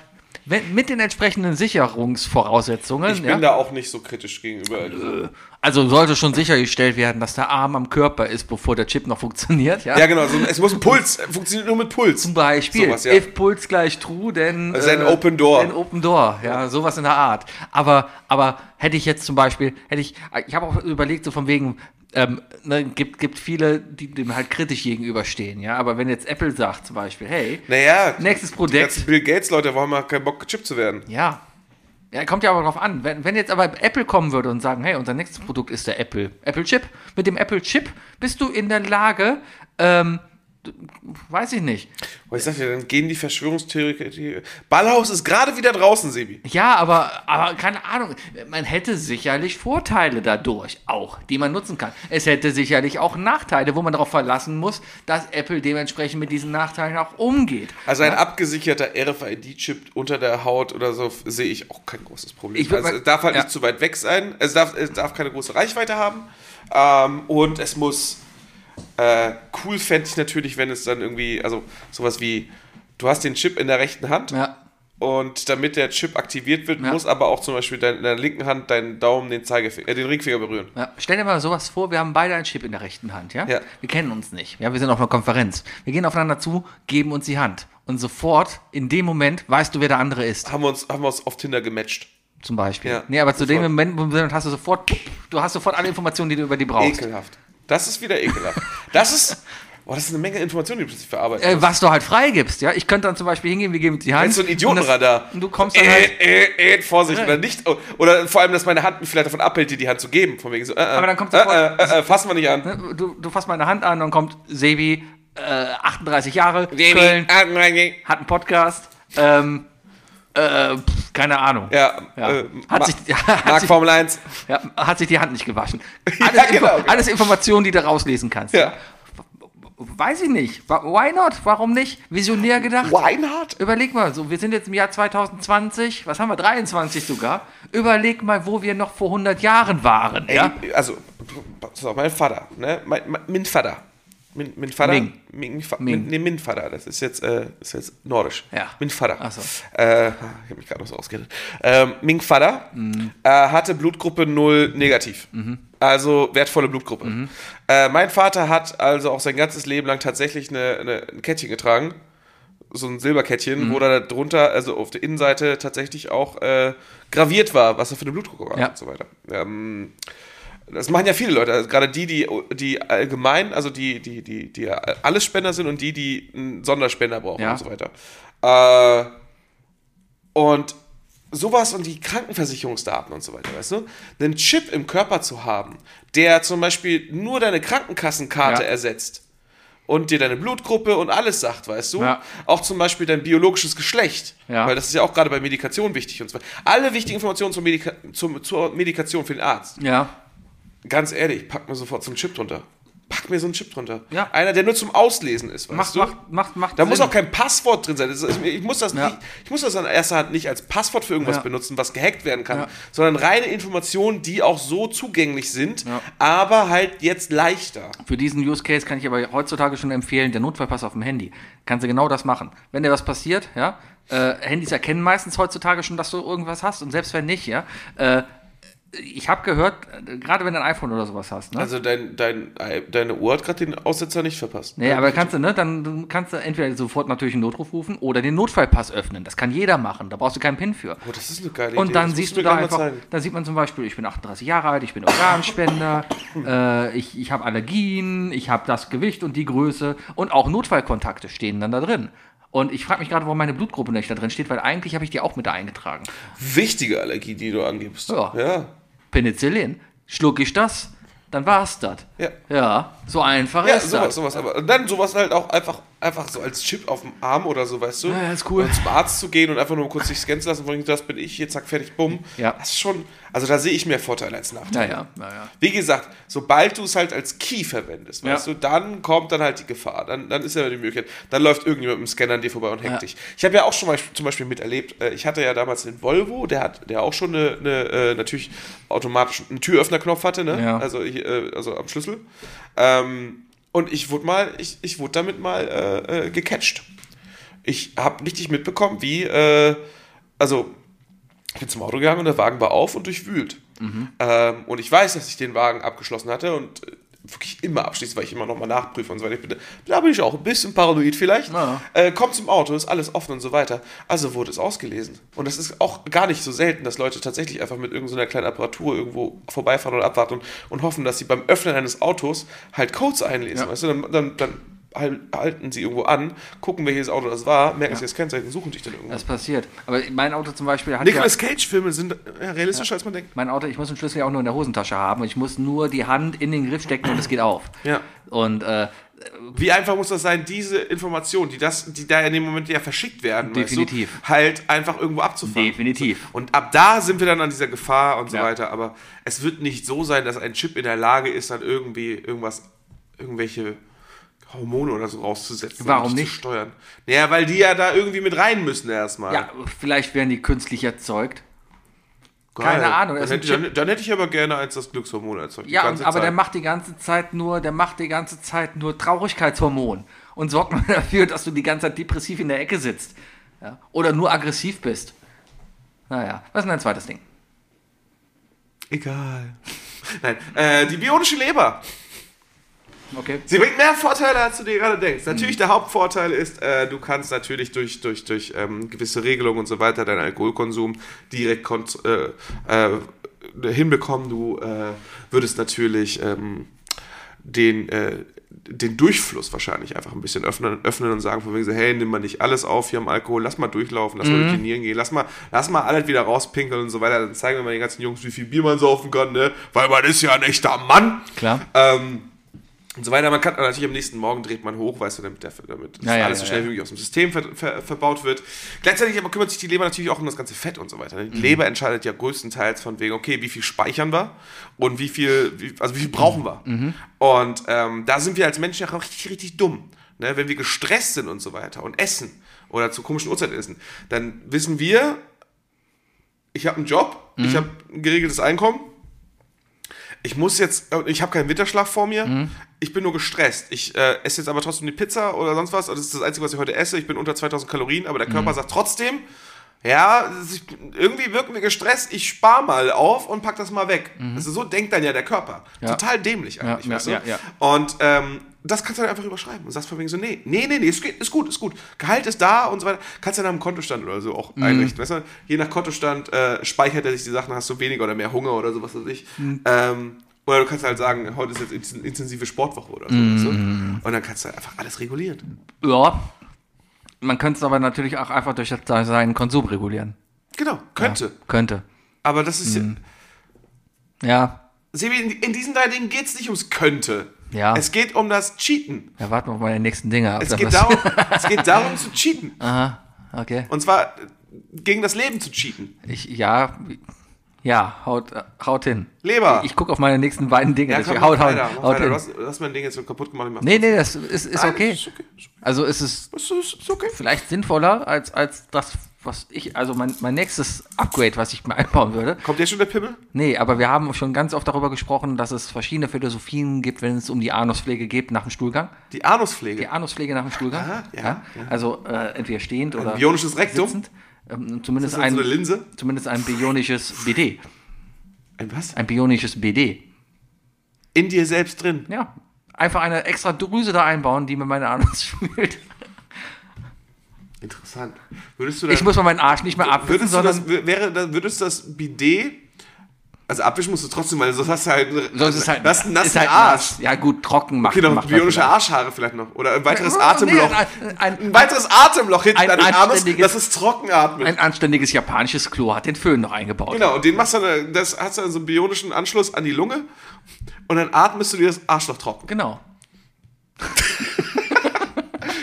wenn, mit den entsprechenden Sicherungsvoraussetzungen. Ich bin ja? da auch nicht so kritisch gegenüber. dieser- Also sollte schon sichergestellt werden, dass der Arm am Körper ist, bevor der Chip noch funktioniert. Ja, Ja, genau. So, es muss ein Puls. Funktioniert nur mit Puls. Zum Beispiel, Sowas, ja. if Puls gleich true, denn Also ein Open Door. Ein Open Door, ja, sowas in der Art. Aber, aber hätte ich jetzt zum Beispiel, hätte ich, ich habe auch überlegt, so von wegen, ähm, ne, gibt, gibt viele, die dem halt kritisch gegenüberstehen, ja. Aber wenn jetzt Apple sagt zum Beispiel, hey, Naja, Nächstes die Projekt. ganzen Bill Gates-Leute haben mal keinen Bock, gechippt zu werden. ja. Ja, kommt ja aber drauf an. Wenn, wenn jetzt aber Apple kommen würde und sagen, hey, unser nächstes Produkt ist der Apple, Apple Chip. Mit dem Apple Chip bist du in der Lage, ähm, weiß ich nicht. Aber ich sag dir, dann gehen die Verschwörungstheoretiker. Ballhaus ist gerade wieder draußen, Sebi. Ja, aber, aber keine Ahnung. Man hätte sicherlich Vorteile dadurch auch, die man nutzen kann. Es hätte sicherlich auch Nachteile, wo man darauf verlassen muss, dass Apple dementsprechend mit diesen Nachteilen auch umgeht. Also ein abgesicherter RFID-Chip unter der Haut oder so sehe ich auch kein großes Problem. Also mal- es darf halt ja. nicht zu weit weg sein. Es darf, es darf keine große Reichweite haben. Ähm, und es muss äh, cool fände ich natürlich, wenn es dann irgendwie, also sowas wie, du hast den Chip in der rechten Hand Ja. und damit der Chip aktiviert wird, Ja. muss aber auch zum Beispiel dein, in der linken Hand deinen Daumen, den Zeigefinger, äh, den Ringfinger berühren. Ja, stell dir mal sowas vor, wir haben beide einen Chip in der rechten Hand, ja? Ja. Wir kennen uns nicht. Ja, wir sind auf einer Konferenz. Wir gehen aufeinander zu, geben uns die Hand. Und sofort, in dem Moment, weißt du, wer der andere ist. Haben wir uns, haben wir uns auf Tinder gematcht. Zum Beispiel. Ja, nee, aber zu dem. Moment hast du sofort, du hast sofort alle Informationen, die du über die brauchst. Ekelhaft. Das ist wieder ekelhaft. Das ist, boah, das ist eine Menge Informationen, die du plötzlich verarbeiten Äh, was du halt freigibst, ja. Ich könnte dann zum Beispiel hingehen, wir geben die Hand. Kennst du ein und das- Idiotenradar? Und du kommst dann halt. Äh, äh, äh, Vorsicht, oder nicht. Oder vor allem, dass meine Hand mich vielleicht davon abhält, dir die Hand zu geben. Von wegen so, äh, äh, Aber dann kommt äh, sofort- äh, äh, äh, fassen wir nicht an. ne, Du, du fasst meine Hand an und kommt Sebi, äh, 38 Jahre, Nee, Köln, äh, hat einen Podcast, ähm, äh, pff, keine Ahnung. Ja, Ja. Äh, Hat sich- hat Mark sich- Formel 1. Ja, hat sich die Hand nicht gewaschen. Ja, Alles, Info genau, genau. alles Informationen, die du rauslesen kannst. Ja. Weiß ich nicht. Why not? Warum nicht? Visionär gedacht. Weinhardt? Überleg mal, so, wir sind jetzt im Jahr 2020, was haben wir, 23 sogar. Überleg mal, wo wir noch vor 100 Jahren waren. Ey, ja? Also, pass auf, mein Vater, ne? Mein, mein, mein Vater. Mein, mein Vater. Ming. Ming, Fa- Ming. Min, nee, mein Vater. Das ist jetzt, äh, ist jetzt nordisch. Ja. Mein Vater. Ach so. Äh, ich habe mich gerade noch so ausgeredet. Ähm, Ming Vater Mhm. äh, hatte Blutgruppe 0 negativ. Also wertvolle Blutgruppe. Mhm. Äh, mein Vater hat also auch sein ganzes Leben lang tatsächlich eine, eine, ein Kettchen getragen. So ein Silberkettchen, Mhm. wo da drunter, also auf der Innenseite tatsächlich auch äh, graviert war, was er für eine Blutgruppe war Ja. und so weiter. Ähm, Das machen ja viele Leute, also gerade die, die, die allgemein, also die, die, die, die Allesspender sind und die, die einen Sonderspender brauchen Ja. und so weiter. Äh, und sowas und die Krankenversicherungsdaten und so weiter, weißt du? Einen Chip im Körper zu haben, der zum Beispiel nur deine Krankenkassenkarte Ja. ersetzt und dir deine Blutgruppe und alles sagt, weißt du? Ja. Auch zum Beispiel dein biologisches Geschlecht, Ja. weil das ist ja auch gerade bei Medikation wichtig und so weiter. Alle wichtigen Informationen zur, Medika zum, zur Medikation für den Arzt. Ja. Ganz ehrlich, pack mir sofort so einen Chip drunter. Pack mir so einen Chip drunter. Ja. Einer, der nur zum Auslesen ist, weißt Macht, du? macht, macht, macht Da muss Sinn. auch kein Passwort drin sein. Ist, ich, muss das Ja. nicht, ich muss das an erster Hand nicht als Passwort für irgendwas Ja. benutzen, was gehackt werden kann, sondern reine Informationen, die auch so zugänglich sind, aber halt jetzt leichter. Für diesen Use Case kann ich aber heutzutage schon empfehlen, der Notfallpass auf dem Handy. Kannst du genau das machen. Wenn dir was passiert, ja, äh, Handys erkennen meistens heutzutage schon, dass du irgendwas hast und selbst wenn nicht, ja, äh, ich habe gehört, äh, gerade wenn du ein iPhone oder sowas hast, ne? Also dein, dein, deine Uhr hat gerade den Aussetzer nicht verpasst. Nee, aber kannst du, ne, dann kannst du entweder sofort natürlich einen Notruf rufen oder den Notfallpass öffnen. Das kann jeder machen. Da brauchst du keinen PIN für. Oh, das ist eine geile Idee. Und dann Das siehst du da einfach, da sieht man zum Beispiel, ich bin 38 Jahre alt, ich bin Organspender, äh, ich, ich habe Allergien, ich habe das Gewicht und die Größe und auch Notfallkontakte stehen dann da drin. Und ich frage mich gerade, warum meine Blutgruppe nicht da drin steht, weil eigentlich habe ich die auch mit da eingetragen. Wichtige Allergie, die du angibst. Ja. ja. Penicillin, schluck ich das, dann war's das. Ja. Ja, so einfach Ja, ist sowas, das. sowas. Aber und dann sowas halt auch einfach, einfach so als Chip auf dem Arm oder so, weißt du? Ja, ist cool. Und zum Arzt zu gehen und einfach nur kurz sich scannen zu lassen, von das bin ich, hier, zack, fertig, bumm. Ja. Das ist schon, also da sehe ich mehr Vorteile als Nachteile. Ja, ja, ja, ja. Wie gesagt, sobald du es halt als Key verwendest, weißt Ja. du, dann kommt dann halt die Gefahr. Dann, dann ist ja die Möglichkeit, dann läuft irgendjemand mit dem Scanner an dir vorbei und hackt Ja. dich. Ich habe ja auch schon mal zum Beispiel miterlebt, äh, ich hatte ja damals den Volvo, der hat, der auch schon eine, eine äh, natürlich automatisch einen Türöffnerknopf hatte, ne? Ja. Also, äh, also am Schlüssel. Ähm, und ich wurde mal, ich, ich wurde damit mal äh, gecatcht. Ich habe richtig mitbekommen, wie, äh, also ich bin zum Auto gegangen und der Wagen war auf und durchwühlt. Ähm, und ich weiß, dass ich den Wagen abgeschlossen hatte und äh, wirklich immer abschließe, weil ich immer nochmal nachprüfe und so weiter. Ich bin, da bin ich auch ein bisschen paranoid vielleicht. Ja. Äh, kommt zum Auto, ist alles offen und so weiter. Also wurde es ausgelesen. Und das ist auch gar nicht so selten, dass Leute tatsächlich einfach mit irgendeiner kleinen Apparatur irgendwo vorbeifahren oder abwarten und, und hoffen, dass sie beim Öffnen eines Autos halt Codes einlesen. Ja. Weißt du, dann, dann, dann halten sie irgendwo an, gucken, welches Auto das war, merken sich das Kennzeichen und suchen dich dann irgendwo. Das passiert. Aber mein Auto zum Beispiel hat Nicolas ja, Cage-Filme sind ja, realistischer, als man denkt. mein Auto, ich muss den Schlüssel ja auch nur in der Hosentasche haben. Ich muss nur die Hand in den Griff stecken und es geht auf. Ja. Und äh, Wie einfach muss das sein, diese Informationen, die, das, die da in dem Moment ja verschickt werden, Definitiv. Weißt du, halt einfach irgendwo abzufangen. definitiv. Und ab da sind wir dann an dieser Gefahr und so Ja. weiter. Aber es wird nicht so sein, dass ein Chip in der Lage ist, dann irgendwie irgendwas, irgendwelche Hormone oder so rauszusetzen. Warum dich nicht? Zu steuern. Naja, weil die ja da irgendwie mit rein müssen erstmal. Ja, vielleicht werden die künstlich erzeugt. Geil. keine Ahnung, Dann hätte, ich, dann, dann hätte ich aber gerne eins, das Glückshormon erzeugt. Ja, und, aber Zeit. der macht die ganze Zeit nur, der macht die ganze Zeit nur Traurigkeitshormon und sorgt nur dafür, dass du die ganze Zeit depressiv in der Ecke sitzt. Ja? Oder nur aggressiv bist. Naja, was ist denn dein zweites Ding? Egal. Nein, äh, die bionische Leber. Okay. Sie bringt mehr Vorteile, als du dir gerade denkst. Natürlich, der Hauptvorteil ist, äh, du kannst natürlich durch, durch, durch ähm, gewisse Regelungen und so weiter deinen Alkoholkonsum direkt äh, äh, hinbekommen. Du äh, würdest natürlich ähm, den, äh, den Durchfluss wahrscheinlich einfach ein bisschen öffnen, öffnen und sagen von wegen so, hey, nimm mal nicht alles auf hier am Alkohol, lass mal durchlaufen, lass mal durch die Nieren gehen, lass mal, lass mal alles wieder rauspinkeln und so weiter. Dann zeigen wir mal den ganzen Jungs, wie viel Bier man saufen kann, ne? Weil man ist ja ein echter Mann. Klar. Ähm, und so weiter. Man kann natürlich am nächsten Morgen dreht man hoch, weißt du, damit, der, damit Ja, ja, alles ja, so schnell wie möglich aus dem System ver, ver, verbaut wird. Gleichzeitig aber kümmert sich die Leber natürlich auch um das ganze Fett und so weiter. Mhm. Die Leber entscheidet ja größtenteils von wegen, okay, wie viel speichern wir und wie viel, wie, also wie viel brauchen wir. Mhm. Und ähm, da sind wir als Menschen ja auch richtig, richtig dumm. Ne? Wenn wir gestresst sind und so weiter und essen oder zu komischen Uhrzeiten essen, dann wissen wir, ich habe einen Job, Mhm. ich habe ein geregeltes Einkommen, ich muss jetzt, ich habe keinen Winterschlaf vor mir, Mhm. Ich bin nur gestresst. Ich äh, esse jetzt aber trotzdem die Pizza oder sonst was. Das ist das Einzige, was ich heute esse. Ich bin unter 2000 Kalorien, aber der Körper Mhm. sagt trotzdem, ja, ist- irgendwie wirken wir gestresst, ich spare mal auf und pack das mal weg. Also so denkt dann ja der Körper. Mhm. Ja. Total dämlich eigentlich, Ja, weißt ja, du? ja, Und ähm, das kannst du dann einfach überschreiben und sagst von wegen so, nee, nee, nee, nee, ist, ist gut, ist gut. Gehalt ist da und so weiter. Kannst du dann am Kontostand oder so auch Mhm. einrichten, weißt du? Je nach Kontostand äh, speichert er sich die Sachen, hast du weniger oder mehr Hunger oder sowas weiß ich. Mhm. Ähm, Oder du kannst halt sagen, heute ist jetzt intensive Sportwoche oder so. du? Und dann kannst du halt einfach alles regulieren. Ja. Man könnte es aber natürlich auch einfach durch seinen Konsum regulieren. Genau, könnte. Könnte. Aber das ist Mhm. ja. Ja. Sebi, in, in diesen drei Dingen geht es nicht ums Könnte. Ja. Es geht um das Cheaten. Ja, warten wir auf meine nächsten Dinge ab. Es geht, darum, es geht darum zu cheaten. Aha, okay. Und zwar gegen das Leben zu cheaten. Ich, ja, ja, haut, haut hin. Leber. Ich, ich gucke auf meine nächsten beiden Dinge. Ja, komm, haut, weiter, haut weiter. hin. Du hast, du hast mein Ding jetzt so kaputt gemacht. Nee, nee, das ist, ist Nein, okay. Ist okay. Also ist es Ist, ist, okay. vielleicht sinnvoller als, als das, was ich, also mein, mein nächstes Upgrade, was ich mir einbauen würde. Kommt jetzt schon der Pimmel? Nee, aber wir haben schon ganz oft darüber gesprochen, dass es verschiedene Philosophien gibt, wenn es um die Anuspflege geht nach dem Stuhlgang. Die Anuspflege. Die Anuspflege nach dem Stuhlgang. Aha, ja, ja. Also äh, entweder stehend oder bionisches Rektum? sitzend. Ähm, zumindest, ein, so zumindest ein bionisches BD. Ein was? Ein bionisches BD. In dir selbst drin. Ja. Einfach eine extra Drüse da einbauen, die mir meine Anus spült. Interessant. Würdest du dann, Ich muss mal meinen Arsch nicht mehr abwischen, du sondern das, wäre, dann würdest du das Bidet, also abwischen musst du trotzdem, weil sonst hast du halt, sonst ist halt, das ist ein nassen ist halt Arsch. nass. Ja gut, trocken macht, Okay, noch macht bionische vielleicht. Arschhaare vielleicht noch. Oder ein weiteres Nee, Atemloch. ein- ein- ein weiteres Atemloch hinten an den anständiges- das ist trocken atmet. Ein anständiges japanisches Klo hat den Föhn noch eingebaut. Genau, und den machst du dann, das hast du dann so einen bionischen Anschluss an die Lunge und dann atmest du dir das Arschloch trocken. Genau.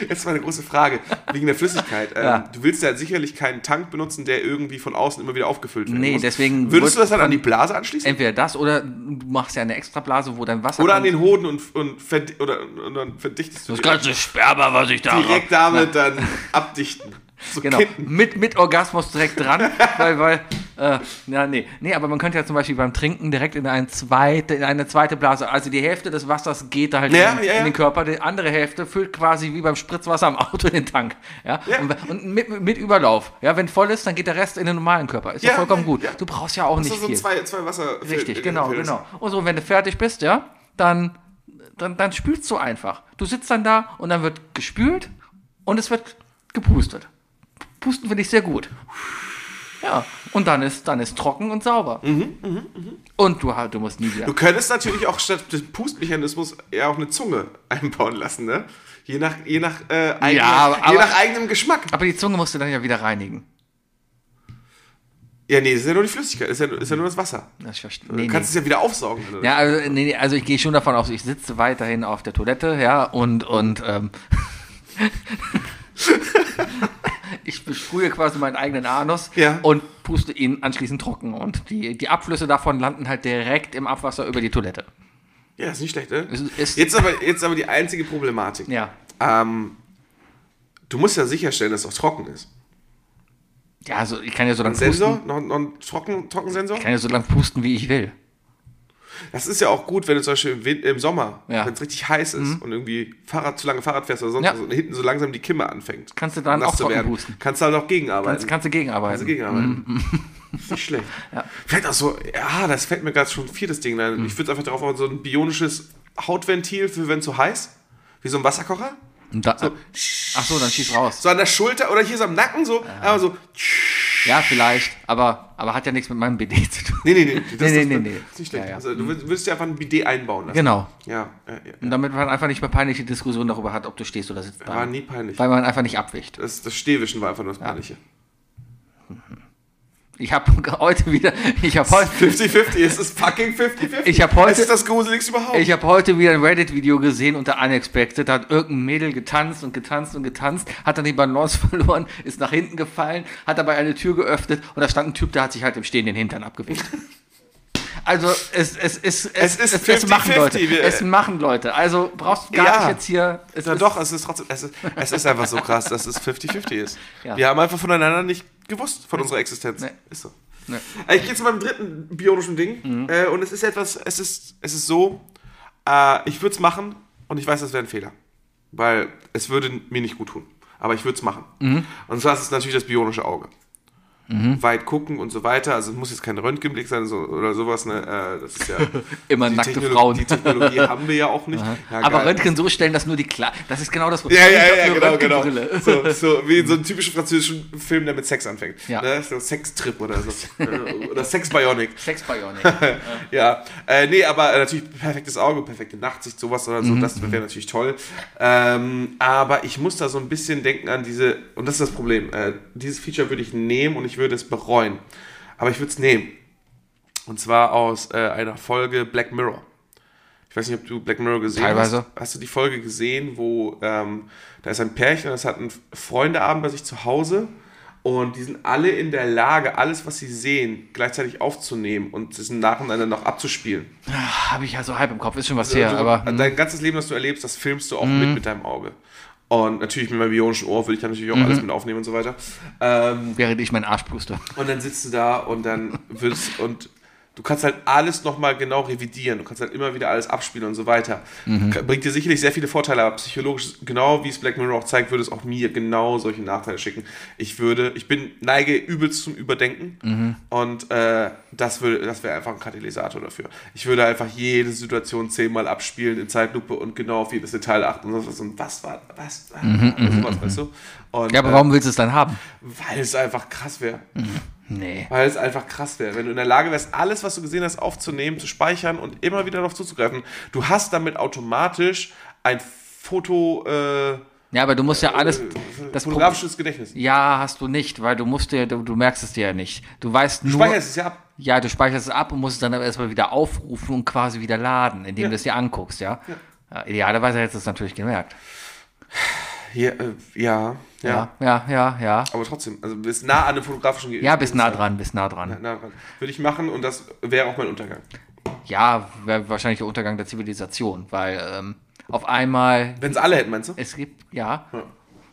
Jetzt meine große Frage, wegen der Flüssigkeit. Ähm, Ja. Du willst ja sicherlich keinen Tank benutzen, der irgendwie von außen immer wieder aufgefüllt wird. Nee, deswegen Würdest du das dann an die Blase anschließen? Entweder das oder du machst ja eine Extrablase, wo dein Wasser Oder an den Hoden und, und, verdi oder, und dann verdichtest du das ganze Sperma, was ich da direkt damit dann abdichten. So Genau, mit, mit Orgasmus direkt dran, weil, weil, äh, ja, nee. Nee, aber man könnte ja zum Beispiel beim Trinken direkt in eine zweite, in eine zweite Blase, also die Hälfte des Wassers geht da halt Ja, in, ja, in den Körper, die andere Hälfte füllt quasi wie beim Spritzwasser am Auto in den Tank, ja. Und, und mit, mit Überlauf, ja, wenn voll ist, dann geht der Rest in den normalen Körper, ist ja, vollkommen gut. Du brauchst ja auch Das nicht ist so viel. zwei, zwei Wasser. Richtig, genau, Filter. genau. Und so, wenn du fertig bist, ja, dann, dann, dann spülst du einfach. Du sitzt dann da und dann wird gespült und es wird gepustet. Pusten finde ich sehr gut. Ja, und dann ist, dann ist trocken und sauber. Und du, du musst nie wieder. Du könntest natürlich auch statt des Pustmechanismus ja auch eine Zunge einbauen lassen, ne? Je nach, je nach, äh, eigener, Ja, aber- je nach eigenem Geschmack. aber die Zunge musst du dann ja wieder reinigen. Ja, nee, das ist ja nur die Flüssigkeit, das ist ja, nur- ist ja nur das Wasser. Das ich verstehe. Du Nee, kannst nee. es ja wieder aufsaugen. Also. Ja, also, nee, also ich gehe schon davon aus, ich sitze weiterhin auf der Toilette, ja, und, und ähm, ich besprühe quasi meinen eigenen Anus Ja. und puste ihn anschließend trocken. Und die, die Abflüsse davon landen halt direkt im Abwasser über die Toilette. Ja, ist nicht schlecht, ne? Es ist- Jetzt aber, jetzt aber die einzige Problematik. Ja. Ähm, du musst ja sicherstellen, dass es auch trocken ist. Ja, also ich kann ja so lange Ein Sensor? pusten. Noch, noch ein Trocken, Trockensensor? Ich kann ja so lange pusten, wie ich will. Das ist ja auch gut, wenn du zum Beispiel im, Win- im Sommer, Ja. Mhm. wenn es richtig heiß ist und irgendwie Fahrrad, zu lange Fahrrad fährst oder sonst Ja. was und hinten so langsam die Kimme anfängt. Kannst du dann auch zu werden, pusten. Kannst du halt auch gegenarbeiten. Kannst, kannst du gegenarbeiten. Kannst du gegenarbeiten. Ist nicht schlecht. Vielleicht auch so, ja, das fällt mir gerade schon ein viertes Ding ein. Ich würde einfach darauf machen, so ein bionisches Hautventil für wenn es so heiß. Wie so ein Wasserkocher. Da, ach so, dann schieß raus. So an der Schulter oder hier so am Nacken so. Aber so. Ja, vielleicht, aber, aber hat ja nichts mit meinem BD zu tun. Nee, nee, nee. Das, Nee, das, nee, das, nee, ist nicht schlecht. Ja, ja. Also, du würdest dir einfach ein Bidet einbauen lassen. Genau. Ja, ja, ja. Und damit man einfach nicht mehr peinliche Diskussion darüber hat, ob du stehst oder sitzt. War nie peinlich. Weil man einfach nicht abwischt. Das, das Stehwischen war einfach nur das Peinliche. Ich habe heute wieder, ich habe heute, 50-50, es ist fucking 50-50. Ich hab heute- Es ist das Gruseligste überhaupt. ich habe heute wieder ein Reddit-Video gesehen unter Unexpected. Da hat irgendein Mädel getanzt und getanzt und getanzt, hat dann die Balance verloren, ist nach hinten gefallen, hat dabei eine Tür geöffnet und da stand ein Typ, der hat sich halt im Stehen den Hintern abgewischt. Also es, es, es, Es ist es, es machen 50-50, Leute. Es machen Leute. Also brauchst du gar Ja. nicht jetzt hier. Es Ja, ist, doch, es ist trotzdem, es ist, es ist einfach so krass, dass es 50-50 ist. Ja. Wir haben einfach voneinander nicht gewusst, von unserer Existenz. Nee. Ist so. Nee. Äh, Ich gehe zu meinem dritten bionischen Ding. Mhm. Äh, und es ist etwas, es ist, es ist so, äh, ich würde es machen und ich weiß, das wäre ein Fehler. Weil es würde mir nicht gut tun. Aber ich würde es machen. Mhm. Und zwar ist es natürlich das bionische Auge. Weit gucken und so weiter. Also es muss jetzt kein Röntgenblick sein so, oder sowas. Ne? Äh, das ist ja Immer nackte Technolo- Frauen. Die Technologie haben wir ja auch nicht. Ja, Aber geil. Röntgen so stellen, dass nur die klar. Das ist genau das Ja, ja, ja, Nur genau, genau. So, so wie in so einem typischen französischen Film, der mit Sex anfängt. Ja. Ne? So Sextrip oder so. Oder Sex Bionic. Sex Bionic. Ja, äh, nee, aber natürlich perfektes Auge, perfekte Nachtsicht, sowas oder so, das wäre natürlich toll. Ähm, aber ich muss da so ein bisschen denken an diese, und das ist das Problem, äh, dieses Feature würde ich nehmen und ich würde es bereuen. Aber ich würde es nehmen. Und zwar aus äh, einer Folge Black Mirror. Ich weiß nicht, ob du Black Mirror gesehen Teilweise. hast. Hast du die Folge gesehen, wo ähm, da ist ein Pärchen, das hat einen Freundeabend bei sich zu Hause und die sind alle in der Lage, alles, was sie sehen, gleichzeitig aufzunehmen und es nacheinander noch abzuspielen. Habe ich ja so halb im Kopf, ist schon was her, Also, aber. hm. dein ganzes Leben, das du erlebst, das filmst du auch mit mit deinem Auge. Und natürlich mit meinem bionischen Ohr will ich dann natürlich auch alles mit aufnehmen und so weiter. Ähm, Während ich meinen Arsch puste. und dann sitzt du da und dann wirst und du kannst halt alles nochmal genau revidieren. Du kannst halt immer wieder alles abspielen und so weiter. Ka- Bringt dir sicherlich sehr viele Vorteile, aber psychologisch, genau wie es Black Mirror auch zeigt, würde es auch mir genau solche Nachteile schicken. Ich würde, ich bin, neige übelst zum Überdenken und äh, das, würde, das wäre einfach ein Katalysator dafür. Ich würde einfach jede Situation zehnmal abspielen in Zeitlupe und genau auf jedes Detail achten und so, und was war, was, was, sowas, weißt du? Und, Ja, aber äh, warum willst du es dann haben? weil es einfach krass wäre. Nee. Weil es einfach krass wäre. Wenn du in der Lage wärst, alles, was du gesehen hast, aufzunehmen, zu speichern und immer wieder darauf zuzugreifen. Du hast damit automatisch ein Foto, äh, Ja, aber du musst ja alles. Das Problem, fotografisches Gedächtnis. Du ja, hast du nicht, weil du musst dir, du, du merkst es dir ja nicht. Du weißt nur. speicherst es ja ab. Ja, du speicherst es ab und musst es dann aber erstmal wieder aufrufen und quasi wieder laden, indem Ja. du es dir anguckst, ja? ja. idealerweise hättest du es natürlich gemerkt. Hier, äh, ja, ja, Ja, ja, ja, ja. Aber trotzdem, also bis nah an dem fotografischen Ja, bist nah dran, bist nah dran. Nah dran. Würde ich machen und das wäre auch mein Untergang. Ja, wäre wahrscheinlich der Untergang der Zivilisation, weil ähm, auf einmal, Wenn es alle hätten, meinst du? es gibt, ja,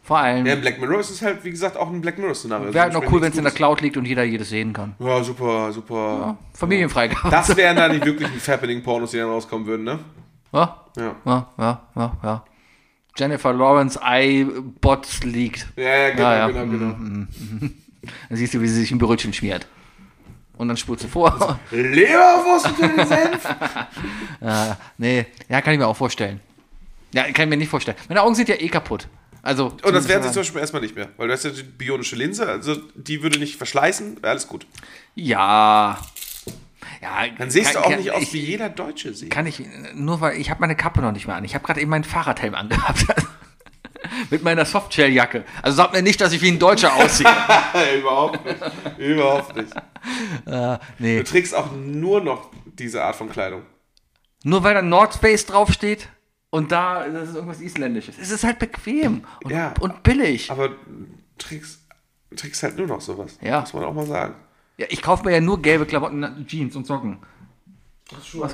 vor allem, Ja, Black Mirror ist halt, wie gesagt, auch ein Black Mirror-Szenario. wäre halt noch cool, wenn es in der Cloud liegt und jeder jedes sehen kann. Ja, super, super. Familienfreigabe. Das wären dann die wirklichen Fappening-Pornos, die dann rauskommen würden, ne? Ja, Ja. ja, ja, ja, ja. Jennifer Lawrence iBot liegt. Ja, ja, genau, Ja, ja. genau, genau. Dann siehst du, wie sie sich ein Brötchen schmiert. Und dann spulst du vor. Leberwurst unter den Senf? ja, nee, ja, kann ich mir auch vorstellen. Ja, kann ich mir nicht vorstellen. Meine Augen sind ja eh kaputt. Also, Und das wären sie zum Beispiel erstmal nicht mehr, weil du hast ja die bionische Linse, also die würde nicht verschleißen, wäre alles gut. Ja. Ja, Dann siehst kann- du auch kann- nicht aus, wie jeder Deutsche sieht. Kann ich, nur weil ich habe meine Kappe noch nicht mehr an. Ich habe gerade eben meinen Fahrradhelm angehabt. Mit meiner Softshelljacke. Also sagt mir nicht, dass ich wie ein Deutscher aussehe. überhaupt nicht. Überhaupt nicht. nee. Du trägst auch nur noch diese Art von Kleidung. Nur weil da North Face draufsteht und da das ist irgendwas Isländisches. Es ist halt bequem und, Ja. und billig. Aber du trägst, trägst halt nur noch sowas. Ja. Muss man auch mal sagen. Ja, ich kaufe mir ja nur gelbe Klamotten, Jeans und Socken. Schuhe,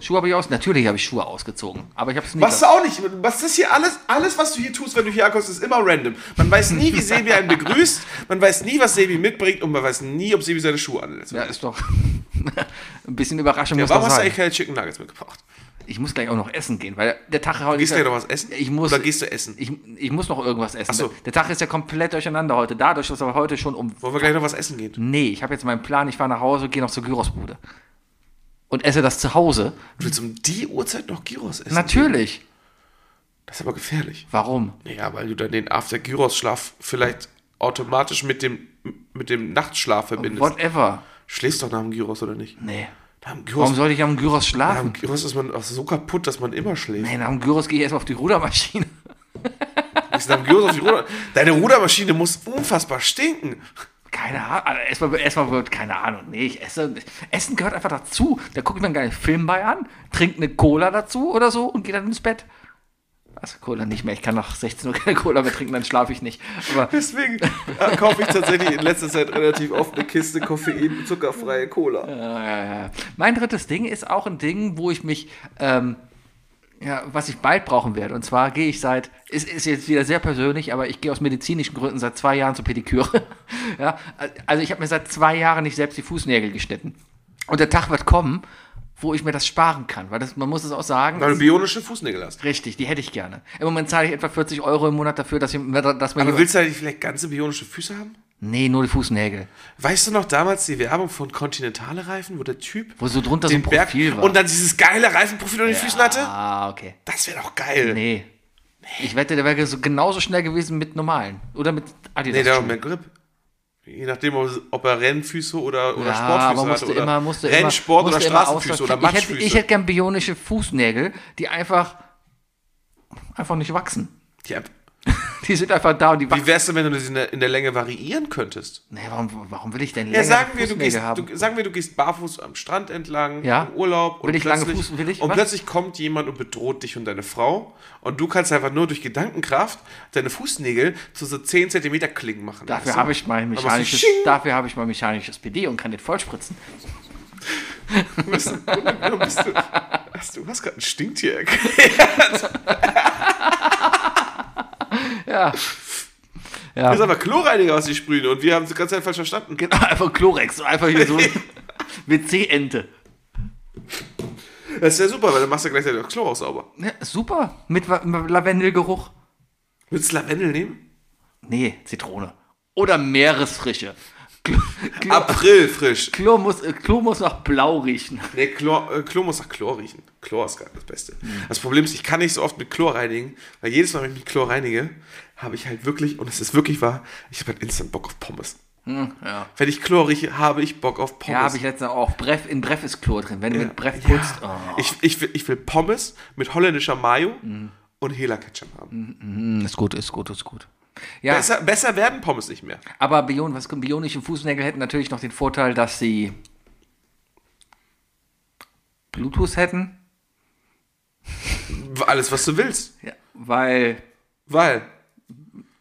Schuhe habe ich aus. Natürlich habe ich Schuhe ausgezogen, aber ich habe es nicht. Was du auch nicht. Was ist hier alles, alles, was du hier tust, wenn du hier ankommst, ist immer random. Man weiß nie, wie Sebi einen begrüßt, man weiß nie, was Sebi mitbringt und man weiß nie, ob Sebi seine Schuhe anlässt. Ja, ist doch ein bisschen Überraschung Ja, warum hast du eigentlich keine Chicken Nuggets mitgebracht? Ich muss gleich auch noch essen gehen, weil der Tag heute Gehst du ja- noch was essen? Ich muss, Oder gehst du essen? Ich, ich muss noch irgendwas essen. Ach so. Der Tag ist ja komplett durcheinander heute. Dadurch, dass aber heute schon um. Wollen wir gleich noch was essen gehen? Nee, ich habe jetzt meinen Plan. Ich fahre nach Hause, gehe noch zur Gyrosbude. Und esse das zu Hause. Du willst um die Uhrzeit noch Gyros essen? Natürlich. Das ist aber gefährlich. Warum? Ja, weil du dann den After-Gyros-Schlaf vielleicht automatisch mit dem, mit dem Nachtschlaf verbindest. Whatever. Schläfst doch nach dem Gyros, oder nicht? Nee. Dem Warum Gyros, sollte ich am Gyros schlafen? Gyros ist man so kaputt, dass man immer schläft. Nee, nach dem Gyros gehe ich erstmal auf die Rudermaschine. Nach dem Gyros auf die Ruder Deine Rudermaschine muss unfassbar stinken. Keine Ahnung. Also erstmal, erstmal wird, keine Ahnung. Nee, ich esse. Essen gehört einfach dazu. Da gucke ich mir einen geilen Film bei an, trinke eine Cola dazu oder so und gehe dann ins Bett. Also Cola nicht mehr. Ich kann nach 16 Uhr keine Cola mehr trinken, dann schlafe ich nicht. Aber Deswegen äh, kaufe ich tatsächlich in letzter Zeit relativ oft eine Kiste Koffein, zuckerfreie Cola. Äh, mein drittes Ding ist auch ein Ding, wo ich mich, ähm, ja, was ich bald brauchen werde. Und zwar gehe ich seit, ist, ist jetzt wieder sehr persönlich, aber ich gehe aus medizinischen Gründen seit zwei Jahren zur Pediküre. ja, also ich habe mir seit zwei Jahren nicht selbst die Fußnägel geschnitten. Und der Tag wird kommen, wo ich mir das sparen kann, weil das, man muss es auch sagen. Weil du bionische Fußnägel hast. Richtig, die hätte ich gerne. Im Moment zahle ich etwa 40 Euro im Monat dafür, dass, ich, dass mir Aber willst du eigentlich vielleicht ganze bionische Füße haben? Nee, nur die Fußnägel. Weißt du noch damals die Werbung von Continentale Reifen, wo der Typ Wo so drunter so den ein Berg Profil war. und dann dieses geile Reifenprofil unter den Füßen hatte? Ah, okay. Das wäre doch geil. Nee. Ich wette, der wäre so genauso schnell gewesen mit normalen. Oder mit Adidas. Nee, der hat mehr Grip. Je nachdem, ob- er Rennfüße oder, oder ja, Sportfüße aber musste hatte. Oder immer, musste Rennsport immer, oder musste immer Straßenfüße oder Ausdauer- ich hätte, Matschfüße. ich hätte gern bionische Fußnägel, die einfach einfach nicht wachsen. ja, Die sind einfach da und die wie wachsen. wär's denn, wenn du das in der, in der Länge variieren könntest? Nee, warum, warum will ich denn Ja, längere sagen wir, du gehst, haben? du, sagen wir, du gehst barfuß am Strand entlang, Ja. im Urlaub Will und, ich lange plötzlich, Fuß- will ich und was? plötzlich kommt jemand und bedroht dich und deine Frau und du kannst einfach nur durch Gedankenkraft deine Fußnägel zu so 10 cm Klingen machen. Dafür du? habe ich mein du mechanisches, dafür habe ich mein mechanisches PD und kann den vollspritzen. Bist du, bist du, hast, du hast gerade ein Stinktier erklärt. Ja. Das Ja. ist aber Chlorreiniger, was sie sprühen und wir haben es die ganze Zeit falsch verstanden. Genau, einfach Chlorex, einfach hier so WC-Ente. Das ist ja super, weil dann machst du gleichzeitig auch Chlor auch sauber. Ja, super. Mit, mit Lavendelgeruch. Willst du Lavendel nehmen? Nee, Zitrone. Oder Meeresfrische. Klo, Klo, April frisch. Klo, muss, äh, Klo muss nach Blau riechen. Nee, Chlor, äh, Chlor muss nach Chlor riechen. Chlor ist gar das Beste. Mhm. Das Problem ist, ich kann nicht so oft mit Chlor reinigen, weil jedes Mal, wenn ich mit Chlor reinige, habe ich halt wirklich, und es ist wirklich wahr, ich habe halt instant Bock auf Pommes. ja. Wenn ich Chlor rieche, habe ich Bock auf Pommes. Ja, habe ich letztens auch. Bref, in Bref ist Chlor drin. Wenn du Ja. mit Bref putzt. Oh. Ich, ich, will, ich will Pommes mit holländischer Mayo Mhm. und Hela-Ketchup haben. Mm, Ist gut, ist gut, ist gut. Ja, Besser, besser werden Pommes nicht mehr. aber Bion, was bionische Fußnägel hätten natürlich noch den Vorteil, dass sie Bluetooth hätten. Alles, was du willst. Ja, weil Weil.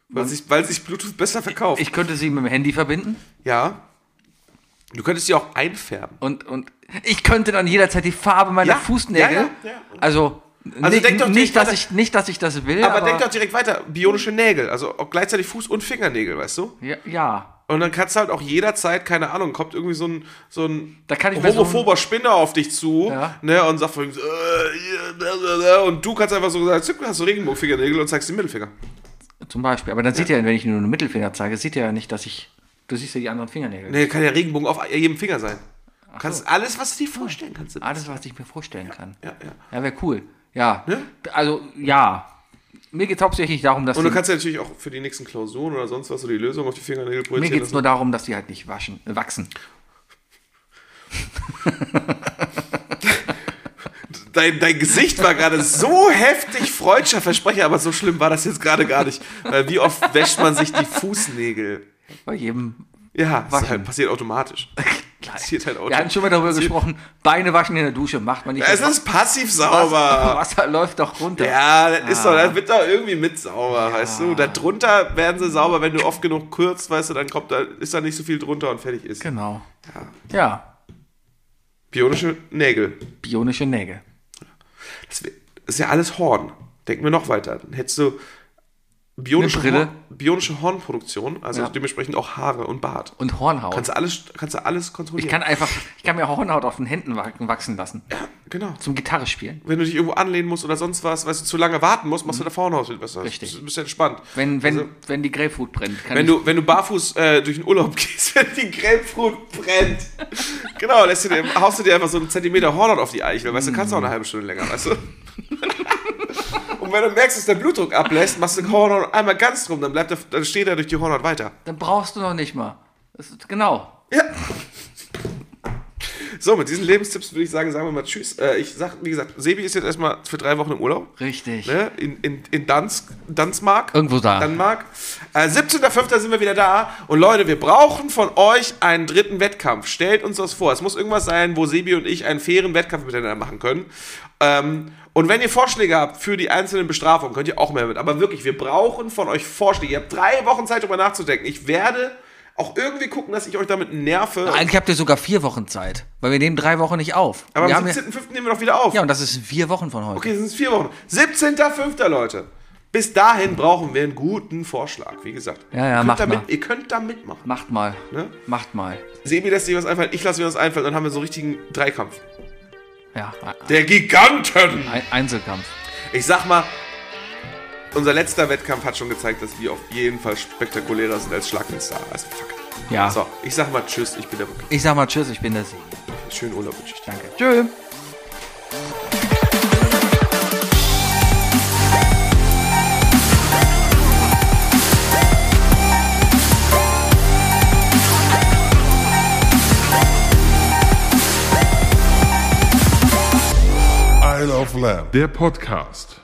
Weil sich, weil sich Bluetooth besser verkauft. ich könnte sie mit dem Handy verbinden ja. Du könntest sie auch einfärben. und, und ich könnte dann jederzeit die Farbe meiner Ja, Fußnägel. ja, ja, ja. Also, Also denk doch nicht, dass weiter. ich, nicht, dass ich das will, Aber, aber, denk doch direkt weiter. Bionische Nägel. Also auch gleichzeitig Fuß- und Fingernägel, weißt du? ja, ja. Und dann kannst du halt auch jederzeit, keine Ahnung, kommt irgendwie so ein, so ein Da kann ich mir so homophober Spinner auf dich zu Ja. ne, und sagt vorhin so, äh, und du kannst einfach so sagen, hast du Regenbogenfingernägel und zeigst den Mittelfinger. Zum Beispiel. Aber dann sieht er, wenn ich nur einen Mittelfinger zeige, sieht er ja nicht, dass ich. Du siehst ja die anderen Fingernägel. Ne, kann ja Regenbogen auf jedem Finger sein. Kannst alles, was du dir vorstellen kannst. Alles, was ich mir vorstellen kann. Ja, ja. Ja, wäre cool. Ja. Ne? Also, ja. Mir geht es hauptsächlich darum, dass Und du die, kannst ja natürlich auch für die nächsten Klausuren oder sonst was so die Lösung auf die Fingernägel mir projizieren geht es nur darum, dass die halt nicht waschen, äh, wachsen. Dein, dein Gesicht war gerade so heftig freudscher Versprecher, aber so schlimm war das jetzt gerade gar nicht. Weil wie oft wäscht man sich die Fußnägel? Bei jedem. Ja, das halt, passiert automatisch. Passiert halt Wir automatisch. hatten schon mal darüber gesprochen, Beine waschen in der Dusche, macht man nicht. Es Das ist passiv Wasser, sauber. Wasser läuft doch runter. Ja, das ist doch, das wird doch irgendwie mit sauber, weißt du? Da drunter werden sie sauber, wenn du oft genug kürzt, weißt du, dann kommt da, ist da nicht so viel drunter und fertig ist. Genau. Ja. Bionische Nägel. Bionische Nägel. Das ist ja alles Horn. Denken wir noch weiter. Dann hättest du bionische. Horn, bionische Hornproduktion, also Ja. dementsprechend auch Haare und Bart. Und Hornhaut. Kannst du alles, kannst du alles kontrollieren. ich kann einfach, ich kann mir Hornhaut auf den Händen wa- wachsen lassen. genau. Zum Gitarre spielen. Wenn du dich irgendwo anlehnen musst oder sonst was, weißt du, zu lange warten musst, machst du der Hornhaut viel besser. Mhm. Richtig. Du bist entspannt. Wenn, wenn, Also- wenn die Grapefruit brennt. Wenn du, wenn du barfuß äh, durch den Urlaub gehst, wenn die Grapefruit brennt. genau, lässt du dir, haust du dir einfach so einen Zentimeter Hornhaut auf die Eichel, weißt du, kannst du auch eine halbe Stunde länger, weißt du? Und wenn du merkst, dass der Blutdruck ablässt, machst du die Hornhaut einmal ganz drum, dann, bleibt er, dann steht er durch die Hornhaut weiter. dann brauchst du noch nicht mal. Das ist, genau. Ja. So, mit diesen Lebenstipps würde ich sagen, sagen wir mal Tschüss. Äh, ich sag, wie gesagt, Sebi ist jetzt erstmal für drei Wochen im Urlaub. Richtig. Ne? In, in, in Dansk, Dansmark. Irgendwo da. Danmark. Äh, 17.05. sind wir wieder da. Und Leute, wir brauchen von euch einen dritten Wettkampf. Stellt uns das vor. Es muss irgendwas sein, wo Sebi und ich einen fairen Wettkampf miteinander machen können. Ähm, und wenn ihr Vorschläge habt für die einzelnen Bestrafungen, könnt ihr auch mehr mit. Aber wirklich, wir brauchen von euch Vorschläge. Ihr habt drei Wochen Zeit, darüber nachzudenken. Ich werde auch irgendwie gucken, dass ich euch damit nerve. Eigentlich habt ihr sogar vier Wochen Zeit, weil wir nehmen drei Wochen nicht auf. Aber wir am haben ja, 17.05. nehmen wir doch wieder auf. ja, und das ist vier Wochen von heute. Okay, das sind vier Wochen. 17.05. Leute. Bis dahin brauchen wir einen guten Vorschlag, wie gesagt. Ja, ja, ihr macht da mal. Ihr könnt da mitmachen. Macht mal. Ne? Macht mal. Sebi lässt sich was einfallen, ich lasse mir was einfallen, dann haben wir so einen richtigen Dreikampf. Ja, Der Giganten! ein Einzelkampf. Ich sag mal, unser letzter Wettkampf hat schon gezeigt, dass wir auf jeden Fall spektakulärer sind als Schlagnenstar. Also fuck. Ja. So, ich sag mal Tschüss, ich bin der Bock. Ich sag mal Tschüss, ich bin der Sieg. Schönen Urlaub wünsche ich dir. Danke. Tschö. Isle of Lamb. Der Podcast.